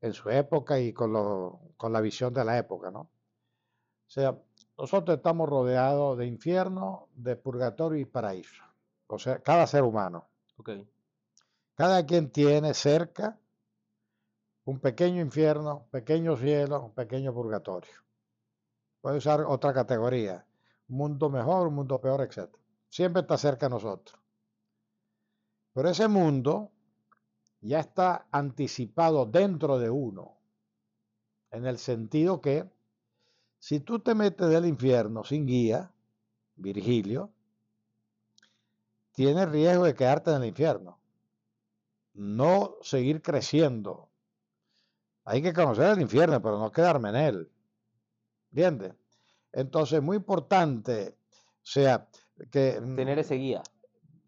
en su época y con, lo, con la visión de la época, ¿no? O sea, nosotros estamos rodeados de infierno, de purgatorio y paraíso. O sea, cada ser humano. Okay. Cada quien tiene cerca un pequeño infierno, pequeño cielo, un pequeño purgatorio. Puede usar otra categoría, un mundo mejor, un mundo peor, etc. Siempre está cerca de nosotros. Pero ese mundo ya está anticipado dentro de uno, en el sentido que si tú te metes del infierno sin guía, Virgilio, tienes riesgo de quedarte en el infierno, no seguir creciendo hay que conocer el infierno, pero no quedarme en él. ¿Entiendes? Entonces, muy importante, o sea, que... Mm, Tener ese guía.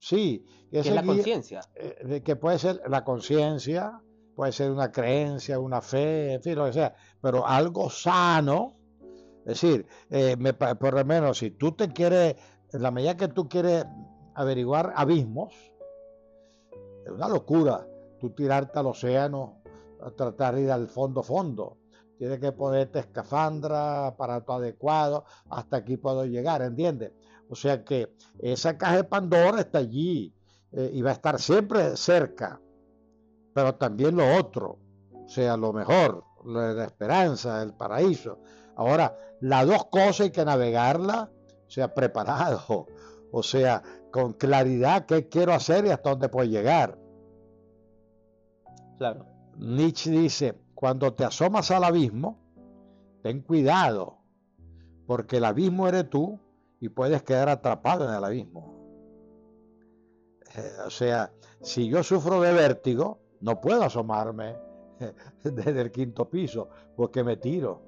Sí. Que es la conciencia. Eh, que puede ser la conciencia, puede ser una creencia, una fe, en fin, lo que sea, pero algo sano. Es decir, eh, por lo menos si tú te quieres, en la medida que tú quieres averiguar abismos, es una locura tú tirarte al océano tratar de ir al fondo fondo. Tiene que ponerte escafandra, aparato adecuado, hasta aquí puedo llegar, ¿entiendes? O sea que esa caja de Pandora está allí eh, y va a estar siempre cerca, pero también lo otro, o sea, lo mejor, la esperanza, el paraíso. Ahora, las dos cosas hay que navegarla, o sea, preparado, o sea, con claridad qué quiero hacer y hasta dónde puedo llegar. Claro. Nietzsche dice, cuando te asomas al abismo, ten cuidado, porque el abismo eres tú y puedes quedar atrapado en el abismo. Eh, o sea, si yo sufro de vértigo, no puedo asomarme desde el quinto piso, porque me tiro.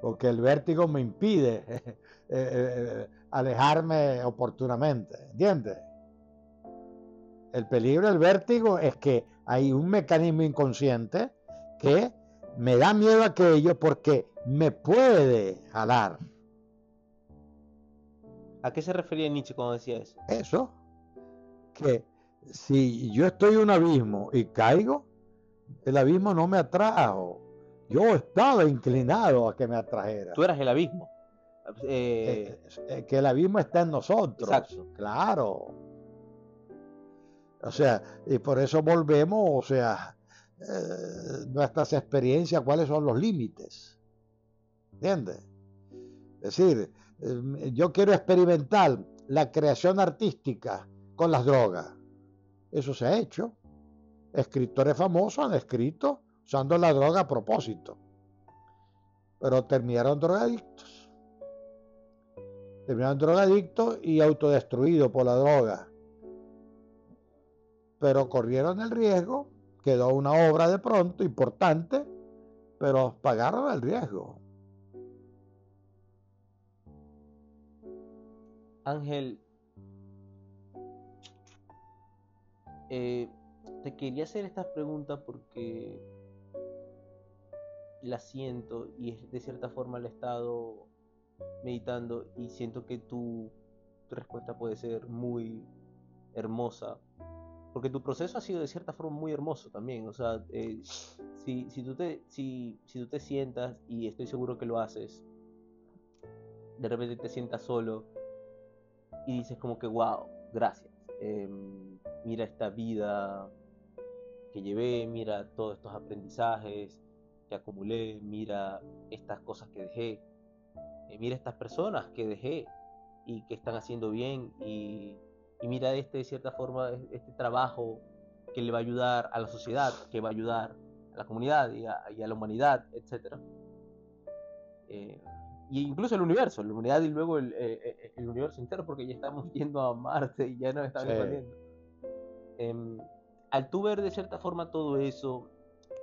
Porque el vértigo me impide eh, eh, alejarme oportunamente. ¿Entiendes? El peligro del vértigo es que hay un mecanismo inconsciente que me da miedo a aquello porque me puede jalar. ¿A qué se refería Nietzsche cuando decía eso? Eso, que si yo estoy en un abismo y caigo, El abismo no me atrajo. Yo estaba inclinado a que me atrajera. Tú eras el abismo. Eh, eh, que el abismo está en nosotros. Exacto. Claro. O sea, y por eso volvemos, o sea, eh, nuestras experiencias, cuáles son los límites. ¿Entiendes? Es decir, yo quiero experimentar la creación artística con las drogas. Eso se ha hecho. Escritores famosos han escrito usando la droga a propósito. Pero terminaron drogadictos. Terminaron drogadictos y autodestruidos por la droga. Pero corrieron el riesgo, quedó una obra de pronto importante, pero pagaron el riesgo. Ángel, eh, te quería hacer estas preguntas porque la siento y de cierta forma la he estado meditando y siento que tu, respuesta puede ser muy hermosa. Porque tu proceso ha sido de cierta forma muy hermoso también. O sea, eh, si, si, tú te, si, si tú te sientas, y estoy seguro que lo haces, de repente te sientas solo y dices como que, wow, gracias. Em, mira esta vida que llevé, mira todos estos aprendizajes, que acumulé, mira estas cosas que dejé, eh, mira estas personas que dejé y que están haciendo bien y, mira este de cierta forma este trabajo que le va a ayudar a la sociedad, que va a ayudar a la comunidad y a, la humanidad, etc. Eh, y incluso el universo, la humanidad y luego el, eh, universo entero, porque ya estamos yendo a Marte y ya nos estamos expandiendo. Em, al tú ver de cierta forma todo eso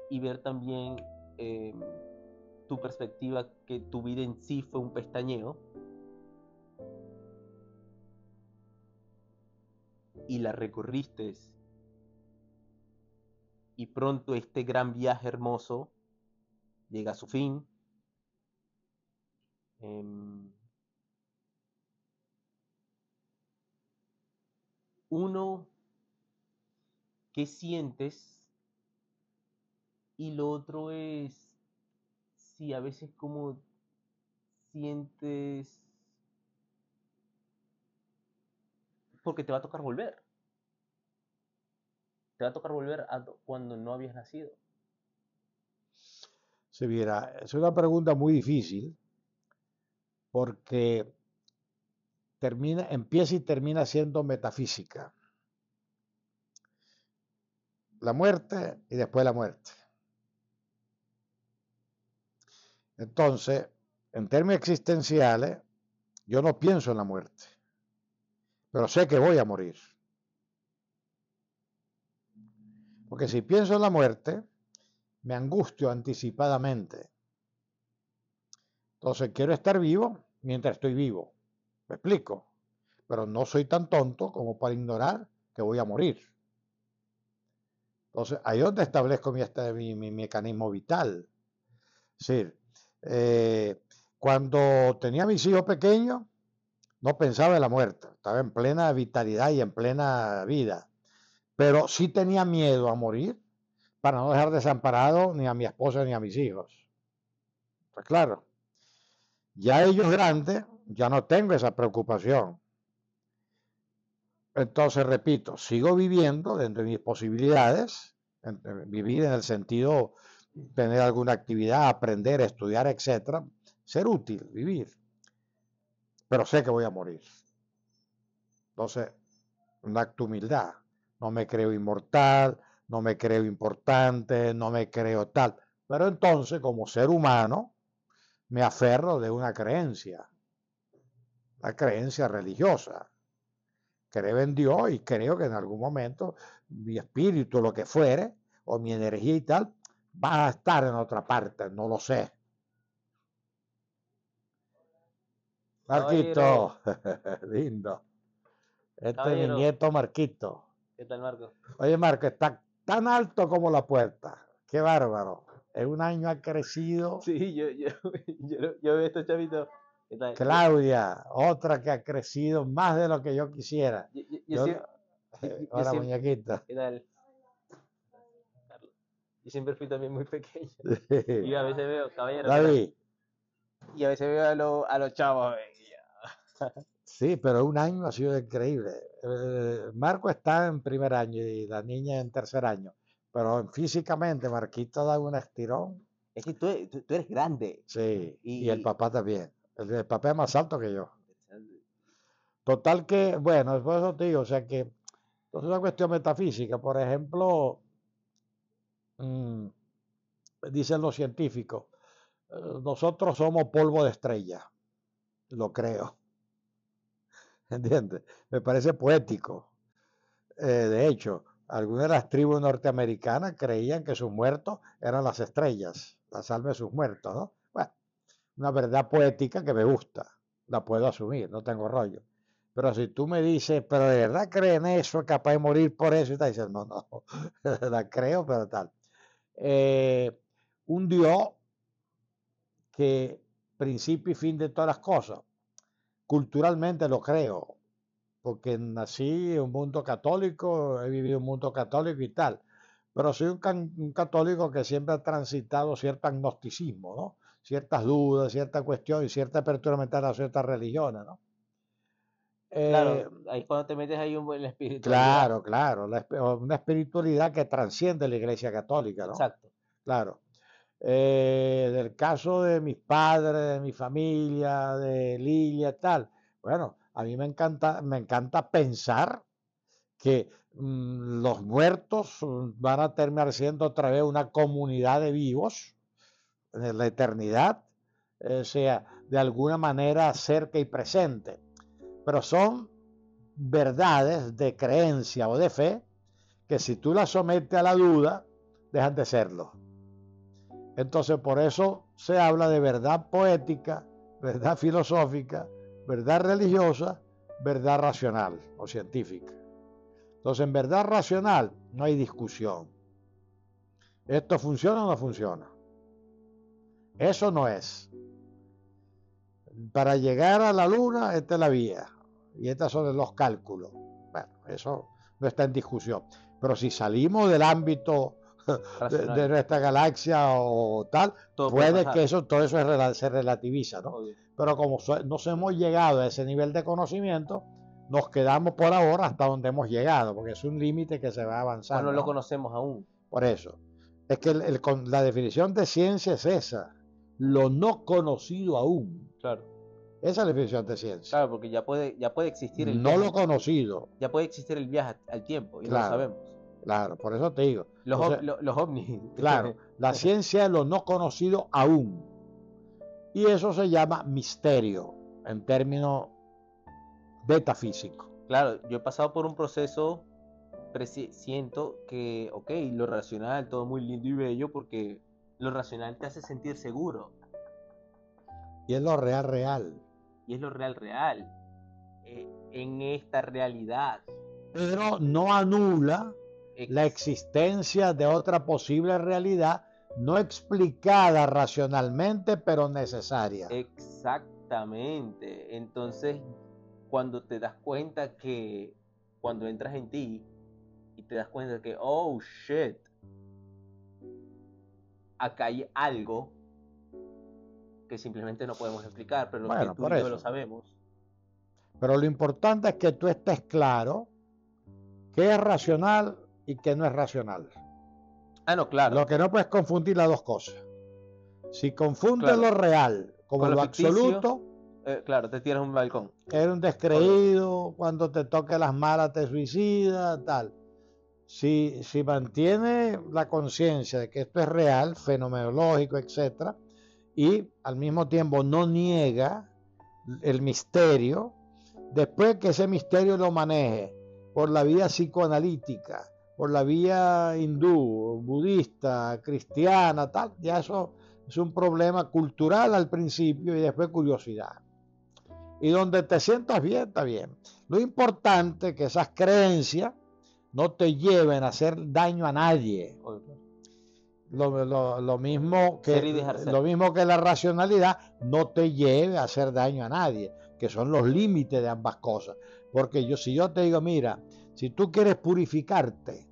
y ver también Em, tu perspectiva que tu vida en sí fue un pestañeo y la recorriste y pronto este gran viaje hermoso llega a su fin. Em, uno, ¿qué sientes y lo otro es si a veces como sientes porque te va a tocar volver. Te va a tocar volver a cuando no habías nacido. Se viera, es una pregunta muy difícil porque termina, empieza y termina siendo metafísica. La muerte y después la muerte. Entonces, en términos existenciales, yo no pienso en la muerte, pero sé que voy a morir. Porque si pienso en la muerte, me angustio anticipadamente. Entonces quiero estar vivo mientras estoy vivo. ¿Me explico? Pero no soy tan tonto como para ignorar que voy a morir. Entonces ahí es donde establezco mi, mi mecanismo vital. Es decir, eh, cuando tenía mis hijos pequeños, no pensaba en la muerte, estaba en plena vitalidad y en plena vida, pero sí tenía miedo a morir para no dejar desamparado ni a mi esposa ni a mis hijos. Pues claro, ya ellos grandes, ya no tengo esa preocupación. Entonces, repito, sigo viviendo dentro de mis posibilidades, vivir en el sentido tener alguna actividad, aprender, estudiar, etcétera, ser útil, vivir. Pero sé que voy a morir. Entonces, un acto humildad. No me creo inmortal, no me creo importante, no me creo tal. Pero entonces, como ser humano, me aferro de una creencia, la creencia religiosa. Creo en Dios y creo que en algún momento mi espíritu, lo que fuere, o mi energía y tal, va a estar en otra parte, no lo sé. Marquito, lindo. Este es mi nieto Marquito. ¿Qué tal, Marco? Oye, Marco, está tan alto como la puerta. Qué bárbaro. En un año ha crecido. Sí, yo, yo, yo, veo estos chavitos. Claudia, otra que ha crecido más de lo que yo quisiera. Yo, Ahora, muñequita. ¿Qué tal? y siempre fui también muy pequeño. Y a veces veo, caballero. David. Y a veces veo a, los a los chavos. Sí, pero un año ha sido increíble. Eh, Marco está en primer año y la niña en tercer año. Pero físicamente Marquito da un estirón. Es que tú, tú, eres grande. Sí, y, el papá también. El, papá es más alto que yo. Total que, bueno, después eso te digo, o sea que es una cuestión metafísica. Por ejemplo, mm, dicen los científicos, eh, nosotros somos polvo de estrella. Lo creo. ¿Entiendes? Me parece poético. Eh, de hecho, algunas de las tribus norteamericanas creían que sus muertos eran las estrellas, las almas de sus muertos, ¿no? Bueno, una verdad poética que me gusta, la puedo asumir, no tengo rollo. Pero si tú me dices, pero de verdad creen eso, es capaz de morir por eso, y te no, no, la creo, pero tal. Eh, un Dios que principio y fin de todas las cosas, culturalmente lo creo, porque nací en un mundo católico, he vivido un mundo católico y tal, pero soy un, católico que siempre ha transitado cierto agnosticismo, ¿no? ciertas dudas, cierta cuestión y cierta apertura mental a ciertas religiones, ¿no? claro, eh, ahí cuando te metes ahí un buen espiritualidad. Claro, claro, una espiritualidad que transciende la iglesia católica, ¿no? Exacto. Claro. Eh, del caso de mis padres, de mi familia, de Lilia tal. Bueno, a mí me encanta, me encanta pensar que mm, los muertos van a terminar siendo otra vez una comunidad de vivos en la eternidad, o sea, de alguna manera cerca y presente. Pero son verdades de creencia o de fe que si tú las sometes a la duda, dejan de serlo. Entonces por eso se habla de verdad poética, verdad filosófica, verdad religiosa, verdad racional o científica. Entonces en verdad racional no hay discusión. ¿Esto funciona o no funciona? Eso no es. Para llegar a la luna, esta es la vía. Y estos son los cálculos. Bueno, eso no está en discusión. Pero si salimos del ámbito de, nuestra galaxia o tal, puede, que eso, todo eso se relativiza, ¿no? Pero como nos hemos llegado a ese nivel de conocimiento, nos quedamos por ahora hasta donde hemos llegado, porque es un límite que se va avanzando. No, no lo conocemos aún. Por eso. Es que la definición de ciencia es esa, lo no conocido aún. Claro. Esa es la definición de ciencia. Claro, porque ya puede, ya puede existir el No lo conocido. Ya puede existir el viaje al tiempo y no lo sabemos. Claro, por eso te digo. Los, ovnis. Claro, la ciencia es lo no conocido aún. Y eso se llama misterio en términos metafísicos. Claro, yo he pasado por un proceso, siento que, ok, lo racional, todo muy lindo y bello, porque lo racional te hace sentir seguro. Y es lo real, real. Y es lo real, real. Eh, en esta realidad. Pero no anula la existencia de otra posible realidad no explicada racionalmente, pero necesaria. Exactamente. Entonces, cuando te das cuenta que, cuando entras en ti y te das cuenta que, oh, shit, acá hay algo que simplemente no podemos explicar, pero que tú y yo lo sabemos. Pero lo importante es que tú estés claro que es racional y que no es racional. Ah, no, claro. Lo que no puedes confundir las dos cosas. Si confundes lo real como lo, absoluto, eh, claro, te tiras un balcón. Eres un descreído, cuando te toque las malas te suicida, tal. Si, si mantiene la conciencia de que esto es real, fenomenológico, etc., y al mismo tiempo no niega el misterio, después que ese misterio lo maneje por la vía psicoanalítica, por la vía hindú, budista, cristiana, tal, ya eso es un problema cultural al principio y después curiosidad. Y donde te sientas bien, está bien. Lo importante es que esas creencias no te lleven a hacer daño a nadie. Lo, mismo que, lo mismo que la racionalidad no te lleve a hacer daño a nadie, que son los límites de ambas cosas. Porque yo, si yo te digo, mira, si tú quieres purificarte,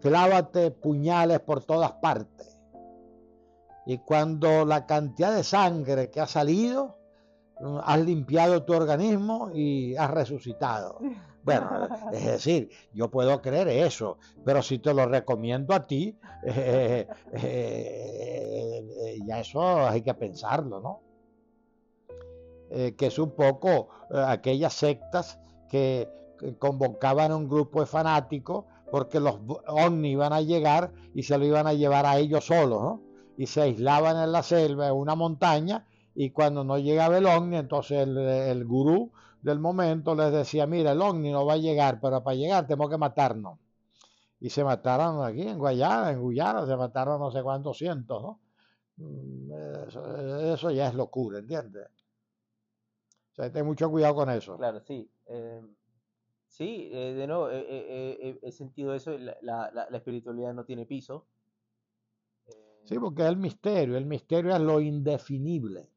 clávate puñales por todas partes. Y cuando la cantidad de sangre que ha salido, has limpiado tu organismo y has resucitado. Bueno, es decir, yo puedo creer eso, pero si te lo recomiendo a ti, eh, eh, eh, ya eso hay que pensarlo, ¿no? que es un poco aquellas sectas que, convocaban a un grupo de fanáticos porque los ovnis iban a llegar y se lo iban a llevar a ellos solos, ¿no? Y se aislaban en la selva, en una montaña, y cuando no llegaba el ovni, entonces el, el gurú del momento les decía, mira, el ovni no va a llegar, pero para llegar tenemos que matarnos. Y se mataron aquí en Guayana, en Guyana, se mataron no sé cuántos cientos, ¿no? Mm, eso, ya es locura, ¿entiendes? O sea, ten mucho cuidado con eso. Claro, sí. Eh, sí, eh, de nuevo, eh, he sentido eso, la, la, la, espiritualidad no tiene piso. Sí, porque es el misterio, el misterio es lo indefinible.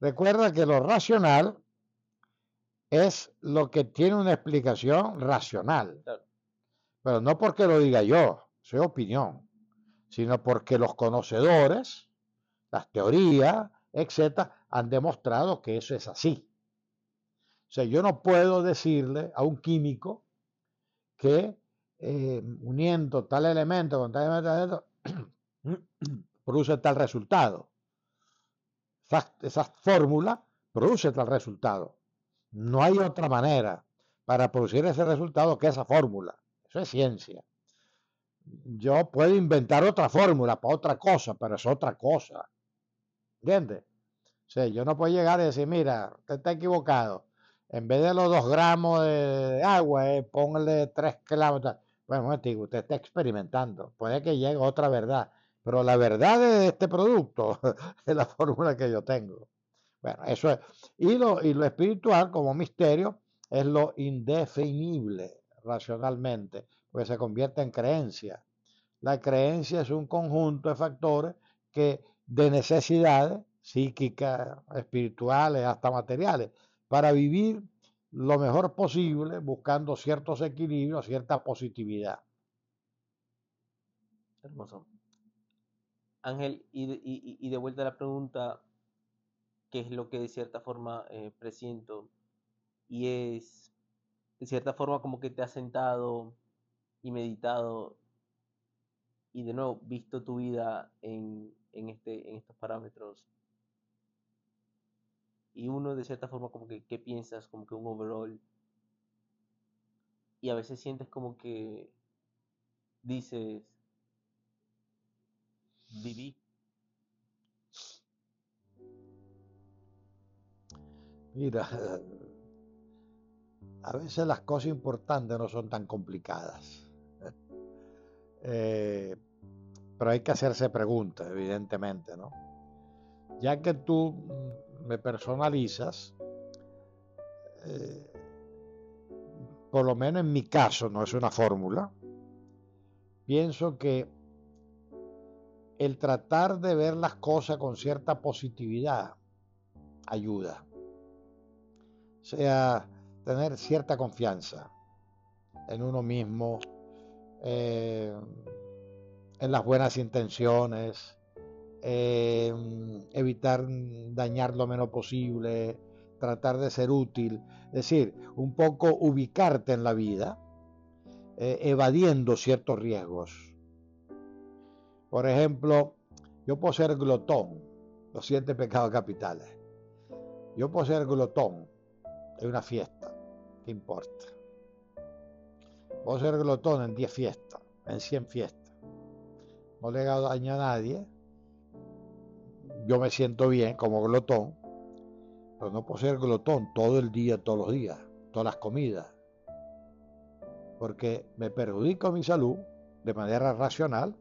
Recuerda que lo racional es lo que tiene una explicación racional. Pero no porque lo diga yo, soy opinión, sino porque los conocedores, las teorías, etcétera, han demostrado que eso es así. Sea, yo no puedo decirle a un químico que eh, uniendo tal elemento con tal elemento produce tal resultado. Esa, esa fórmula produce tal resultado. No hay otra manera para producir ese resultado que esa fórmula. Eso es ciencia. Yo puedo inventar otra fórmula para otra cosa, pero es otra cosa. ¿Entiendes? O sea, yo no puedo llegar y decir, mira, usted está equivocado. En vez de los dos gramos de agua, eh, póngale tres clavos. Bueno, usted está experimentando. Puede que llegue otra verdad. Pero la verdad de este producto es la fórmula que yo tengo. Bueno, eso es. Y lo, y lo espiritual como misterio es lo indefinible racionalmente, porque se convierte en creencia. La creencia es un conjunto de factores que de necesidades psíquicas, espirituales, hasta materiales, para vivir lo mejor posible, buscando ciertos equilibrios, cierta positividad. Hermoso. Ángel, y de vuelta a la pregunta, que es lo que de cierta forma eh, presiento, y es de cierta forma como que te has sentado y meditado y de nuevo visto tu vida en, en, este, en estos parámetros. Y uno de cierta forma como que, ¿qué piensas? Como que un overall. Y a veces sientes como que dices, viví Mira, a veces las cosas importantes no son tan complicadas. Eh, pero hay que hacerse preguntas, evidentemente, ¿no? Ya que tú me personalizas, eh, por lo menos en mi caso, no es una fórmula, pienso que el tratar de ver las cosas con cierta positividad ayuda. Sea tener cierta confianza en uno mismo, eh, en las buenas intenciones, evitar dañar lo menos posible, tratar de ser útil, es decir, un poco ubicarte en la vida, eh, evadiendo ciertos riesgos. Por ejemplo, yo puedo ser glotón, los siete pecados capitales. Yo puedo ser glotón, es una fiesta, ¿qué importa? Puedo ser glotón en 10 fiestas, en 100 fiestas. No le hago daño a nadie. Yo me siento bien como glotón, pero no puedo ser glotón todo el día, todos los días, todas las comidas. Porque me perjudico mi salud de manera racional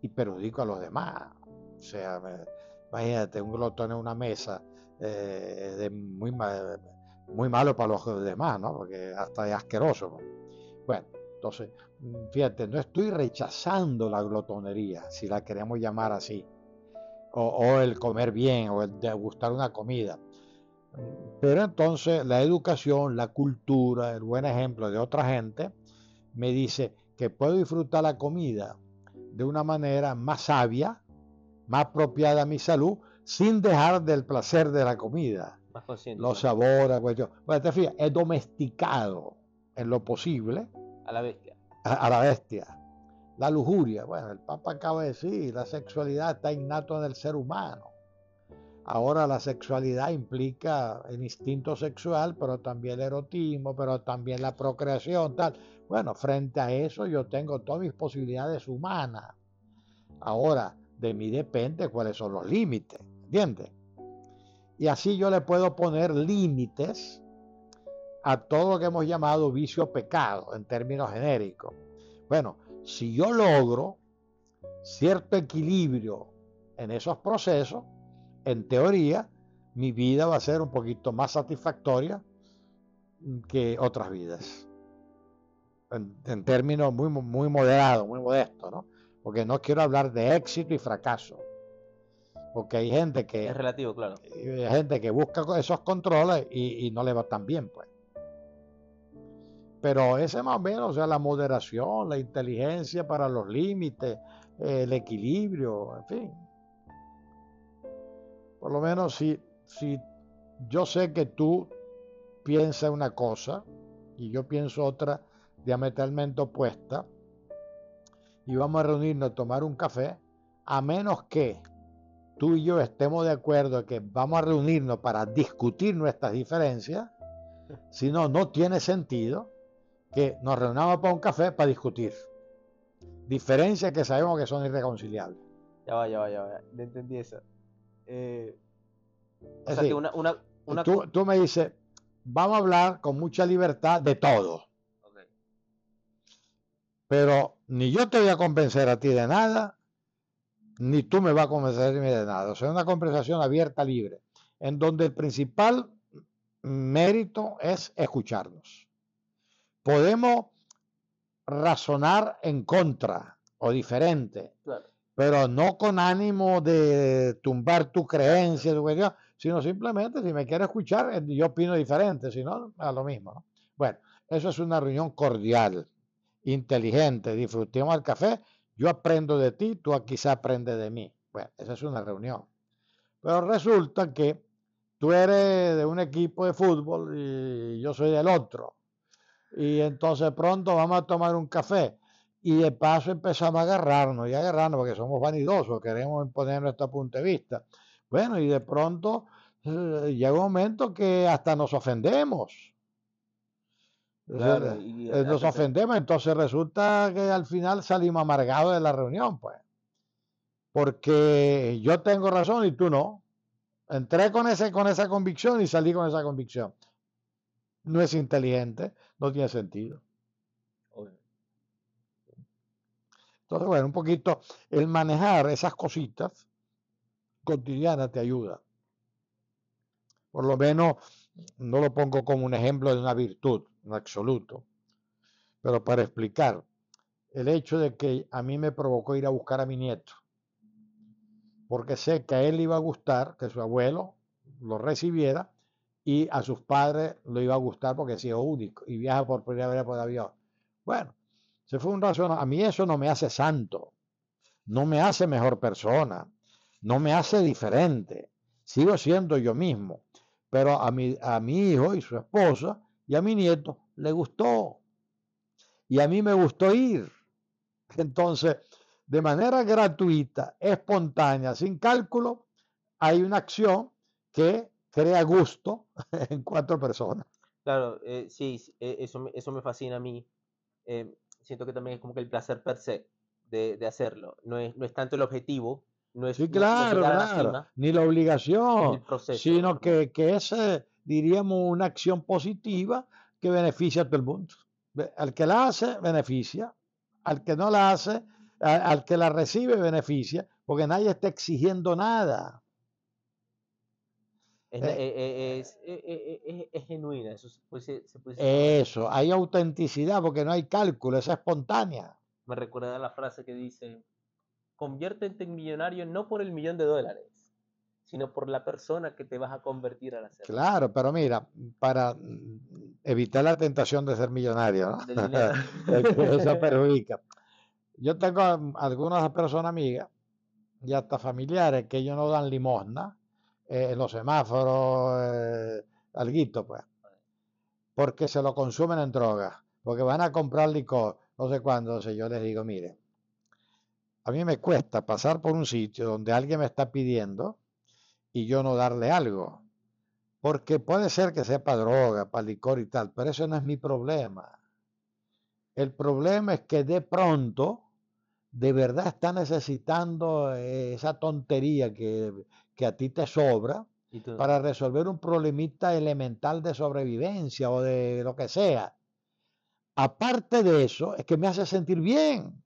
y perjudico a los demás. O sea, imagínate un glotón en una mesa eh, de muy muy malo para los demás, ¿no? Porque hasta es asqueroso. Bueno, entonces, mm, fíjate, no estoy rechazando la glotonería, si la queremos llamar así, o, el comer bien, o el degustar una comida. Pero entonces la educación, la cultura, el buen ejemplo de otra gente, me dice que puedo disfrutar la comida de una manera más sabia, más apropiada a mi salud, sin dejar del placer de la comida. Más consciente. Los sabores, pues yo, bueno, te fijas, es domesticado en lo posible. A la bestia. A, a, la bestia. La lujuria, bueno, el Papa acaba de decir, la sexualidad está innato en el ser humano. Ahora la sexualidad implica el instinto sexual, pero también el erotismo, pero también la procreación, tal. Bueno, frente a eso yo tengo todas mis posibilidades humanas. Ahora, de mí depende cuáles son los límites, ¿entiendes? Y así yo le puedo poner límites a todo lo que hemos llamado vicio pecado en términos genéricos. Bueno, si yo logro cierto equilibrio en esos procesos, en teoría, mi vida va a ser un poquito más satisfactoria que otras vidas. En, en términos muy, muy moderados, muy modestos, ¿no? Porque no quiero hablar de éxito y fracaso. Porque hay gente que. Es relativo, claro. Hay gente que busca esos controles y, y no le va tan bien, pues. Pero ese más o menos, o sea, la moderación, la inteligencia para los límites, el equilibrio, en fin. Por lo menos si, si yo sé que tú piensas una cosa y yo pienso otra diametralmente opuesta y vamos a reunirnos a tomar un café, a menos que tú y yo estemos de acuerdo que vamos a reunirnos para discutir nuestras diferencias, si no, no tiene sentido que nos reunamos para un café para discutir. Diferencias que sabemos que son irreconciliables. Ya va, ya va, ya va. No entendí eso. Eh, o Es sea, decir, que una, una, una tú, me dices, vamos a hablar con mucha libertad de todo, pero ni yo te voy a convencer a ti de nada, ni tú me vas a convencer a mí de nada. O sea, una conversación abierta, libre, en donde el principal mérito es escucharnos. Podemos razonar en contra o diferente, Claro. pero no con ánimo de tumbar tu creencia, tu cuestión, sino simplemente si me quiere escuchar, eh, yo opino diferente, si no, a lo mismo. ¿no? Bueno, eso es una reunión cordial, inteligente, disfrutemos el café, yo aprendo de ti, tú quizá aprendes de mí. Bueno, esa es una reunión. Pero resulta que tú eres de un equipo de fútbol y yo soy del otro. Y entonces pronto vamos a tomar un café y de paso empezamos a agarrarnos y a agarrarnos porque somos vanidosos, queremos imponer nuestro punto de vista. Bueno, y de pronto eh, llega un momento que hasta nos ofendemos. Claro, Eh, y- eh, nos ofendemos, entonces resulta que al final salimos amargados de la reunión, pues. Porque yo tengo razón y tú no. Entré con, ese, con esa convicción y salí con esa convicción. No es inteligente, no tiene sentido. Entonces, bueno, un poquito el manejar esas cositas cotidianas te ayuda. Por lo menos no lo pongo como un ejemplo de una virtud, en absoluto, pero para explicar el hecho de que a mí me provocó ir a buscar a mi nieto, porque sé que a él le iba a gustar que su abuelo lo recibiera y a sus padres lo iba a gustar porque es hijo único y viaja por primera vez por avión. Bueno, se fue un razón. A mí eso no me hace santo, no me hace mejor persona, no me hace diferente. Sigo siendo yo mismo, pero a mi, a mi hijo y su esposa y a mi nieto le gustó. Y a mí me gustó ir. Entonces, de manera gratuita, espontánea, sin cálculo, hay una acción que crea gusto en cuatro personas. Claro, eh, sí, eh, eso, me- eso me fascina a mí. Eh, siento que también es como que el placer per se de, de hacerlo. No es, no es tanto el objetivo, no es, Sí, no claro, la Ni la obligación, proceso. sino que, que es, diríamos, una acción positiva que beneficia a todo el mundo. Al que la hace, beneficia. Al que no la hace, al que la recibe, beneficia, porque nadie está exigiendo nada. Es, eh, eh, eh, es, es genuina, eso se puede, se- se puede decir. Eso, hay autenticidad porque no hay cálculo, es espontánea. Me recuerda la frase que dice, conviértete en millonario no por el millón de dólares, sino por la persona que te vas a convertir al hacerlo. Claro, pero mira, para evitar la tentación de ser millonario, ¿no? Eso perjudica. Yo tengo algunas personas amigas y hasta familiares que ellos no dan limosna eh, los semáforos, eh, alguito, pues, porque se lo consumen en drogas, porque van a comprar licor, no sé cuándo, entonces yo les digo, mire, a mí me cuesta pasar por un sitio donde alguien me está pidiendo y yo no darle algo. Porque puede ser que sepa droga, para licor y tal, pero eso no es mi problema. El problema es que de pronto, de verdad está necesitando esa tontería que, que a ti te sobra para resolver un problemita elemental de sobrevivencia o de lo que sea. Aparte de eso, es que me hace sentir bien.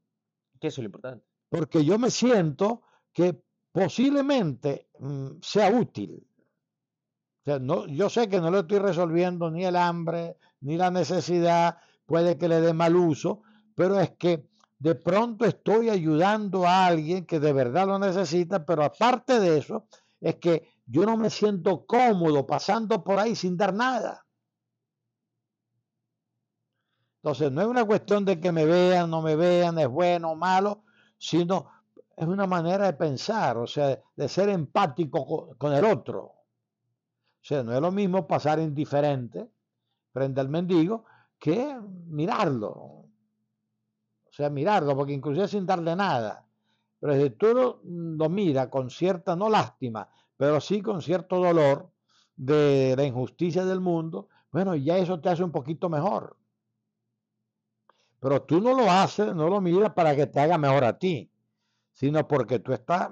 Que eso es lo importante. Porque yo me siento que posiblemente mm, sea útil. no, yo sé que no le estoy resolviendo ni el hambre, ni la necesidad, puede que le dé mal uso, pero es que de pronto estoy ayudando a alguien que de verdad lo necesita, pero aparte de eso, es que yo no me siento cómodo pasando por ahí sin dar nada. Entonces, no es una cuestión de que me vean, no me vean, es bueno o malo, sino es una manera de pensar, o sea, de ser empático con, el otro. O sea, no es lo mismo pasar indiferente frente al mendigo que mirarlo. O sea, mirarlo, porque inclusive sin darle nada. Pero si tú lo, lo miras con cierta, no lástima, pero sí con cierto dolor de la injusticia del mundo, bueno, ya eso te hace un poquito mejor. Pero tú no lo haces, no lo miras para que te haga mejor a ti sino porque tú estás,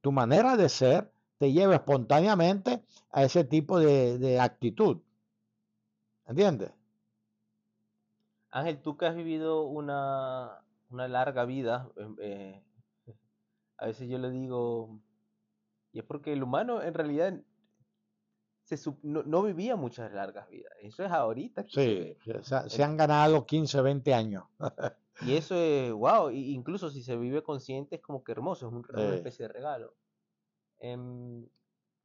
tu manera de ser te lleva espontáneamente a ese tipo de, actitud. ¿Entiendes? Ángel, tú que has vivido una, larga vida, em, eh, a veces yo le digo, y es porque el humano en realidad no, vivía muchas largas vidas. Eso es ahorita. sí, se, han ganado 15, 20 años. Y eso es, wow, incluso si se vive consciente es como que hermoso, es una especie de regalo. Em,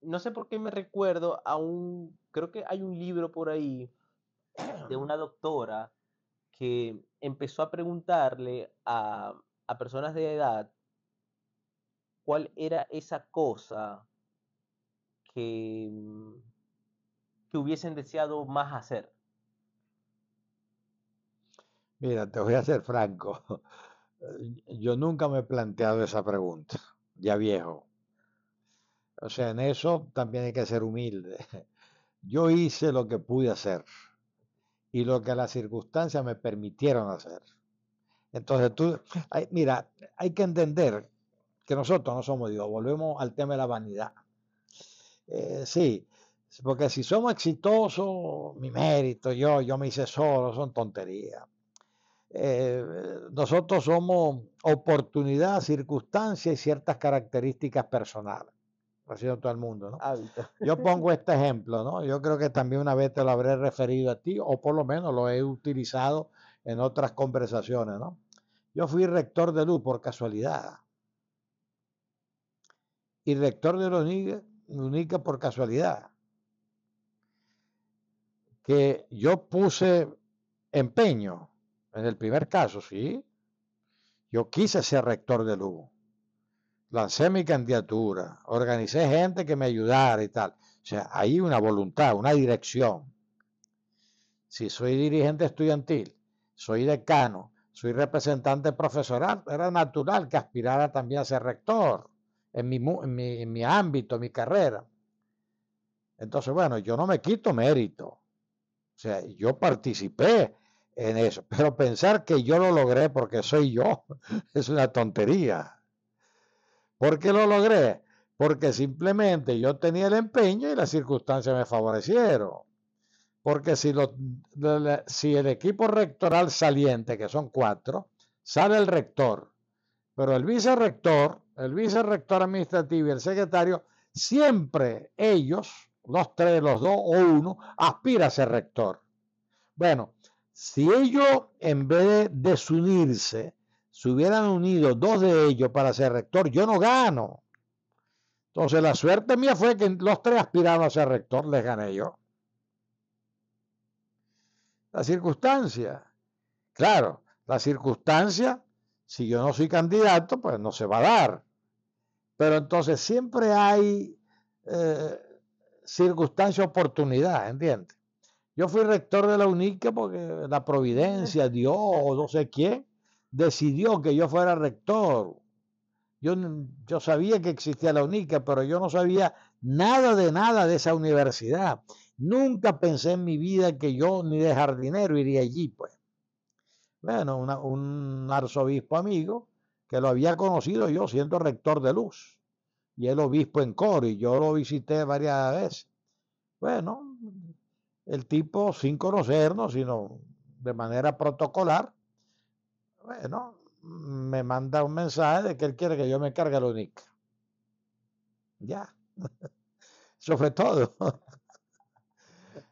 no sé por qué me recuerdo a un, creo que hay un libro por ahí de una doctora que empezó a preguntarle a, a personas de edad cuál era esa cosa que, que hubiesen deseado más hacer. Mira, te voy a ser franco. Yo nunca me he planteado esa pregunta, ya viejo. O sea, en eso también hay que ser humilde. Yo hice lo que pude hacer y lo que las circunstancias me permitieron hacer. Entonces tú, mira, hay que entender que nosotros no somos Dios. Volvemos al tema de la vanidad. Eh, sí, porque si somos exitosos, mi mérito, yo, yo me hice solo, son tonterías. Eh, nosotros somos oportunidad, circunstancia y ciertas características personales. Así todo el mundo, ¿no? Yo pongo este ejemplo, ¿no? Yo creo que también una vez te lo habré referido a ti, o por lo menos lo he utilizado en otras conversaciones, ¿no? Yo fui rector de luz por casualidad. Y rector de la única por casualidad. Que yo puse empeño en el primer caso, sí. Yo quise ser rector de Lugo. Lancé mi candidatura, organicé gente que me ayudara y tal. O sea, hay una voluntad, una dirección. Si soy dirigente estudiantil, soy decano, soy representante profesoral, era natural que aspirara también a ser rector en mi, mi, mi ámbito, en mi carrera. Entonces, bueno, yo no me quito mérito. O sea, yo participé en eso. Pero pensar que yo lo logré porque soy yo es una tontería. ¿Por qué lo logré? Porque simplemente yo tenía el empeño y las circunstancias me favorecieron. Porque si, lo, si el equipo rectoral saliente, que son cuatro, sale el rector, pero el vicerrector, el vicerrector administrativo y el secretario, siempre ellos, los tres, los dos o uno, aspira a ser rector. Bueno, si ellos, en vez de desunirse, se hubieran unido dos de ellos para ser rector, yo no gano. Entonces la suerte mía fue que los tres aspiraban a ser rector, les gané yo. La circunstancia. Claro, la circunstancia, si yo no soy candidato, pues no se va a dar. Pero entonces siempre hay eh, circunstancia, oportunidad, ¿entiendes? Yo fui rector de la UNICA porque la providencia, Dios o no sé quién, decidió que yo fuera rector. Yo, yo sabía que existía la UNICA, pero yo no sabía nada de nada de esa universidad. Nunca pensé en mi vida que yo ni de jardinero iría allí, pues. Bueno, un arzobispo amigo que lo había conocido yo siendo rector de Luz y el obispo en Coro y yo lo visité varias veces. Bueno, el tipo sin conocernos, sino de manera protocolar, bueno, me manda un mensaje de que él quiere que yo me cargue la única. Ya. Eso fue todo.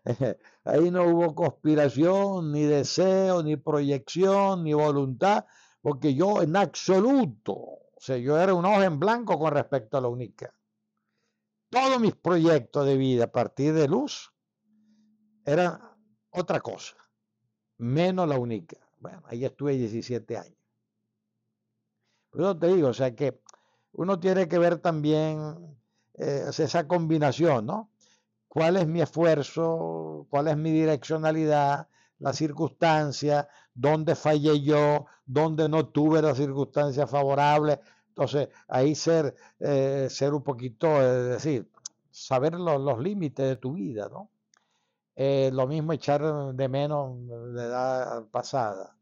Ahí no hubo conspiración, ni deseo, ni proyección, ni voluntad, porque yo en absoluto, o sea, yo era un ojo en blanco con respecto a la única. Todos mis proyectos de vida a partir de luz eran otra cosa, menos la única. Bueno, ahí estuve 17 años. Por eso te digo, o sea que uno tiene que ver también eh, esa combinación, ¿no? ¿Cuál es mi esfuerzo? ¿Cuál es mi direccionalidad? La circunstancia, dónde fallé yo, dónde no tuve la circunstancia favorable. Entonces, ahí ser, eh, ser un poquito, es decir, saber los, límites de tu vida, ¿no? Eh, lo mismo echar de menos de edad pasada.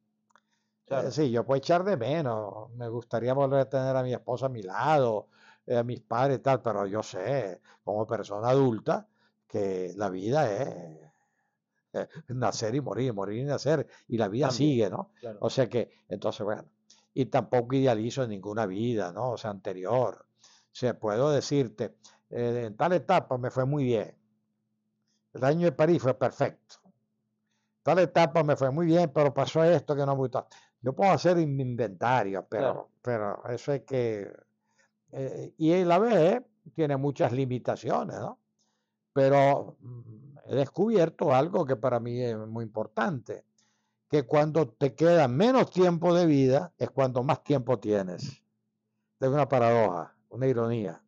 Eh, sí, yo puedo echar de menos. Me gustaría volver a tener a mi esposa a mi lado, a mis padres y tal, pero yo sé, como persona adulta, que la vida es nacer y morir, morir y nacer, y la vida sigue, ¿no? O sea que, entonces, bueno, y tampoco idealizo ninguna vida, ¿no? O sea, anterior. O sea, puedo decirte, eh, en tal etapa me fue muy bien. El año de París fue perfecto. Tal etapa me fue muy bien, pero pasó esto que no me gustó. Yo puedo hacer inventario, pero, pero eso es que... Eh, y la B tiene muchas limitaciones, ¿no? Pero mm, he descubierto algo que para mí es muy importante, que cuando te queda menos tiempo de vida es cuando más tiempo tienes. Es una paradoja, una ironía.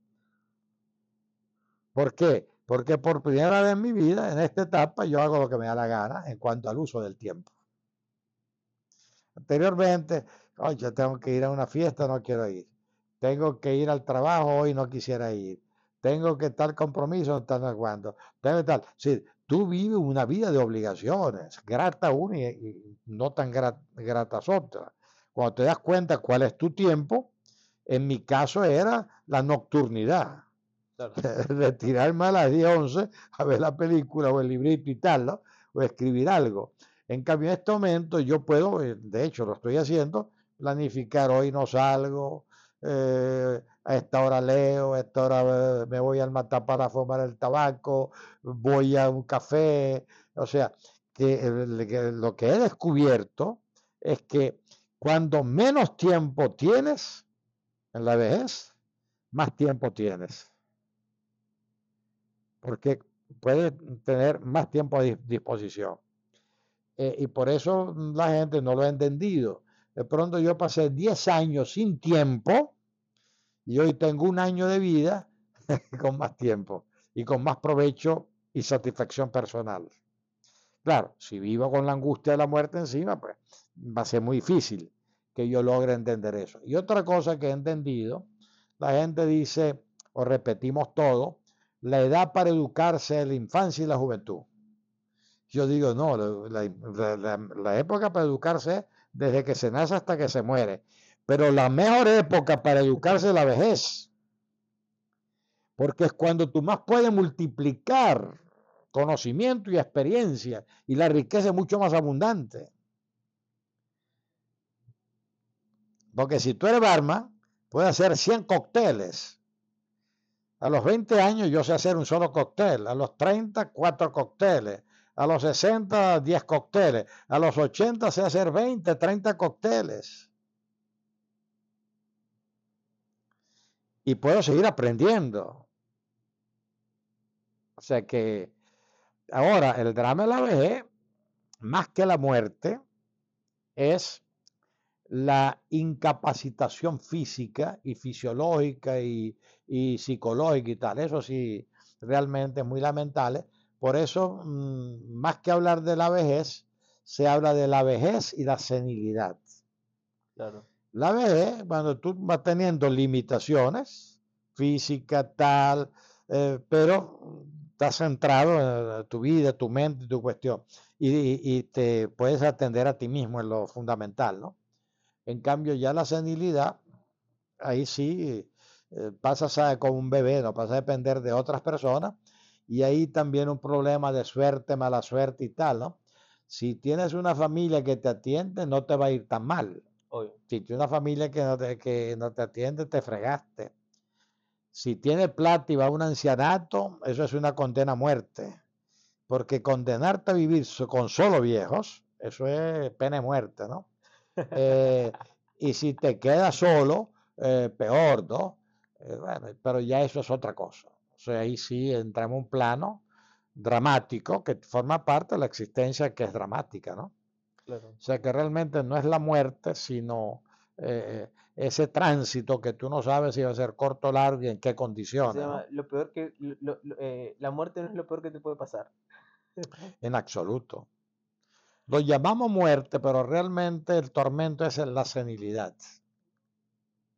¿Por qué? Porque por primera vez en mi vida, en esta etapa, yo hago lo que me da la gana en cuanto al uso del tiempo. Anteriormente, oye, tengo que ir a una fiesta, no quiero ir. Tengo que ir al trabajo, hoy no quisiera ir tengo que tal compromiso, tal cuando, tengo tal. Sí, tú vives una vida de obligaciones, grata una y, no tan gratas otras. Cuando te das cuenta cuál es tu tiempo, en mi caso era la nocturnidad. De tirarme a las 10, 11 a ver la película o el librito y tal, o escribir algo. En cambio, en este momento yo puedo, eh, de hecho lo estoy haciendo, planificar hoy no salgo, eh, a esta hora leo, a esta hora me voy al matar para fumar el tabaco, voy a un café, o sea, que lo que he descubierto es que cuando menos tiempo tienes en la vejez, más tiempo tienes. Porque puedes tener más tiempo a disposición. Eh, y por eso la gente no lo ha entendido. De pronto yo pasé 10 años sin tiempo y hoy tengo un año de vida con más tiempo y con más provecho y satisfacción personal. Claro, si vivo con la angustia de la muerte encima, pues va a ser muy difícil que yo logre entender eso. Y otra cosa que he entendido, la gente dice, o repetimos todo, la edad para educarse es la infancia y la juventud. Yo digo, no, la, la época para educarse es desde que se nace hasta que se muere. Pero la mejor época para educarse es la vejez. Porque es cuando tú más puedes multiplicar conocimiento y experiencia y la riqueza es mucho más abundante. Porque si tú eres barman, puedes hacer 100 cócteles. A los 20 años yo sé hacer un solo cóctel. A los 30, 4 cócteles. A los 60, 10 cócteles. A los 80 sé hacer 20, 30 cócteles. y puedo seguir aprendiendo. O sea que ahora el drama de la vejez, más que la muerte, es la incapacitación física y fisiológica y, y, psicológica y tal. Eso sí, realmente es muy lamentable. Por eso, mm, más que hablar de la vejez, se habla de la vejez y la senilidad. Claro. La vejez, cuando tú vas teniendo limitaciones, física, tal, eh, pero estás centrado en tu vida, tu mente, tu cuestión, y, te puedes atender a ti mismo en lo fundamental, ¿no? En cambio, ya la senilidad, ahí sí eh, pasas a, como un bebé, no pasas a depender de otras personas, y ahí también un problema de suerte, mala suerte y tal, ¿no? Si tienes una familia que te atiende, no te va a ir tan mal. Si tienes una familia que no, te, que no te atiende, te fregaste. Si tienes plata y va a un ancianato, eso es una condena a muerte. Porque condenarte a vivir con solo viejos, eso es pena de muerte, ¿no? Eh, y si te quedas solo, eh, peor, ¿no? Eh, bueno, pero ya eso es otra cosa. O sea, ahí sí entramos en un plano dramático que forma parte de la existencia que es dramática, ¿no? O sea que realmente no es la muerte, sino eh, ese tránsito que tú no sabes si va a ser corto o largo y en qué condiciones. Lo peor que eh, la muerte no es lo peor que te puede pasar. en absoluto. Lo llamamos muerte, pero realmente el tormento es la senilidad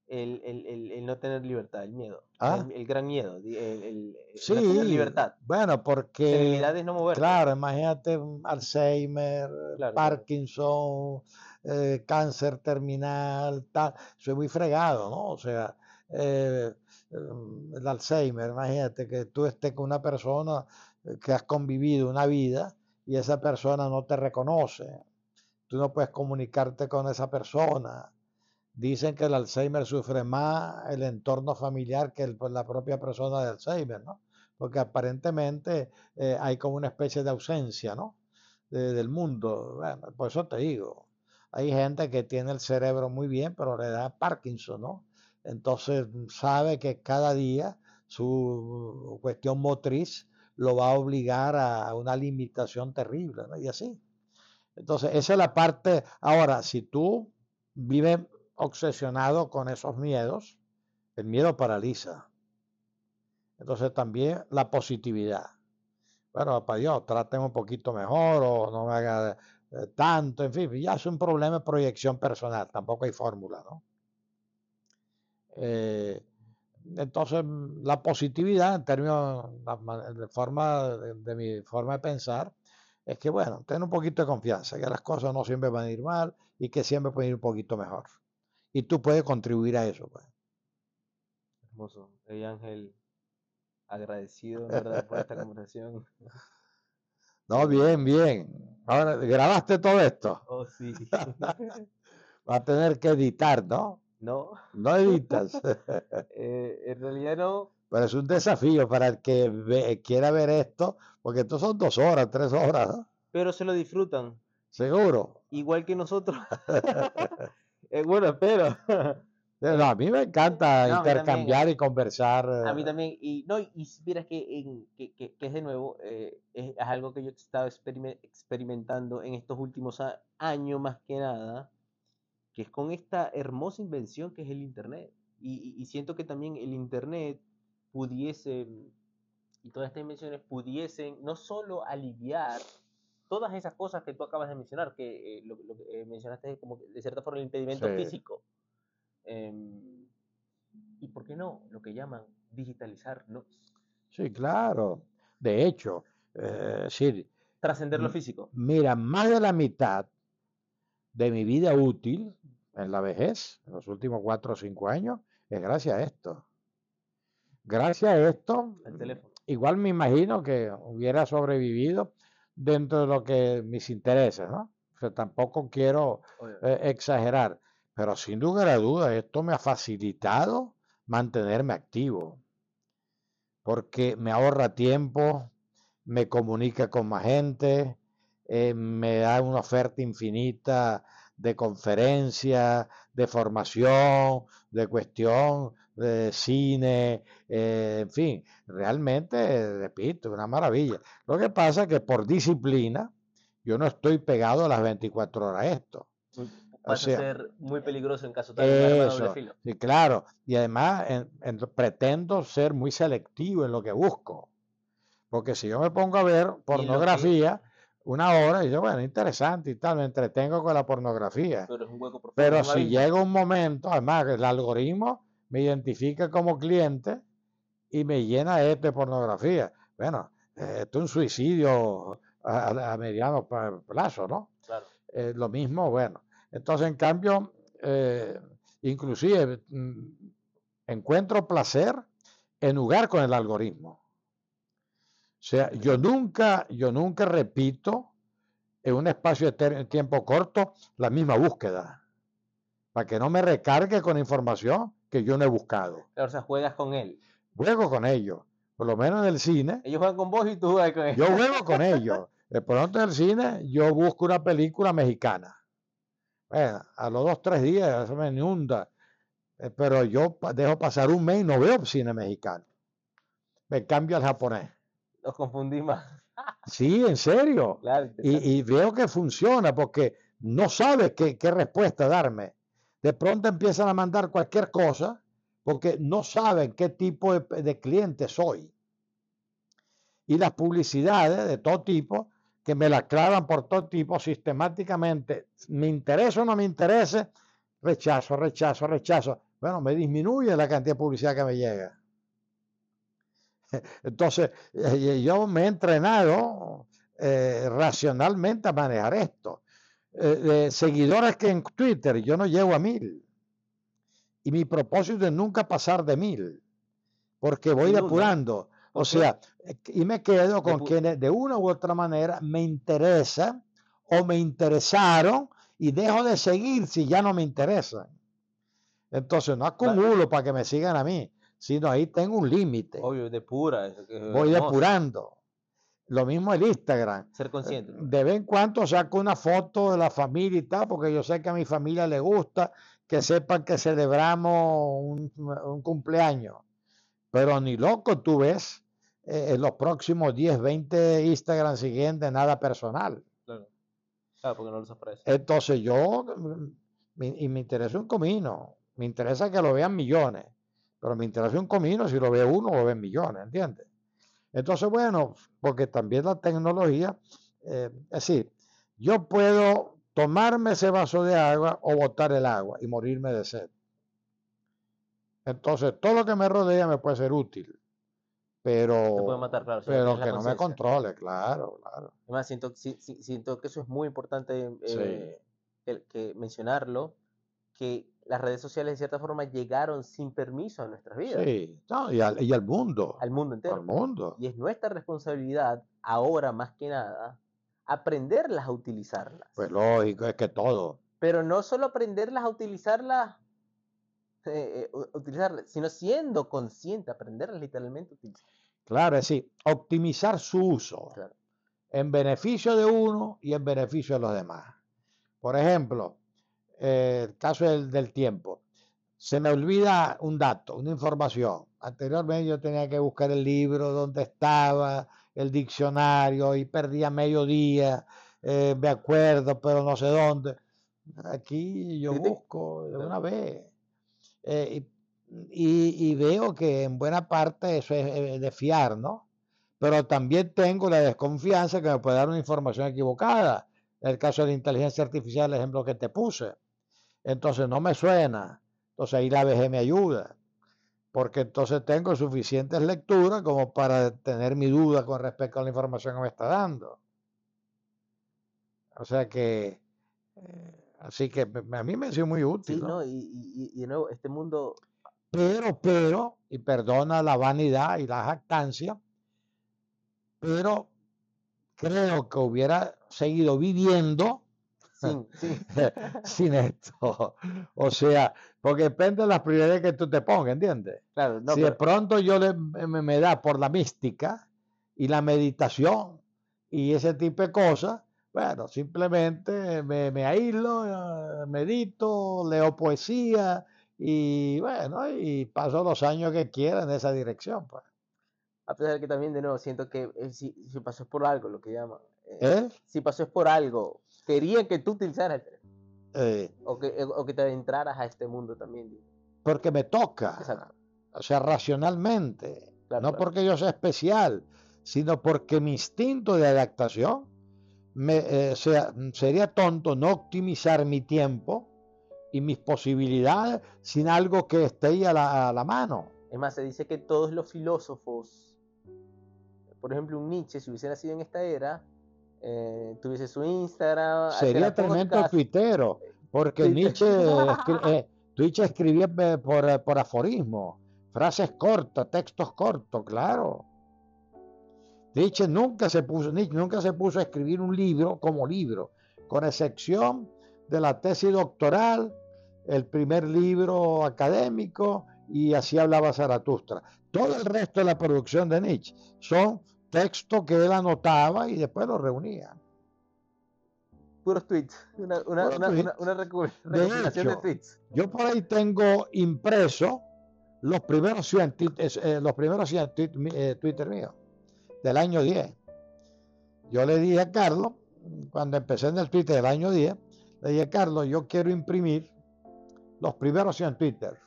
el, el, el, no tener libertad, el miedo. ¿Ah? El, gran miedo, el, sí, no tener libertad. Bueno, porque. es no moverte. Claro, imagínate Alzheimer, Parkinson, eh, cáncer terminal, tal. Soy muy fregado, ¿no? O sea, eh, el Alzheimer, imagínate que tú estés con una persona que has convivido una vida y esa persona no te reconoce. Tú no puedes comunicarte con esa persona Dicen que el Alzheimer sufre más el entorno familiar que pues, la propia persona de Alzheimer, ¿no? Porque aparentemente eh, hay como una especie de ausencia, ¿no? del mundo. Bueno, por eso te digo, hay gente que tiene el cerebro muy bien, pero le da Parkinson, ¿no? Entonces sabe que cada día su cuestión motriz lo va a obligar a una limitación terrible, ¿no? Y así. Entonces, esa es la parte. Ahora, si tú vives obsesionado con esos miedos, el miedo paraliza. Entonces también la positividad. Bueno, para Dios, tráteme un poquito mejor o no me haga eh, tanto, en fin, ya es un problema de proyección personal, tampoco hay fórmula, ¿no? Eh, entonces, la positividad en términos de, forma, de, mi forma de pensar es que, bueno, ten un poquito de confianza, que las cosas no siempre van a ir mal y que siempre pueden ir un poquito mejor y tú puedes contribuir a eso. Pues. Hermoso. Hey Ángel, agradecido ¿verdad? por esta conversación. No, bien, bien. Ahora, ¿grabaste todo esto? Oh, sí. Va a tener que editar, ¿no? No. No editas. eh, en realidad no. Pero es un desafío para el que quiera ver esto, porque esto son dos horas, tres horas. ¿no? Pero se lo disfrutan. Seguro. Igual que nosotros. Eh, bueno, espero. a mí me encanta intercambiar y conversar. A mí también. Y no, y miras que, que, que, es de nuevo, eh, es, algo que yo he estado experimentando en estos últimos años más que nada, que es con esta hermosa invención que es el Internet. Y, y, siento que también el Internet pudiese, y todas estas invenciones pudiesen no solo aliviar todas esas cosas que tú acabas de mencionar, que eh, lo, que eh, mencionaste como de cierta forma el impedimento físico. Em, y por qué no, lo que llaman digitalizarnos. Sí, claro. De hecho, eh, sí. Trascender lo físico. Mira, más de la mitad de mi vida útil en la vejez, en los últimos cuatro o cinco años, es gracias a esto. Gracias a esto, igual me imagino que hubiera sobrevivido dentro de lo que mis intereses, ¿no? O sea, tampoco quiero eh, exagerar, pero sin lugar a dudas esto me ha facilitado mantenerme activo, porque me ahorra tiempo, me comunica con más gente, eh, me da una oferta infinita de conferencias, de formación, de cuestión de cine, eh, en fin, realmente, repito, una maravilla. Lo que pasa es que por disciplina, yo no estoy pegado a las 24 horas a esto. Va a ser muy peligroso en caso de eso, filo. Sí, claro. Y además pretendo ser muy selectivo en lo que busco. Porque si yo me pongo a ver pornografía, una hora, y yo, bueno, interesante y tal, me entretengo con la pornografía. Pero, si llega un momento, además, el algoritmo me identifica como cliente y me llena esto de pornografía. Bueno, esto es un suicidio a, mediano plazo, ¿no? Claro. Eh, lo mismo, bueno. Entonces, en cambio, eh, inclusive mm, encuentro placer en jugar con el algoritmo. O sea, yo nunca, yo nunca repito en un espacio de tiempo corto la misma búsqueda, para que no me recargue con información que yo no he buscado. O sea, juegas con él. Juego con ellos, por lo menos en el cine. Ellos juegan con vos y tú juegas con ellos. Yo juego con ellos. De pronto en el cine yo busco una película mexicana. Bueno, a los dos, tres días eso me inunda. Eh, pero yo dejo pasar un mes y no veo cine mexicano. Me cambio al japonés. Los confundí más. Sí, en serio. y, veo que funciona porque no sabes qué, qué respuesta darme. De pronto empiezan a mandar cualquier cosa porque no saben qué tipo de, cliente soy. Y las publicidades de todo tipo que me la clavan por todo tipo sistemáticamente, me interesa o no me interese, rechazo, rechazo, rechazo. Bueno, me disminuye la cantidad de publicidad que me llega. Entonces, eh, yo me he entrenado eh, racionalmente a manejar esto. Eh, seguidores que en Twitter yo no llego a mil. Y mi propósito es nunca pasar de mil, porque voy depurando. O sea, y me quedo con quienes de una u otra manera me interesa o me interesaron y dejo de seguir si ya no me interesan. Entonces no acumulo para que me sigan a mí, sino ahí tengo un límite. Obvio, depura. Voy depurando. Lo mismo el Instagram. Ser consciente. De vez en cuando saco una foto de la familia y tal, porque yo sé que a mi familia le gusta que sepan que celebramos un, cumpleaños. Pero ni loco tú ves eh, en los próximos 10, 20 Instagram siguientes nada personal. Claro. Claro, porque no los ofrece. Entonces yo, y me interesa un comino, me interesa que lo vean millones, pero me interesa un comino, si lo ve uno, lo ven millones, ¿entiendes? Entonces, bueno, porque también la tecnología, eh, es decir, yo puedo tomarme ese vaso de agua o botar el agua y morirme de sed. Entonces, todo lo que me rodea me puede ser útil, pero, pero que no me controle, claro, claro. Además, siento, siento que eso es muy importante eh, que mencionarlo, que las redes sociales de cierta forma llegaron sin permiso a nuestras vidas. Sí, y, al, mundo. Al mundo entero. Al mundo. Y es nuestra responsabilidad, ahora más que nada, aprenderlas a utilizarlas. Pues lógico, es que todo. Pero no solo aprenderlas a utilizarlas, eh, eh sino siendo consciente, aprenderlas literalmente a utilizar. Claro, es decir, optimizar su uso en beneficio de uno y en beneficio de los demás. Por ejemplo, eh, el caso del, tiempo. Se me olvida un dato, una información. Anteriormente yo tenía que buscar el libro, donde estaba, el diccionario, y perdía medio día, eh, me acuerdo, pero no sé dónde. Aquí yo busco de una vez. Eh, y, veo que en buena parte eso es de fiar, ¿no? Pero también tengo la desconfianza que me puede dar una información equivocada. En el caso de la inteligencia artificial, el ejemplo que te puse entonces no me suena. Entonces ahí la VG me ayuda, porque entonces tengo suficientes lecturas como para tener mi duda con respecto a la información que me está dando. O sea que, eh, así que a mí me ha sido muy útil. Sí, ¿no? Y, y, de nuevo, este mundo... Pero, pero, y perdona la vanidad y la jactancia, pero creo que hubiera seguido viviendo sin, esto. O sea, porque depende de las prioridades que tú te pongas, ¿entiendes? Claro, si de pronto yo le, me, da por la mística y la meditación y ese tipo de cosas, Bueno, simplemente me, me aíslo, eh, medito, leo poesía y bueno, y paso los años que quiera en esa dirección. Pues. A pesar de que también, de nuevo, siento que eh, si, si, pasó por algo, lo que llaman. Eh, ¿Eh? Si pasó es por algo, querían que tú utilizaras o, que, o que te adentraras a este mundo también. Porque me toca. O sea, racionalmente. no porque yo sea especial, sino porque mi instinto de adaptación me, sea, sería tonto no optimizar mi tiempo y mis posibilidades sin algo que esté a la, a la mano. Es más, se dice que todos los filósofos por ejemplo, un Nietzsche, si hubiese nacido en esta era, eh, tuviese su Instagram. Sería tremendo tuitero, porque Nietzsche, eh, escribía eh, por, por aforismo, frases cortas, textos cortos, claro. Nietzsche nunca se puso, Nietzsche nunca se puso a escribir un libro como libro, con excepción de la tesis doctoral, el primer libro académico y así hablaba Zaratustra. Todo el resto de la producción de Nietzsche son textos que él anotaba y después los reunía. Puros tweets, una, una, una, recopilación de, tweets. Yo por ahí tengo impreso los primeros 100, eh, los primeros 100 eh, Twitter míos del año 10. Yo le dije a Carlos, cuando empecé en el Twitter del año 10, le dije, Carlos, yo quiero imprimir los primeros 100 Twitter.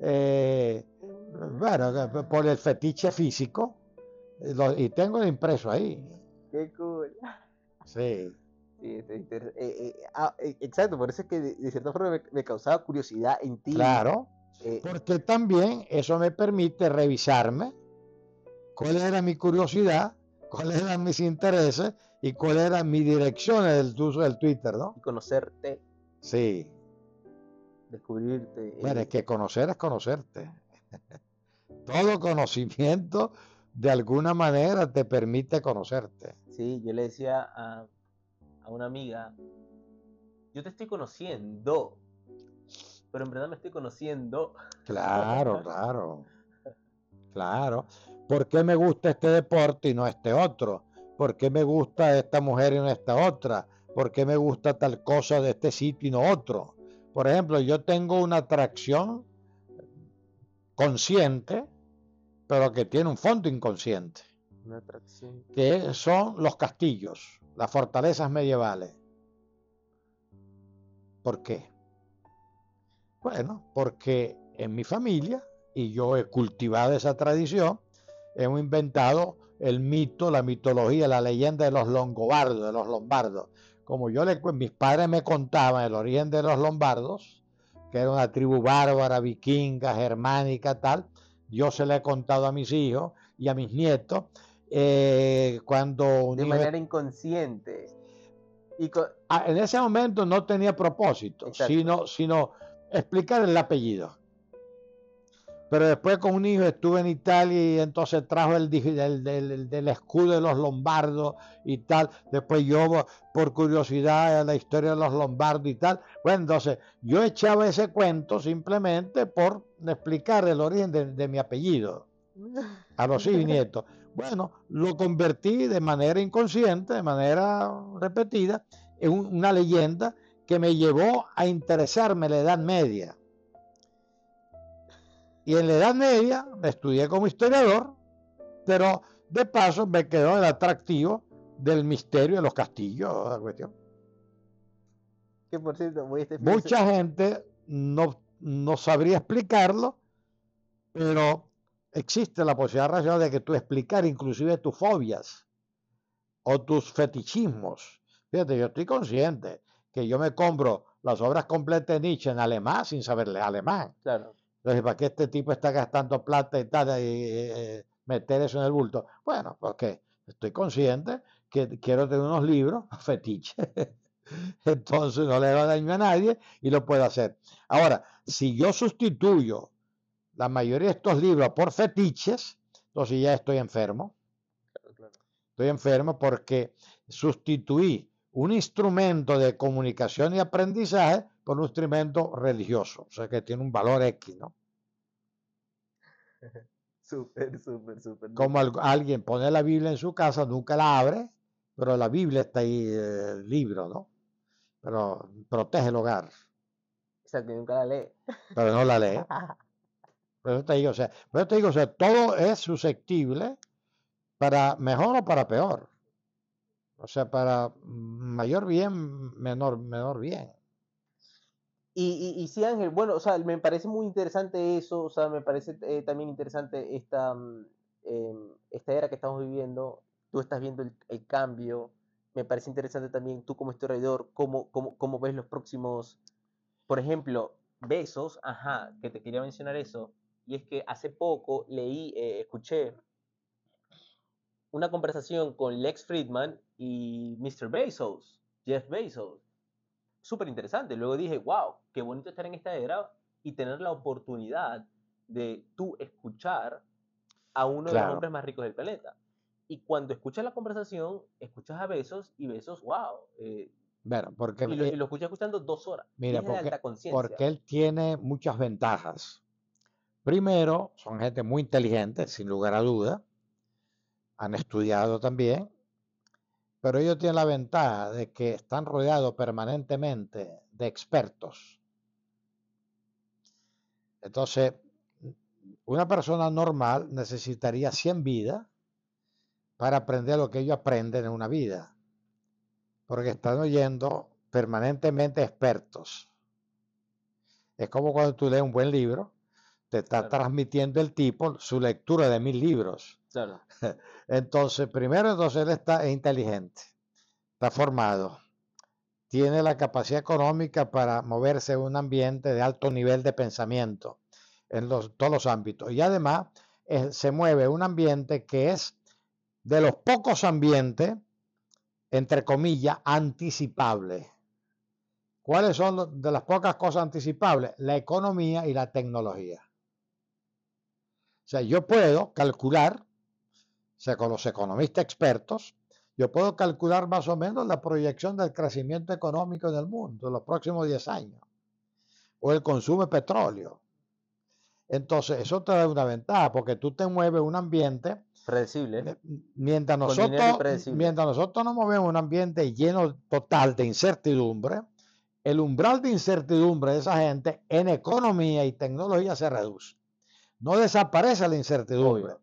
Eh, bueno, por el fetiche físico, y tengo el impreso ahí. Qué cool. Sí. Eh, eh, ah, exacto, por eso es que de, cierta forma me, causaba curiosidad en ti. Claro, porque también eso me permite revisarme cuál era mi curiosidad, cuáles eran mis intereses y cuáles eran mis direcciones del uso del Twitter, ¿no? Y conocerte. Sí. Descubrirte. Bueno, es que conocer es conocerte. Todo conocimiento de alguna manera te permite conocerte. Sí, yo le decía a, a una amiga, yo te estoy conociendo, pero en verdad me estoy conociendo. Claro, claro. Claro. ¿Por qué me gusta este deporte y no este otro? ¿Por qué me gusta esta mujer y no esta otra? ¿Por qué me gusta tal cosa de este sitio y no otro? Por ejemplo, yo tengo una atracción consciente, pero que tiene un fondo inconsciente. Que son los castillos, las fortalezas medievales. ¿Por qué? Bueno, porque en mi familia, y yo he cultivado esa tradición, hemos inventado el mito, la mitología, la leyenda de los longobardos, de los lombardos. Como yo le mis padres me contaban el origen de los lombardos, que era una tribu bárbara, vikinga, germánica, tal. Yo se le he contado a mis hijos y a mis nietos eh, cuando... De manera inconsciente. Y ah, en ese momento no tenía propósito, sino, sino explicar el apellido. Pero después con un hijo estuve en Italia y entonces trajo el del, escudo de los lombardos y tal. Después yo, por curiosidad, la historia de los lombardos y tal. Bueno, entonces yo echaba ese cuento simplemente por explicar el origen de, mi apellido a los hijos y nietos. Bueno, lo convertí de manera inconsciente, de manera repetida, en una leyenda que me llevó a interesarme en la Edad Media y en la Edad Media me estudié como historiador, pero de paso me quedó el atractivo del misterio de los castillos, la cuestión. Que por cierto, Mucha gente no, no sabría explicarlo, pero existe la posibilidad racional de que tú explicar inclusive tus fobias o tus fetichismos. Fíjate, yo estoy consciente que yo me compro las obras completas de Nietzsche en alemán sin saberle alemán. Claro. Entonces, ¿para qué este tipo está gastando plata y tal y eh, meter eso en el bulto? Bueno, porque estoy consciente que quiero tener unos libros fetiches. Entonces no le hago daño a nadie y lo puedo hacer. Ahora, si yo sustituyo la mayoría de estos libros por fetiches, entonces ya estoy enfermo. Estoy enfermo porque sustituí un instrumento de comunicación y aprendizaje por un instrumento religioso, o sea que tiene un valor X, ¿no? Súper, súper, súper. Como alguien pone la Biblia en su casa, nunca la abre pero la Biblia está ahí, el libro, ¿no? Pero protege el hogar. Exacto, nunca la lee. Pero no la lee. Pero te digo, o sea, pero te digo, o sea, todo es susceptible para mejor o para peor. O sea, para mayor bien, menor, menor bien. Y, sí, Ángel, bueno, o sea, me parece muy interesante eso, o sea, me parece eh, también interesante esta, mm, em, esta era que estamos viviendo, tú estás viendo el, cambio, me parece interesante también tú como historiador, cómo, cómo, cómo ves los próximos, por ejemplo, besos, ajá, que te quería mencionar eso, y es que hace poco leí, eh, escuché una conversación con Lex Friedman y Mr. Bezos, Jeff Bezos. Súper interesante. Luego dije, wow, qué bonito estar en esta era y tener la oportunidad de tú escuchar a uno de los hombres más ricos del planeta. Y cuando escuchas la conversación, escuchas a Bezos y Bezos, wow. Eh, bueno, porque, y, lo, y lo escuchas escuchando dos horas. Mira, porque, porque él tiene muchas ventajas. Primero, son gente muy inteligente, sin lugar a duda han estudiado también, pero ellos tienen la ventaja de que están rodeados permanentemente de expertos. Entonces, una persona normal necesitaría 100 vidas para aprender lo que ellos aprenden en una vida, porque están oyendo permanentemente expertos. Es como cuando tú lees un buen libro, te está transmitiendo el tipo su lectura de mil libros. Entonces, primero, entonces él está inteligente, está formado, tiene la capacidad económica para moverse en un ambiente de alto nivel de pensamiento en todos los ámbitos. Y además eh, se mueve un ambiente que es de los pocos ambientes, entre comillas, anticipables. ¿Cuáles son de las pocas cosas anticipables? La economía y la tecnología. O sea, yo puedo calcular sea, con los economistas expertos, yo puedo calcular más o menos la proyección del crecimiento económico en el mundo en los próximos 10 años, o el consumo de petróleo. Entonces, eso te da una ventaja, porque tú te mueves un ambiente predecible. Mientras nosotros, mientras nosotros nos movemos un ambiente lleno total de incertidumbre, el umbral de incertidumbre de esa gente en economía y tecnología se reduce. No desaparece la incertidumbre,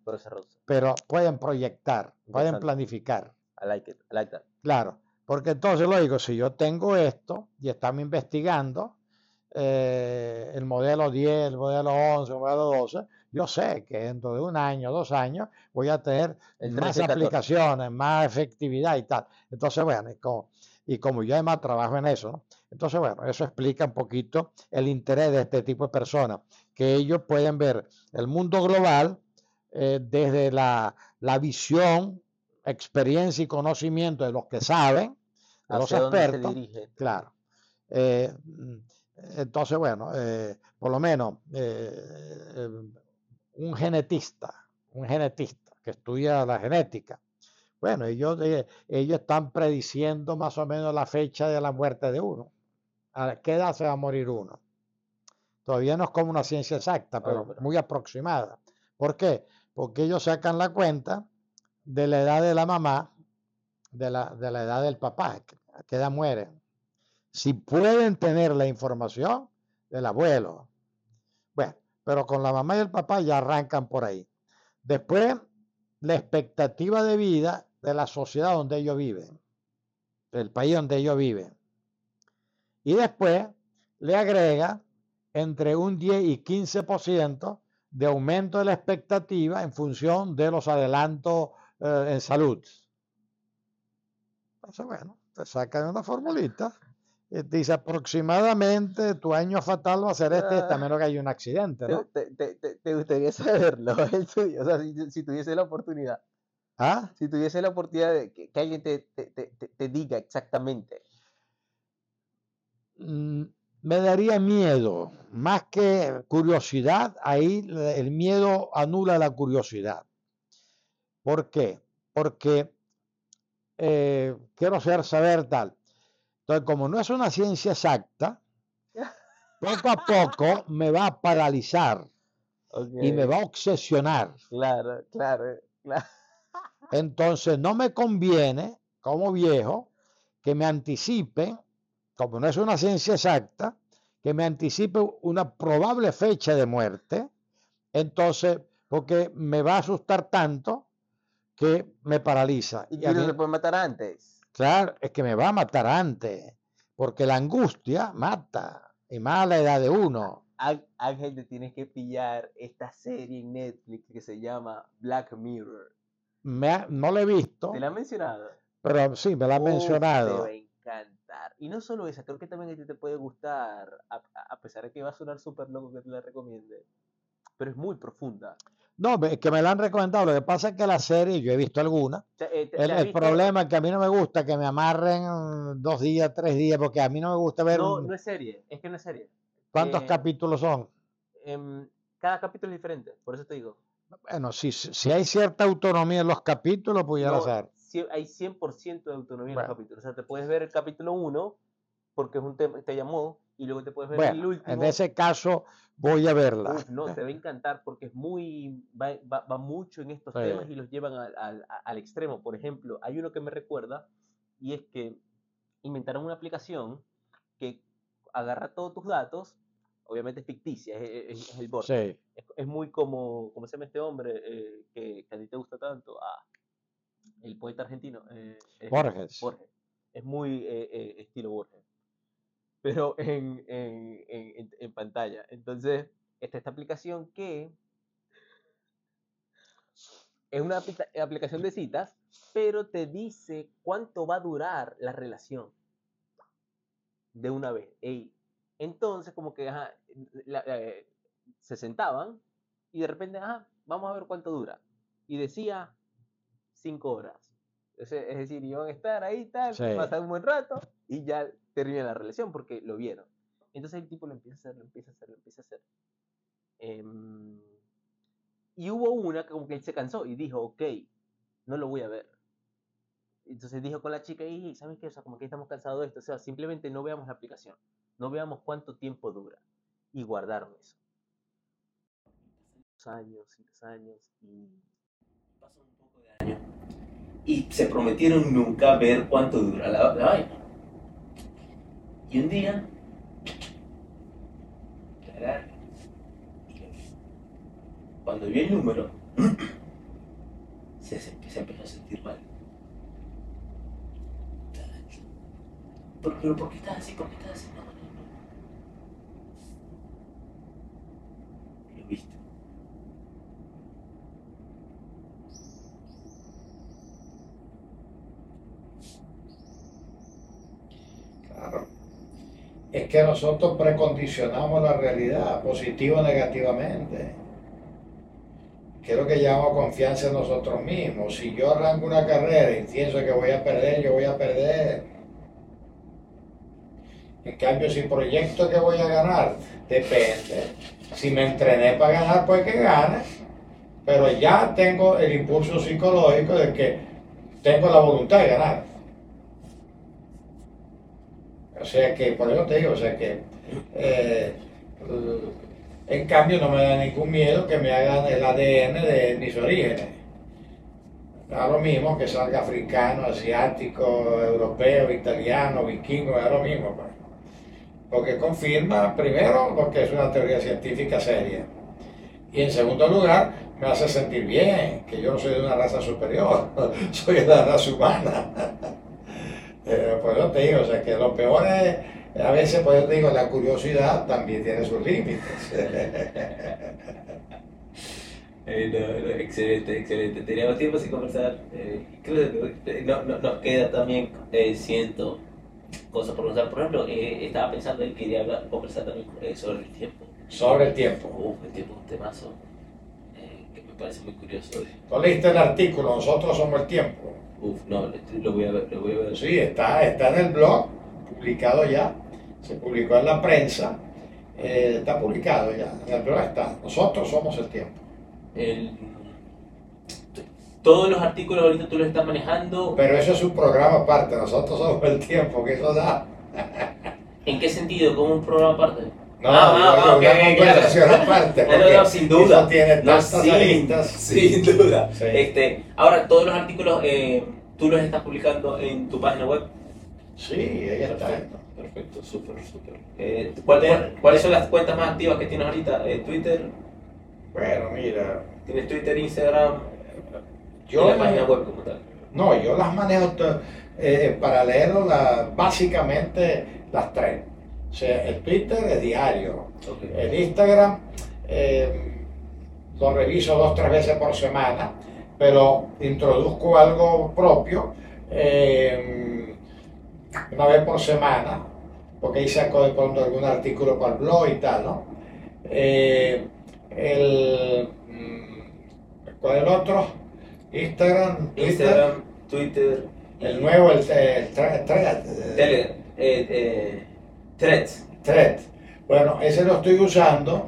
pero, pueden proyectar, pueden planificar. I like it, I like that. Claro, porque entonces lo digo, si yo tengo esto y estamos investigando eh, el modelo 10, el modelo 11, el modelo 12, yo sé que dentro de un año, dos años, voy a tener más aplicaciones, más efectividad y tal. Entonces, bueno, y como, y como yo además trabajo en eso, entonces, bueno, eso explica un poquito el interés de este tipo de personas que ellos pueden ver el mundo global eh, desde la, visión, experiencia y conocimiento de los que saben, de los expertos. Claro. Eh, entonces, bueno, eh, por lo menos un genetista, un genetista que estudia la genética, bueno, ellos, ellos están prediciendo más o menos la fecha de la muerte de uno. ¿A qué edad se va a morir uno? Todavía no es como una ciencia exacta, pero muy aproximada. ¿Por qué? Porque ellos sacan la cuenta de la edad de la mamá, de la, de la edad del papá, a qué edad muere. Si pueden tener la información del abuelo. Bueno, pero con la mamá y el papá ya arrancan por ahí. Después, la expectativa de vida de la sociedad donde ellos viven, del país donde ellos viven. Y después le agrega entre un 10 y 15% de aumento de la expectativa en función de los adelantos eh, en salud. Entonces, bueno, te sacan una formulita y dice aproximadamente tu año fatal va a ser este, a menos que haya un accidente. ¿no? Te, gustaría saberlo, o sea, si, tuviese la oportunidad. ¿Ah? Si tuviese la oportunidad de que, alguien te, diga exactamente. Mm, me daría miedo, más que curiosidad, ahí el miedo anula la curiosidad. ¿Por qué? Porque eh, quiero hacer saber tal. Entonces, como no es una ciencia exacta, poco a poco me va a paralizar y me va a obsesionar. Claro, claro, claro. Entonces, no me conviene como viejo, que me anticipe, como no es una ciencia exacta, que me anticipe una probable fecha de muerte, entonces, porque me va a asustar tanto que me paraliza. Y, no se puede matar antes. Claro, es que me va a matar antes, porque la angustia mata, y más a la edad de uno. Ángel, te tienes que pillar esta serie en Netflix que se llama Black Mirror. no la he visto. ¿Te la han mencionado? Pero sí, me la han mencionado. Te va a encantar. Y no solo esa, creo que también a ti te puede gustar, a, pesar de que va a sonar súper loco que te la recomiende. Pero es muy profunda. No, es que me la han recomendado. Lo que pasa es que la serie, yo he visto alguna. Eh, el, problema es que a mí no me gusta que me amarren dos días, tres días, porque a mí no me gusta ver. No, no es serie, es que no es serie. ¿Cuántos eh, capítulos son? Em, cada capítulo es diferente, por eso te digo. Bueno, si, si hay cierta autonomía en los capítulos, ya lo ser. Hay 100% de autonomía en los capítulos. O sea, te puedes ver el capítulo 1 porque es un tema te llamó y luego te puedes ver el último. En ese caso voy a verla. no, te va a encantar porque es muy va, va, mucho en estos temas y los llevan al, al extremo. Por ejemplo, hay uno que me recuerda y es que inventaron una aplicación que agarra todos tus datos obviamente es ficticia, es, el borde. Es, muy como, ¿cómo se llama este hombre eh, que, a ti te gusta tanto? Ah, el poeta argentino. Eh, Borges. Borges. Es muy eh, estilo Borges. Pero en, en, en, en, pantalla. Entonces, está esta aplicación que es una aplicación de citas, pero te dice cuánto va a durar la relación de una vez. Ey, entonces, como que eh, se sentaban y de repente, vamos a ver cuánto dura. Y decía cinco horas. Es, decir, iban a estar ahí, tal, pasar un buen rato y ya termina la relación porque lo vieron. Entonces el tipo lo empieza a hacer, lo empieza a hacer, lo empieza a hacer. Em, y hubo una que como que él se cansó y dijo, ok, no lo voy a ver. Entonces dijo con la chica, y ¿sabes qué? O sea, como que estamos cansados de esto. O sea, simplemente no veamos la aplicación no veamos cuánto tiempo dura. Y guardaron eso. Dos años y años y pasó un Y se prometieron nunca ver cuánto dura la, vaina. Y un día, cuando vio el número, se, empezó a sentir mal. ¿Pero, por qué estás así? ¿Por qué estás así? Es que nosotros precondicionamos la realidad, positivo o negativamente. Lo que llamamos confianza en nosotros mismos. Si yo arranco una carrera y pienso que voy a perder, yo voy a perder. En cambio, si proyecto que voy a ganar, depende. Si me entrené para ganar, pues que gane. Pero ya tengo el impulso psicológico de que tengo la voluntad de ganar. O sea que, por eso te digo, o sea que, eh, en cambio no me da ningún miedo que me hagan el ADN de mis orígenes. Da lo mismo que salga africano, asiático, europeo, italiano, vikingo, da lo mismo. Pues. Porque confirma, primero, porque es una teoría científica seria. Y en segundo lugar, me hace sentir bien, que yo no soy de una raza superior, soy de la raza humana. Eh, pues yo te digo, o sea, que lo peor es, a veces, pues yo te digo, la curiosidad también tiene sus límites. Eh, excelente, excelente. Teníamos tiempo sin conversar. Eh, que no, no, nos queda también, siento, cosas por conversar. Por ejemplo, estaba pensando en que quería hablar, conversar también sobre el tiempo. Sobre el tiempo. Uf, el tiempo es un temazo que me parece muy curioso. Tú leíste el artículo, nosotros somos el tiempo. Uf, no, lo voy a ver, lo voy a ver. Sí, está, está en el blog, publicado ya, se publicó en la prensa, eh, está publicado ya, en el blog está. Nosotros somos el tiempo. todos los artículos ahorita tú los estás manejando. Pero eso es un programa aparte, nosotros somos el tiempo, que eso da. ¿En qué sentido? ¿Como un programa aparte? No, ah, una conversación aparte. No, sin duda. Eso tiene tantas sin, Sin duda. Este, ahora, todos los artículos, eh, ¿Tú los estás publicando en tu página web? Sí, ahí está. Perfecto, súper, súper. Eh, ¿Cuáles son las cuentas más activas que tienes ahorita? ¿En Twitter? Bueno, mira. ¿Tienes Twitter, Instagram? Yo, la página web como tal? No, yo las manejo eh, para leerlo básicamente las tres. O sea, el Twitter es diario. El Instagram eh, lo reviso dos o tres veces por semana, pero introduzco algo propio eh, una vez por semana, porque ahí saco de pronto algún artículo para el blog y tal, ¿no? Eh, el, mm, ¿Cuál es el otro? Instagram, Twitter. Instagram, Twitter. El nuevo, el, el, Threads. Threads. Bueno, ese lo estoy usando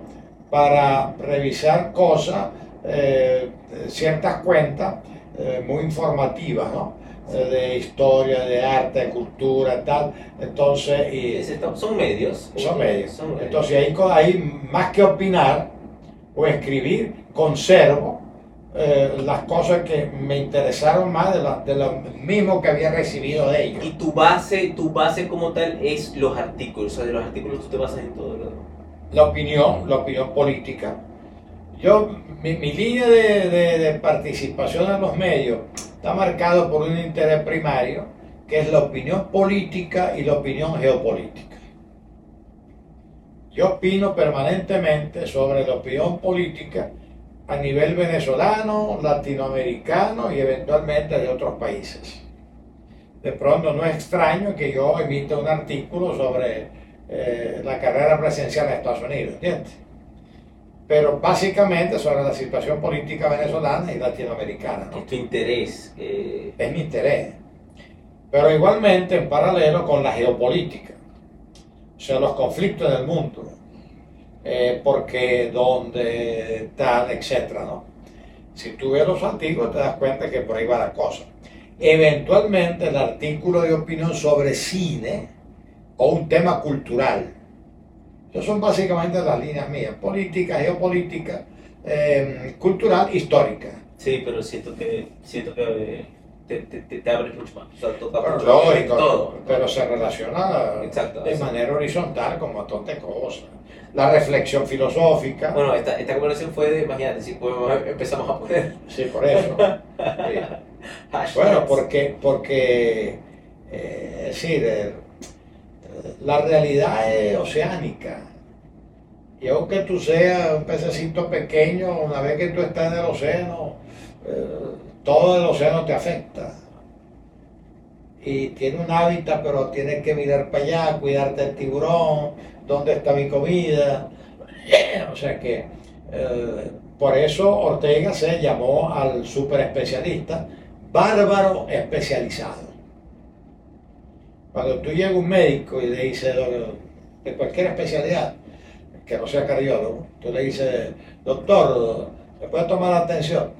para revisar cosas, eh, ciertas cuentas eh, muy informativas, ¿no? Eh, de historia, de arte, de cultura, tal. Entonces, y, son medios. Son medios. Entonces, ahí, ahí más que opinar o escribir, conservo eh, las cosas que me interesaron más de, lo mismo que había recibido de ellos. Y tu base, tu base como tal es los artículos, o sea, de los artículos tú te basas en todo. ¿verdad? La opinión, la opinión política. Yo, mi, línea de, de, participación en los medios está marcado por un interés primario, que es la opinión política y la opinión geopolítica. Yo opino permanentemente sobre la opinión política a nivel venezolano, latinoamericano y eventualmente de otros países. De pronto no es extraño que yo emita un artículo sobre eh, la carrera presidencial de Estados Unidos, ¿entiendes? Pero básicamente sobre la situación política venezolana y latinoamericana. Es tu interés. Eh. Es mi interés. Pero igualmente en paralelo con la geopolítica, o sea, los conflictos en el mundo, eh, porque dónde, tal, etcétera, ¿no? Si tú ves los antiguos te das cuenta que por ahí va la cosa. Eventualmente el artículo de opinión sobre cine o un tema cultural. Esas son básicamente las líneas mías, política, geopolítica, em, cultural, histórica. Sí, pero siento que, siento que te, te, te abres mucho más. O sea, toca lógico, todo. Pero se relaciona de manera horizontal con un montón de cosas la reflexión filosófica. Bueno, esta, esta conversación fue de, imagínate, si empezamos a poner. Sí, por eso. bueno, porque, porque eh, decir, la realidad es oceánica. Y aunque tú seas un pececito pequeño, una vez que tú estás en el océano, eh, todo el océano te afecta. Y tiene un hábitat, pero tienes que mirar para allá, cuidarte del tiburón, dónde está mi comida. O sea que eh, por eso Ortega se llamó al super especialista bárbaro especializado. Cuando tú llegas a un médico y le dices de cualquier especialidad, que no sea cardiólogo, tú le dices, doctor, ¿me puede tomar la atención?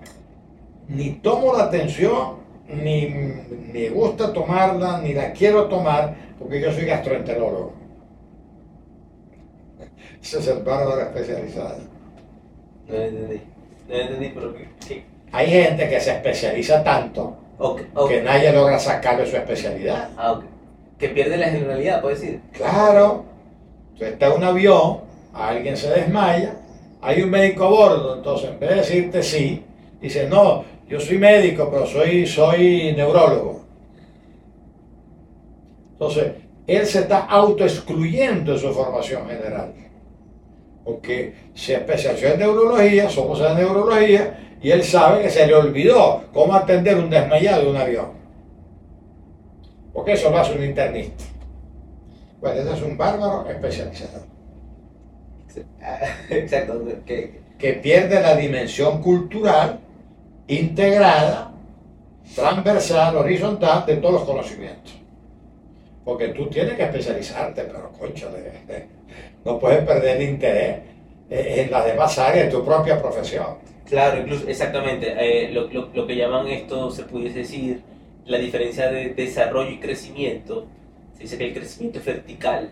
Ni tomo la atención, ni me gusta tomarla, ni la quiero tomar, porque yo soy gastroenterólogo. Ese es el bárbaro especializado. No entendí. No entendí, pero ¿qué? Hay gente que se especializa tanto que nadie logra sacarle su especialidad. Ah, Que pierde la generalidad, puedes decir. Claro. Tú estás en un avión, alguien se desmaya, hay un médico a bordo, entonces en vez de decirte sí, dice, no, yo soy médico, pero soy, soy neurólogo. Entonces, él se está autoexcluyendo de su formación general porque se especializó en neurología, somos en neurología, y él sabe que se le olvidó cómo atender un desmayado de un avión. Porque eso lo hace un internista. Bueno, ese es un bárbaro especializado. Exacto. Que, que pierde la dimensión cultural integrada, transversal, horizontal de todos los conocimientos. Porque tú tienes que especializarte, pero concha de no puedes perder el interés en las demás áreas de tu propia profesión. Claro, incluso, exactamente. Eh, lo, lo, que llaman esto, se pudiese decir, la diferencia de desarrollo y crecimiento. Se dice que el crecimiento es vertical.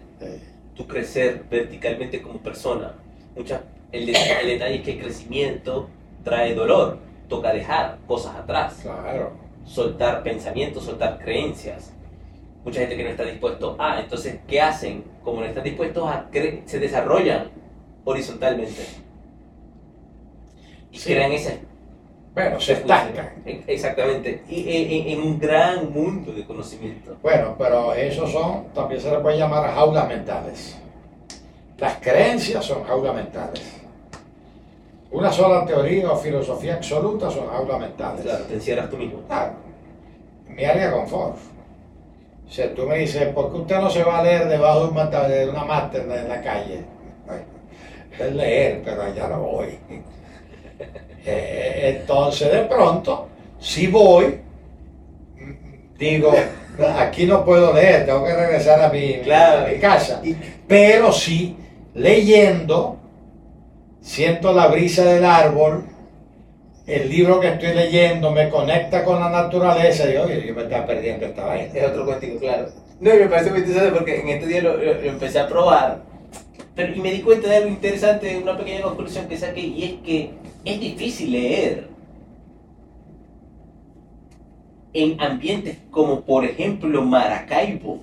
Tú crecer verticalmente como persona. Mucha, el, detalle es que el crecimiento trae dolor. Toca dejar cosas atrás. Claro. soltar pensamientos, soltar creencias. Mucha gente que no está dispuesto a, entonces, ¿qué hacen? Como no están dispuestos a, se desarrollan horizontalmente. Y crean ese bueno, se estancan. Exactamente. Y en, un gran mundo de conocimiento. Bueno, pero esos son, también se les puede llamar jaulas mentales. Las creencias son jaulas mentales. Una sola teoría o filosofía absoluta son jaulas mentales. Claro, te encierras tú mismo. Claro. Mi área de confort. Si tú me dices, ¿por qué usted no se va a leer debajo de una máster en la calle? Es leer, pero allá no voy. Eh, entonces de pronto, si voy, digo, aquí no puedo leer, tengo que regresar a mi, casa. Pero si leyendo, siento la brisa del árbol, el libro que estoy leyendo me conecta con la naturaleza y oye, yo me estaba perdiendo esta vaina. Es otro cuentico, claro. No, y me parece muy interesante porque en este día lo, empecé a probar pero, y me di cuenta de algo interesante, una pequeña conclusión que saqué, y es que es difícil leer en ambientes como por ejemplo Maracaibo.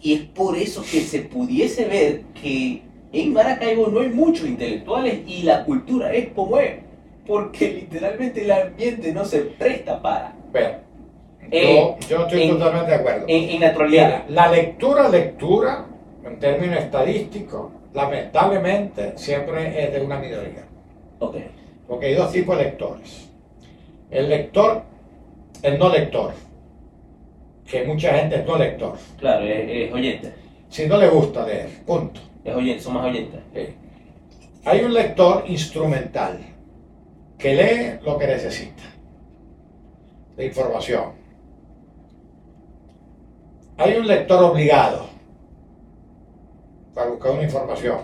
Y es por eso que se pudiese ver que en Maracaibo no hay muchos intelectuales y la cultura es como es. Porque literalmente el ambiente no se presta para. Bueno, yo, estoy totalmente de acuerdo. En, naturalidad. la lectura, lectura, en términos estadísticos, lamentablemente siempre es de una minoría. Porque hay dos tipos de lectores. El lector, el no lector. Que mucha gente es no lector. Claro, es, oyente. Si no le gusta leer, punto. Es oyente, son más oyentes. Hay un lector instrumental que lee lo que necesita de información. Hay un lector obligado para buscar una información,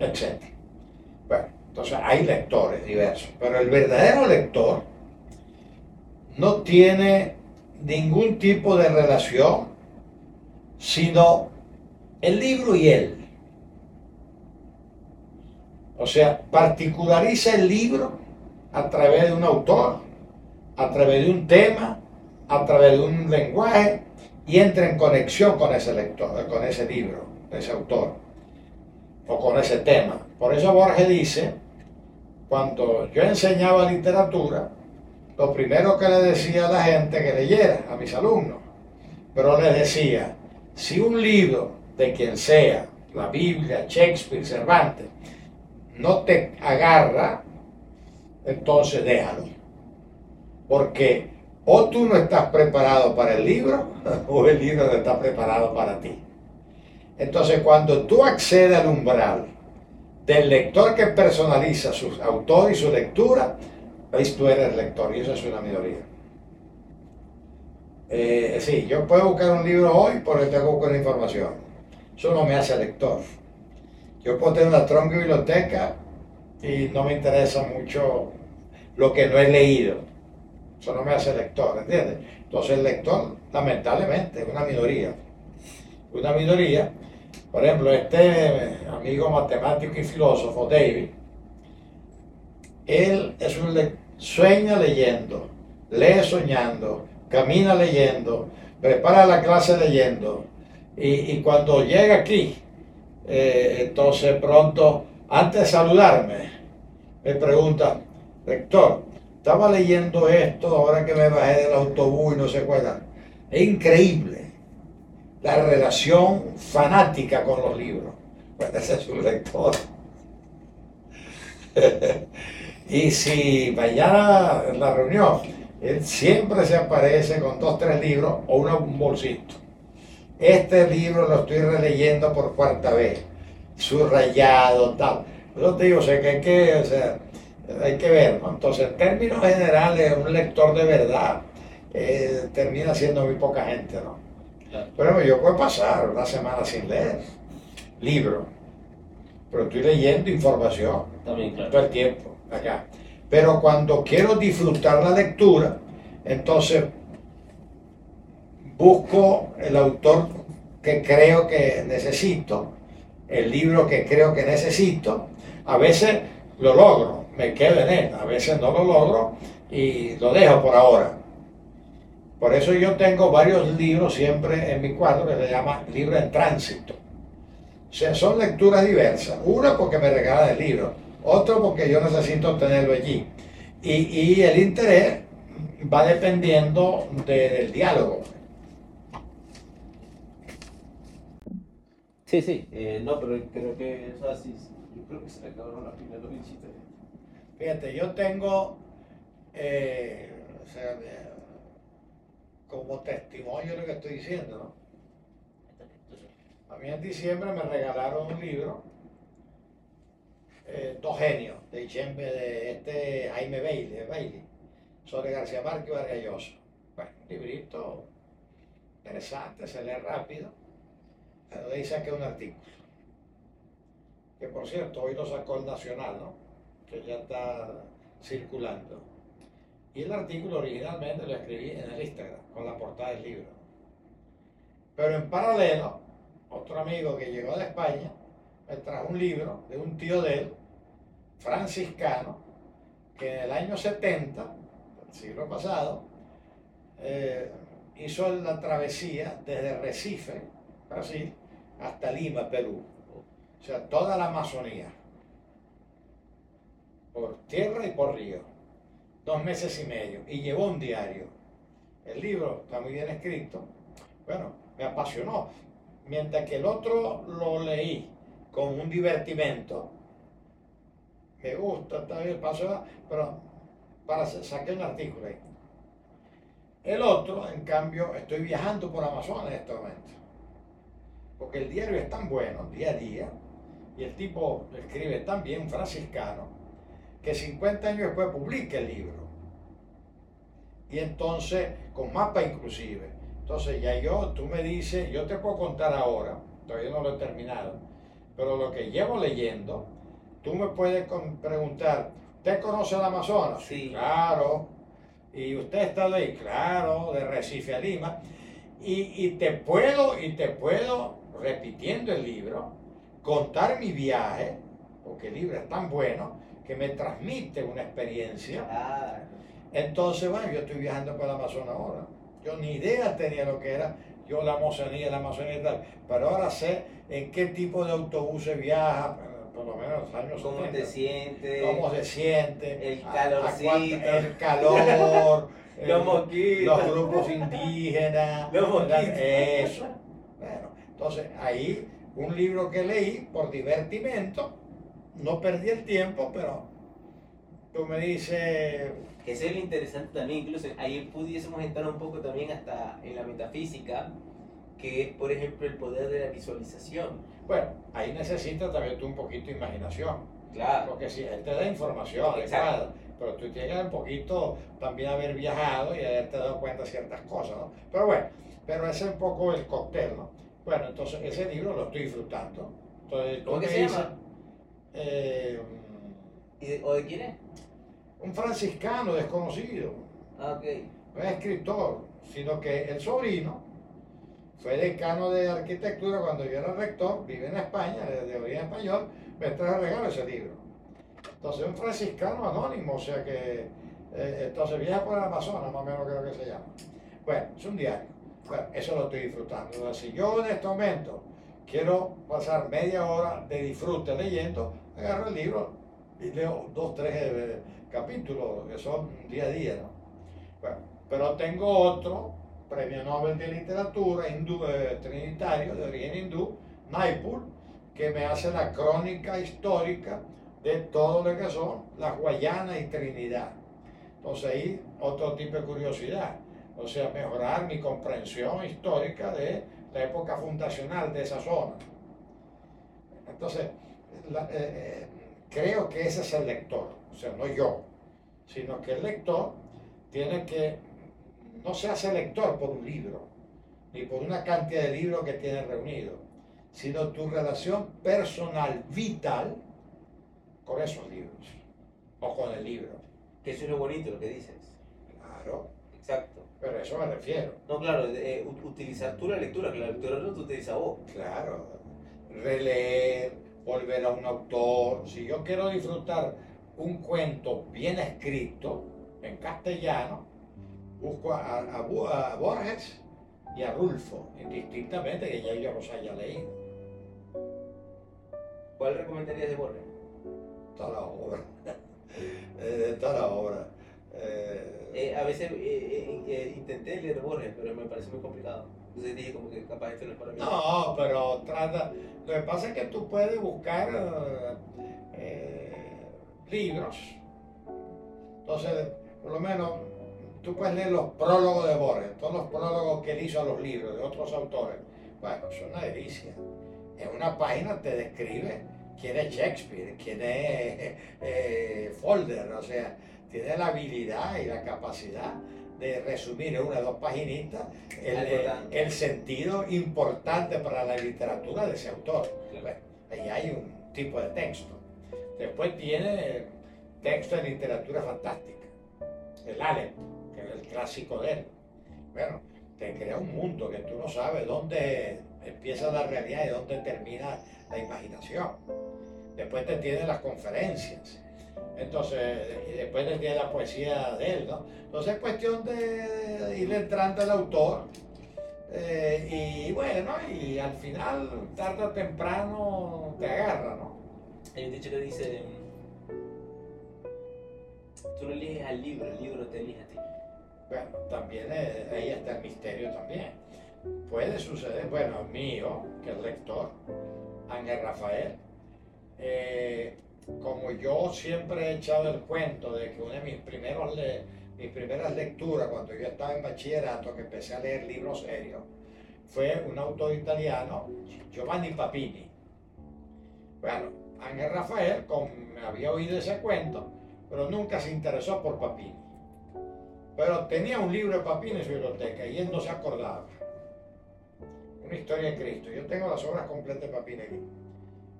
etc. Bueno, entonces hay lectores diversos, pero el verdadero lector no tiene ningún tipo de relación, sino el libro y él. O sea, particulariza el libro a través de un autor, a través de un tema, a través de un lenguaje y entra en conexión con ese lector, con ese libro, ese autor o con ese tema. Por eso Borges dice cuando yo enseñaba literatura, lo primero que le decía a la gente que leyera, a mis alumnos, pero les decía, si un libro de quien sea, la Biblia, Shakespeare, Cervantes, no te agarra, entonces déjalo. Porque o tú no estás preparado para el libro, o el libro no está preparado para ti. Entonces cuando tú accedes al umbral del lector que personaliza su autor y su lectura, veis tú eres lector y eso es una minoría. Eh, sí, yo puedo buscar un libro hoy porque tengo que información. Eso no me hace lector. Yo puedo tener una tronca biblioteca y no me interesa mucho lo que no he leído. Eso no me hace lector, ¿entiendes? Entonces el lector, lamentablemente, es una minoría. Una minoría por ejemplo, este amigo matemático y filósofo, David, él es un sueña leyendo, lee soñando, camina leyendo, prepara la clase leyendo. Y, cuando llega aquí, eh, entonces pronto, antes de saludarme, me pregunta, rector, estaba leyendo esto ahora que me bajé del autobús y no se acuerdan. Es increíble la relación fanática con los libros. Pues ese es un lector. y si mañana en la reunión, él siempre se aparece con dos, tres libros o un bolsito. Este libro lo estoy releyendo por cuarta vez, subrayado, tal. Yo te digo, o que hay que, o hay que ver, Entonces, en términos generales, un lector de verdad eh, termina siendo muy poca gente, ¿no? Pero yo puedo pasar una semana sin leer libro, pero estoy leyendo información todo el tiempo acá. Pero cuando quiero disfrutar la lectura, entonces busco el autor que creo que necesito, el libro que creo que necesito. A veces lo logro, me quedo en él, a veces no lo logro y lo dejo por ahora. Por eso yo tengo varios libros siempre en mi cuadro que se llama libro en tránsito. O sea, son lecturas diversas. Una porque me regalan el libro, otro porque yo necesito tenerlo allí. Y, y el interés va dependiendo del diálogo. Sí, sí, eh, no, pero creo que yo creo que se le acabaron las pilas los. Fíjate, yo tengo, eh, como testimonio lo que estoy diciendo, ¿no? A mí en diciembre me regalaron un libro, eh, Dos genios, de, este Jaime Bailey, Bailey, sobre García Márquez y Vargas Bueno, un librito interesante, se lee rápido, pero de ahí saqué un artículo, que por cierto, hoy lo sacó el Nacional, ¿no? Que ya está circulando. Y el artículo originalmente lo escribí en el Instagram, con la portada del libro. Pero en paralelo, otro amigo que llegó de España me trajo un libro de un tío de él, franciscano, que en el año 70, del siglo pasado, eh, hizo la travesía desde Recife, Brasil, hasta Lima, Perú. O sea, toda la Amazonía. Por tierra y por río. Dos meses y medio. Y llevó un diario. El libro está muy bien escrito. Bueno, me apasionó mientras que el otro lo leí con un divertimento. Me gusta, está bien, paso, pero para saqué un artículo ahí. El otro, en cambio, estoy viajando por Amazonas en este momento. Porque el diario es tan bueno, día a día, y el tipo escribe tan bien, franciscano, que 50 años después publica el libro. Y entonces, con mapa inclusive. Entonces ya yo, tú me dices, yo te puedo contar ahora, todavía no lo he terminado, pero lo que llevo leyendo, tú me puedes preguntar, ¿usted conoce el Amazonas? Sí. Claro. ¿Y usted está ahí? Claro, de Recife a Lima. Y, y te puedo, y te puedo, repitiendo el libro, contar mi viaje, porque el libro es tan bueno que me transmite una experiencia. Entonces, bueno, yo estoy viajando por el Amazonas ahora. Yo ni idea tenía lo que era yo la Amazonía, la Amazonía y tal. Pero ahora sé en qué tipo de autobuses viaja, por lo menos los años ¿Cómo te sientes? ¿Cómo se siente? El calorcito. el calor. los mosquitos. Los grupos indígenas. Los mosquitos. Eso. Bueno, entonces ahí un libro que leí por divertimento, no perdí el tiempo, pero tú me dices que eso es lo interesante también, incluso ahí pudiésemos entrar un poco también hasta en la metafísica, que es, por ejemplo, el poder de la visualización. Bueno, ahí necesitas también tú un poquito de imaginación. Claro. Porque si él te da información adecuada, pero tú tienes un poquito también haber viajado y haberte dado cuenta de ciertas cosas, ¿no? Pero bueno, pero ese es un poco el cóctel, ¿no? Bueno, entonces ese libro lo estoy disfrutando. Entonces, ¿Cómo que se llama? Eh, ¿Y de, ¿O de quién es? un franciscano desconocido. Ah, no es escritor, sino que el sobrino fue decano de arquitectura cuando yo era rector, vive en España, de, origen español, me trajo regalo ese libro. Entonces, un franciscano anónimo, o sea que, eh, entonces viaja por el Amazonas, más o menos creo que se llama. Bueno, es un diario. Bueno, eso lo estoy disfrutando. si yo en este momento quiero pasar media hora de disfrute leyendo, agarro el libro y leo dos, tres eh, capítulos que son día a día, ¿no? Bueno, pero tengo otro premio Nobel de Literatura hindú, eh, trinitario de origen hindú, Naipur, que me hace la crónica histórica de todo lo que son las Guayanas y Trinidad. Entonces ahí otro tipo de curiosidad, o sea, mejorar mi comprensión histórica de la época fundacional de esa zona. Entonces, eh, eh, creo que ese es el lector, o sea, no yo, sino que el lector tiene que, no se hace lector por un libro, ni por una cantidad de libros que tiene reunido, sino tu relación personal, vital, con esos libros, o con el libro. Que eso es lo bonito, lo que dices. Claro. Exacto. Pero a eso me refiero. No, claro, eh, utilizar tú la lectura, que la lectura no te utiliza vos. Claro. Releer, volver a un autor. Si yo quiero disfrutar un cuento bien escrito en castellano, busco a, a, a Borges y a Rulfo, indistintamente, que ya yo los haya leído. ¿Cuál recomendarías de Borges? Toda la obra. de toda la obra. Eh, eh, a veces eh, intenté leer Borges, pero me parece muy complicado. No pero trata... Lo que pasa es que tú puedes buscar libros. Entonces, por lo menos, tú puedes leer los prólogos de Borges, todos los prólogos que él hizo a los libros de otros autores. Bueno, es una delicia. En una página te describe quién es Shakespeare, quién es eh, Folder, o sea, tiene la habilidad y la capacidad de resumir en una o dos paginitas el, sentido importante para la literatura de ese autor. ahí hay un tipo de texto. Después tiene texto de literatura fantástica, el Aleph, que es el clásico de él. Bueno, te crea un mundo que tú no sabes dónde empieza la realidad y dónde termina la imaginación. Después te tiene las conferencias. Entonces, y después te tiene la poesía de él, ¿no? Entonces es cuestión de ir entrando al autor. Eh, y bueno, y al final, tarde o temprano, te agarra, ¿no? Hay un dicho que dice, tú no eliges al libro, el libro te elige a ti. Bueno, también ahí está el misterio también. Puede suceder, bueno, mío, que es lector, Ángel Rafael, eh, como yo siempre he echado el cuento de que una de mis, primeros primeras lecturas cuando yo estaba en bachillerato, que empecé a leer libros serios, fue un autor italiano, Giovanni Papini. Bueno, Ángel Rafael me había oído ese cuento, pero nunca se interesó por Papini. Pero tenía un libro de Papini en su biblioteca y él no se acordaba. Una historia de Cristo. Yo tengo las obras completas de Papini aquí.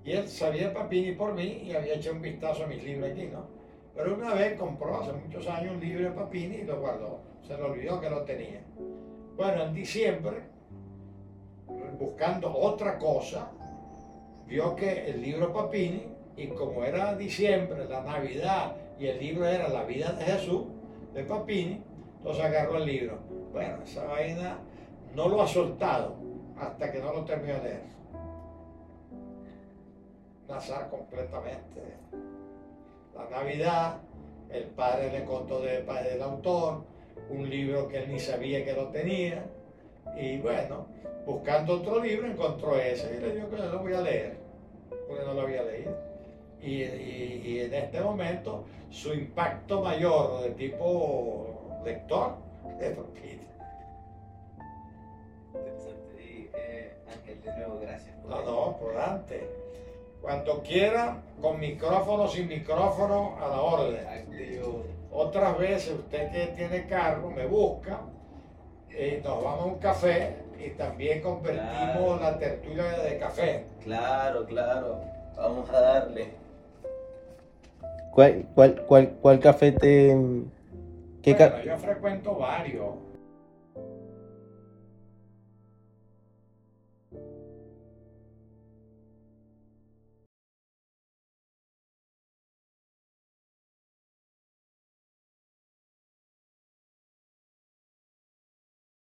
Y él sabía Papini por mí y había hecho un vistazo a mis libros aquí, ¿no? Pero una vez compró hace muchos años un libro de Papini y lo guardó. Se le olvidó que lo tenía. Bueno, en diciembre, buscando otra cosa, vio que el libro Papini, y como era diciembre, la Navidad, y el libro era La vida de Jesús, de Papini, entonces agarró el libro. Bueno, esa vaina no lo ha soltado hasta que no lo terminó de leer. Nazar completamente. La Navidad, el padre le contó del padre del autor, un libro que él ni sabía que lo tenía, y bueno, buscando otro libro encontró ese y le dijo que lo voy a leer, porque no lo había leído. Y, y, en este momento su impacto mayor de tipo lector es Papini. Interesante. Eh, Ángel, de nuevo, gracias. no, no, por antes. Cuando quiera, con micrófono, sin micrófono, a la orden. Otras veces usted que tiene carro me busca y nos vamos a un café y también convertimos la tertulia de café. Claro, claro. Vamos a darle. ¿Cuál, cuál, cuál, cuál café te.? ¿Qué bueno, yo frecuento varios.